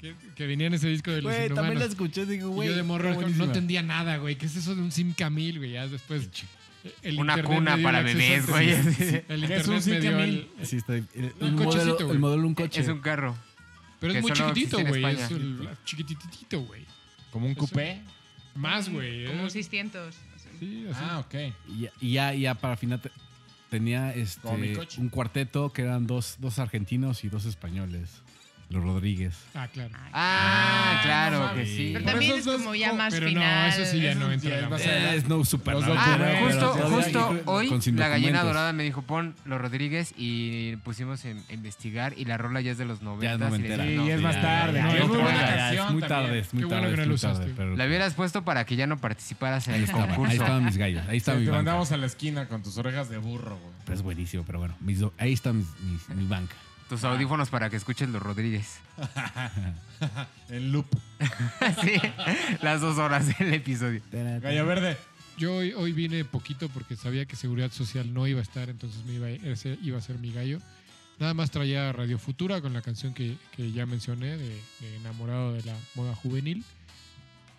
que, que venía en ese disco de los Güey, también la escuché, digo, güey. yo de morro no entendía nada, güey. ¿Qué es eso de un Sim Camil, güey? Ya después. el Una internet cuna para bebés, a- güey. El ¿Qué es un internet Sim Camil? el- Sí, está, el, el Un modelo, el modelo de un coche. Es un carro. Pero es muy chiquitito, güey. Es el chiquititito, güey. Como un Eso. coupé. Más, güey. Como ¿eh? 600. Sí, así. Ah, ok. Y ya, y ya, para final te- tenía Como mi este, coche. un cuarteto que eran dos, dos argentinos y dos españoles. Los Rodríguez. Ah, claro. Ah, claro no que sí. Pero Por también es como ya más pero no, final. eso sí ya no entra. es en la- más adelante. Es no super Los Ah, pero justo, justo hoy con sin la gallina documentos. dorada me dijo pon los Rodríguez y pusimos en- a investigar y la rola ya es de los 90. Ya es noventera. Sí, no, es más ya, tarde, ya, ¿no? Es muy buena ya, canción Es muy también. tarde, es muy Qué bueno tarde. que no es lo muy tarde, usaste. pero- La hubieras puesto para que ya no participaras en Ahí el estaba, ahí concurso. estaban mis gallos. Ahí está Te mi banca. mandamos a la esquina con tus orejas de burro, güey. Pero es buenísimo, pero bueno. mis do- ahí está mis- mis- mi banca. Tus audífonos para que escuches los Rodríguez. En loop. sí, las dos horas del episodio. Gallo verde. Yo hoy, hoy vine poquito porque sabía que Seguridad Social no iba a estar, entonces me iba, a- ese iba a ser mi gallo. Nada más traía Radio Futura con la canción que, que ya mencioné, de, de Enamorado de la Moda Juvenil.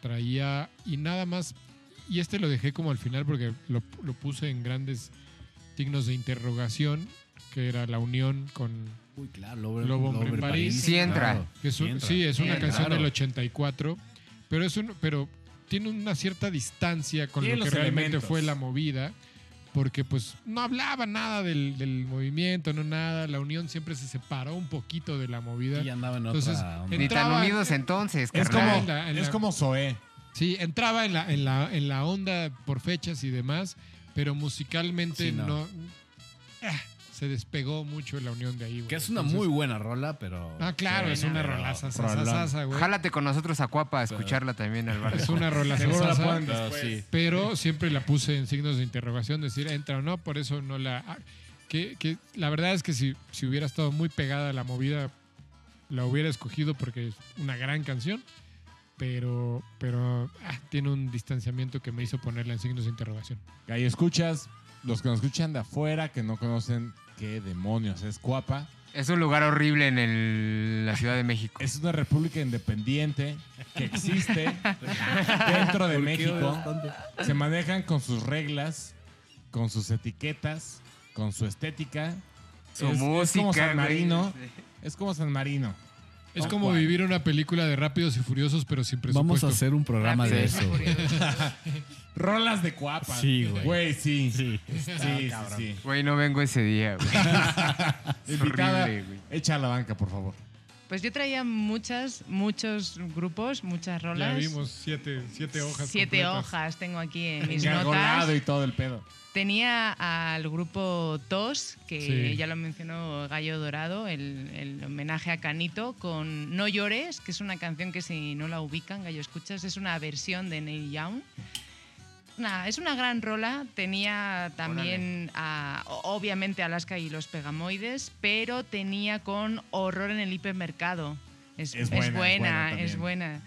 Traía, y nada más, y este lo dejé como al final porque lo, lo puse en grandes signos de interrogación, que era la unión con Uy, claro, Lobo, Lobo Hombre en París. Sí entra. Es un- Sí entra. sí, es una Sí, canción claro. del 84, pero es un, pero tiene una cierta distancia con lo que realmente elementos. fue la movida, porque pues no hablaba nada del, del movimiento, no nada, la unión siempre se separó un poquito de la movida. Y andaba en Entonces, otra onda. Ni tan Entraba- unidos entonces, Es carnal. como, en la- en es la- como Zoé. Sí, entraba en la, en la, en la onda por fechas y demás, pero musicalmente Sí, no. no, ah, se despegó mucho la unión de ahí. güey. Que es una Entonces- muy buena rola, pero... Ah, claro, es una rolaza, rolón. sasasa, güey. Jálate con nosotros a Cuapa a escucharla también al. Es una rola Seguro la sasasa. ponen Pero después. sí. pero siempre la puse en signos de interrogación, decir entra o no, por eso no la... ah, Que, que la verdad es que si, si hubiera estado muy pegada a la movida, la hubiera escogido porque es una gran canción, pero, pero ah, tiene un distanciamiento que me hizo ponerla en signos de interrogación. Gallo, escuchas. Los que nos escuchan de afuera, que no conocen qué demonios es Cuapa. Es un lugar horrible en el- la Ciudad de México. Es una república independiente que existe dentro de México. Se manejan con sus reglas, con sus etiquetas, con su estética. Su es, música, es como San güey. Marino. Es como San Marino. Es como vivir una película de Rápidos y Furiosos, pero sin presupuesto. Vamos a hacer un programa de eso. Rolas de Cuapa. Sí, güey. Güey, sí. Sí. Sí, sí, sí. Güey, no vengo ese día, güey. Es Invitada, horrible, güey. echa a la banca, por favor. Pues yo traía muchas, muchos grupos, muchas Ya rolas. vimos siete, siete hojas. Siete completas. hojas tengo aquí en mis notas. y todo el pedo. Tenía al grupo TOS, que Sí. ya lo mencionó Gallo Dorado, el, el homenaje a Canito, con No llores, que es una canción que si no la ubican, Gallo Escuchas, es una versión de Neil Young. Nah, es una gran rola. Tenía también, a- obviamente, Alaska y los Pegamoides, pero tenía con Horror en el Hipermercado. Es, Es es buena, es buena es buena.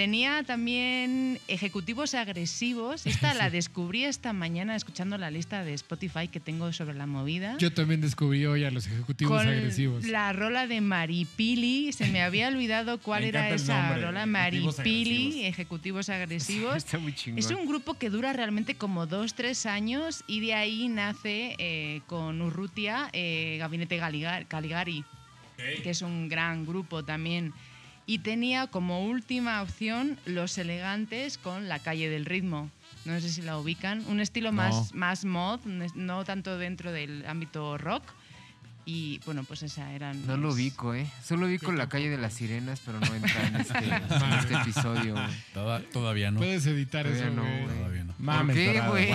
Tenía también ejecutivos agresivos. Esta la descubrí esta mañana escuchando la lista de Spotify que tengo sobre la movida. Yo también descubrí hoy a los ejecutivos con agresivos. la rola de Maripili. Se me había olvidado cuál era esa nombre, rola. Ejecutivos Maripili, ejecutivos agresivos. Está muy chingón. Es un grupo que dura realmente como dos, tres años y de ahí nace eh, con Urrutia eh, Gabinete Caligari, que es un gran grupo también. Y tenía como última opción Los Elegantes con La Calle del Ritmo. No sé si la ubican. Un estilo más, más mod, no tanto dentro del ámbito rock, Y bueno, pues esa eran. No lo ubico, ¿eh? Solo ubico la calle de las sirenas, pero no entra en este, en este episodio. güey. Toda- todavía no. Puedes editar Todavía eso, no, güey. Todavía no. Mames, ¿Por qué, güey?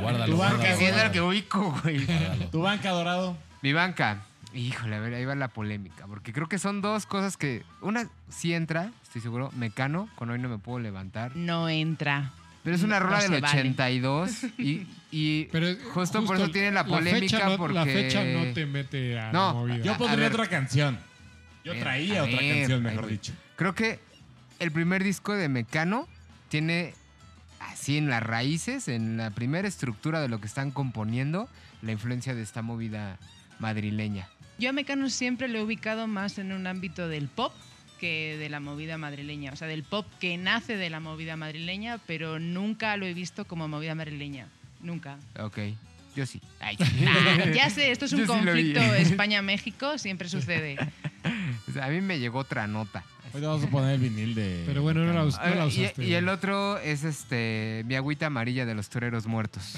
guárdalo. Tu banca, guárdalo, Sí, es lo guárdalo. que ubico, güey. Tu banca dorado. Mi banca. Híjole, a ver, ahí va la polémica. Porque creo que son dos cosas que. Una sí entra, estoy seguro. Mecano, con hoy no me puedo levantar. No entra. Pero es una No rola del vale. 82. Y, y Pero justo, por eso tiene la polémica. fecha no, porque... La fecha no te mete a No, la movida. Yo pondría otra canción. Yo ver, traía otra ver, canción, mejor dicho. Creo que el primer disco de Mecano tiene así en las raíces, en la primera estructura de lo que están componiendo, la influencia de esta movida madrileña. Yo a Mecano siempre lo he ubicado más en un ámbito del pop que de la movida madrileña. O sea, del pop que nace de la movida madrileña, pero nunca lo he visto como movida madrileña. Nunca. Ok, yo sí. Ay. Ah, ya sé, esto es un Yo sí conflicto España-México, siempre sucede. O sea, a mí me llegó otra nota. Hoy vamos a poner el vinil de. Pero bueno, no la, us- no la Ah, y, usaste. y el otro es este mi agüita amarilla de los toreros muertos.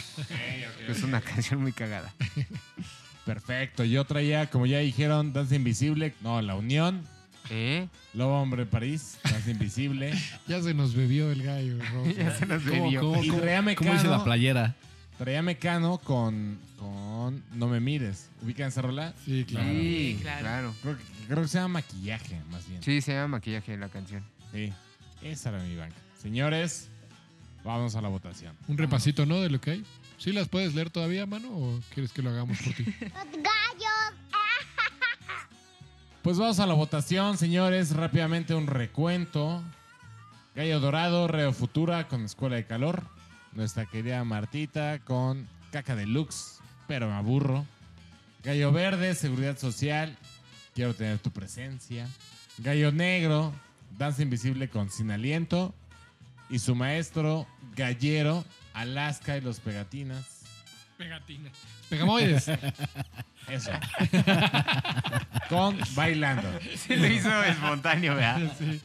que es una canción muy cagada. Perfecto. Yo traía, como ya dijeron, Danza Invisible. No, La Unión. ¿Eh? Lobo Hombre París. Danza Invisible. Ya se nos bebió el gallo. Ya se nos ¿Cómo, bebió. cómo, Y cómo- traía cómo Mecano. dice la playera? Traía Mecano con, con No Me Mires. ¿Ubican esa rola? Sí, claro. Sí, Sí, claro. claro. Creo, que- creo que se llama Maquillaje, más bien. Sí, se llama maquillaje la canción. Sí. Esa era mi banca. Señores, vamos a la votación. Un repasito, ¿no? De lo que hay. ¿Sí las puedes leer todavía, mano? ¿O quieres que lo hagamos por ti? Pues vamos a la votación, señores. Rápidamente un recuento. Gallo Dorado, Reo Futura con Escuela de Calor. Nuestra querida Martita con Caca Deluxe, pero me aburro. Gallo Verde, Seguridad Social. Quiero tener tu presencia. Gallo Negro, Danza Invisible con Sin Aliento. Y su maestro, Gallero, Alaska y los Pegatinas. Pegatina. Pegamoides. Eso. con Bailando. Sí, lo hizo espontáneo, ¿verdad? Sí.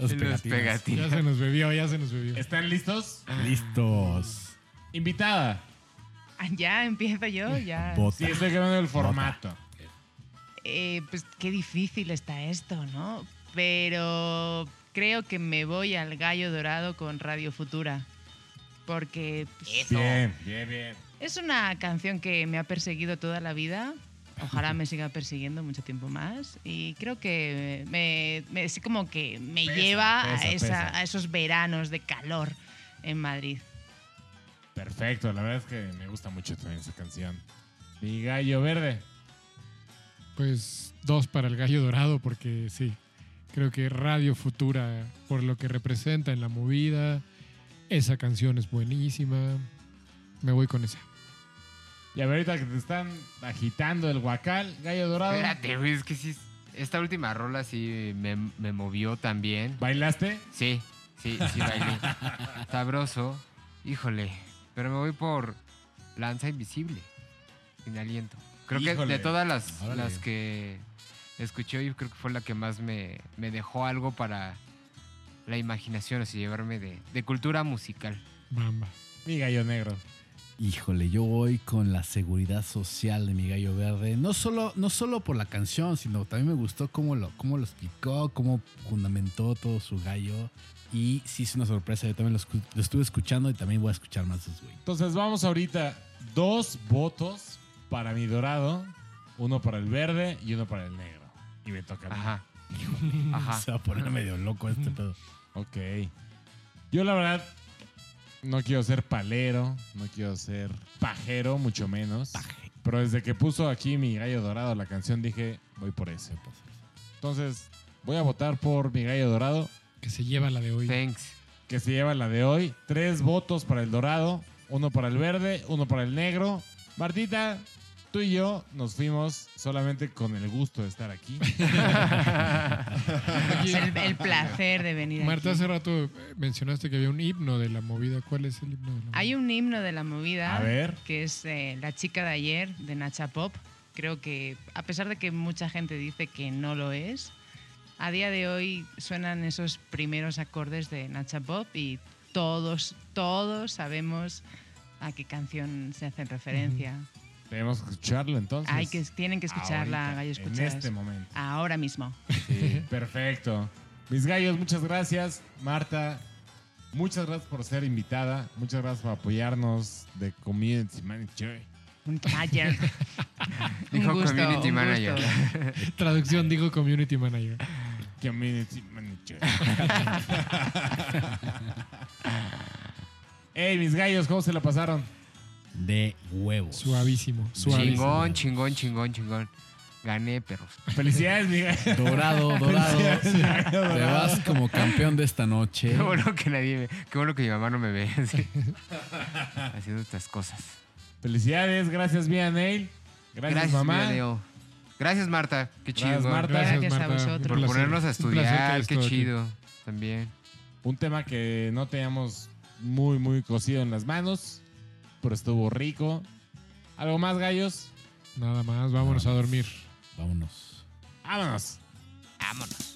Los Los pegatinas. Ya pegatinas. se nos bebió, ya se nos bebió. ¿Están listos? Listos. Invitada. Ah, Ya empiezo yo, ya. Bota. Sí, estoy cambiando el formato. Eh, pues qué difícil está esto, ¿no? Pero creo que me voy al gallo dorado con Radio Futura. Porque pues, Bien, bien, bien. es una canción que me ha perseguido toda la vida. Ojalá me siga persiguiendo mucho tiempo más. Y creo que me, me- es como que me Pesa, lleva pesa, a, esa- pesa. a esos veranos de calor en Madrid. Perfecto, la verdad es que me gusta mucho también esa canción. Mi gallo verde. Pues dos para el gallo dorado, porque sí. Creo que Radio Futura, por lo que representa en la movida, esa canción es buenísima. Me voy con esa. Y a ver, ahorita que te están agitando el guacal, gallo dorado. Espérate, güey, es que sí. Esta última rola sí me, me movió también. ¿Bailaste? Sí, sí, sí bailé. Sabroso. Híjole. Pero me voy por Lanza Invisible. Sin aliento. Creo que de todas las, Órale. las que escuché hoy, creo que fue la que más me, me dejó algo para la imaginación, o sea, llevarme de, de cultura musical. Bamba. Mi gallo negro. Híjole, yo voy con la seguridad social de mi gallo verde. No solo, no solo por la canción, sino también me gustó cómo lo, cómo lo explicó, cómo fundamentó todo su gallo. Y sí es una sorpresa. Yo también lo, estuve escuchando y también voy a escuchar más de esos güey. Entonces vamos ahorita. Dos votos para mi dorado, uno para el verde y uno para el negro. Y me toca a mí. Ajá. Ajá. Se va a poner medio loco este pedo. Ok. Yo la verdad no quiero ser palero, no quiero ser pajero, mucho menos. Pero desde que puso aquí mi gallo dorado la canción dije, voy por ese. Entonces, voy a votar por mi gallo dorado, Que se lleva la de hoy. Thanks. que se lleva la de hoy. Tres votos para el dorado, uno para el verde, uno para el negro. Martita, tú y yo nos fuimos solamente con el gusto de estar aquí. El, el placer de venir Marta, aquí. hace rato eh, mencionaste que había un himno de la movida. ¿Cuál es el himno de la movida? Hay un himno de la movida A ver. que es eh, La chica de ayer de Nacha Pop. Creo que, a pesar de que mucha gente dice que no lo es, a día de hoy suenan esos primeros acordes de Nacha Pop y todos, todos sabemos a qué canción se hace referencia. Tenemos que escucharlo entonces. Hay que, tienen que escucharla, Ahorita, gallo En este momento. Ahora mismo. Sí, perfecto. Mis gallos, muchas gracias. Marta, muchas gracias por ser invitada. Muchas gracias por apoyarnos de Community Manager. Un taller. Dijo Un gusto, community un manager. gusto. Traducción, digo community manager. Community Manager. Hey, mis gallos, ¿cómo se la pasaron? De huevos. Suavísimo, suavísimo. Chingón, chingón, chingón, chingón. Gané, perros. Felicidades, mi gallo. Dorado, dorado. Te vas como campeón de esta noche. Qué bueno que nadie me, Qué bueno que mi mamá no me ve así, haciendo estas cosas. Felicidades, gracias, Vía Neil. Gracias, Gracias, mamá. Leo. Gracias, Marta. Qué Gracias, chido. Marta. Gracias a vosotros. Por ponernos a estudiar. Qué aquí. chido. También. Un tema que no teníamos muy, muy cocido en las manos, pero estuvo rico. ¿Algo más, gallos? Nada más, vámonos a dormir. Vámonos. Vámonos. Vámonos.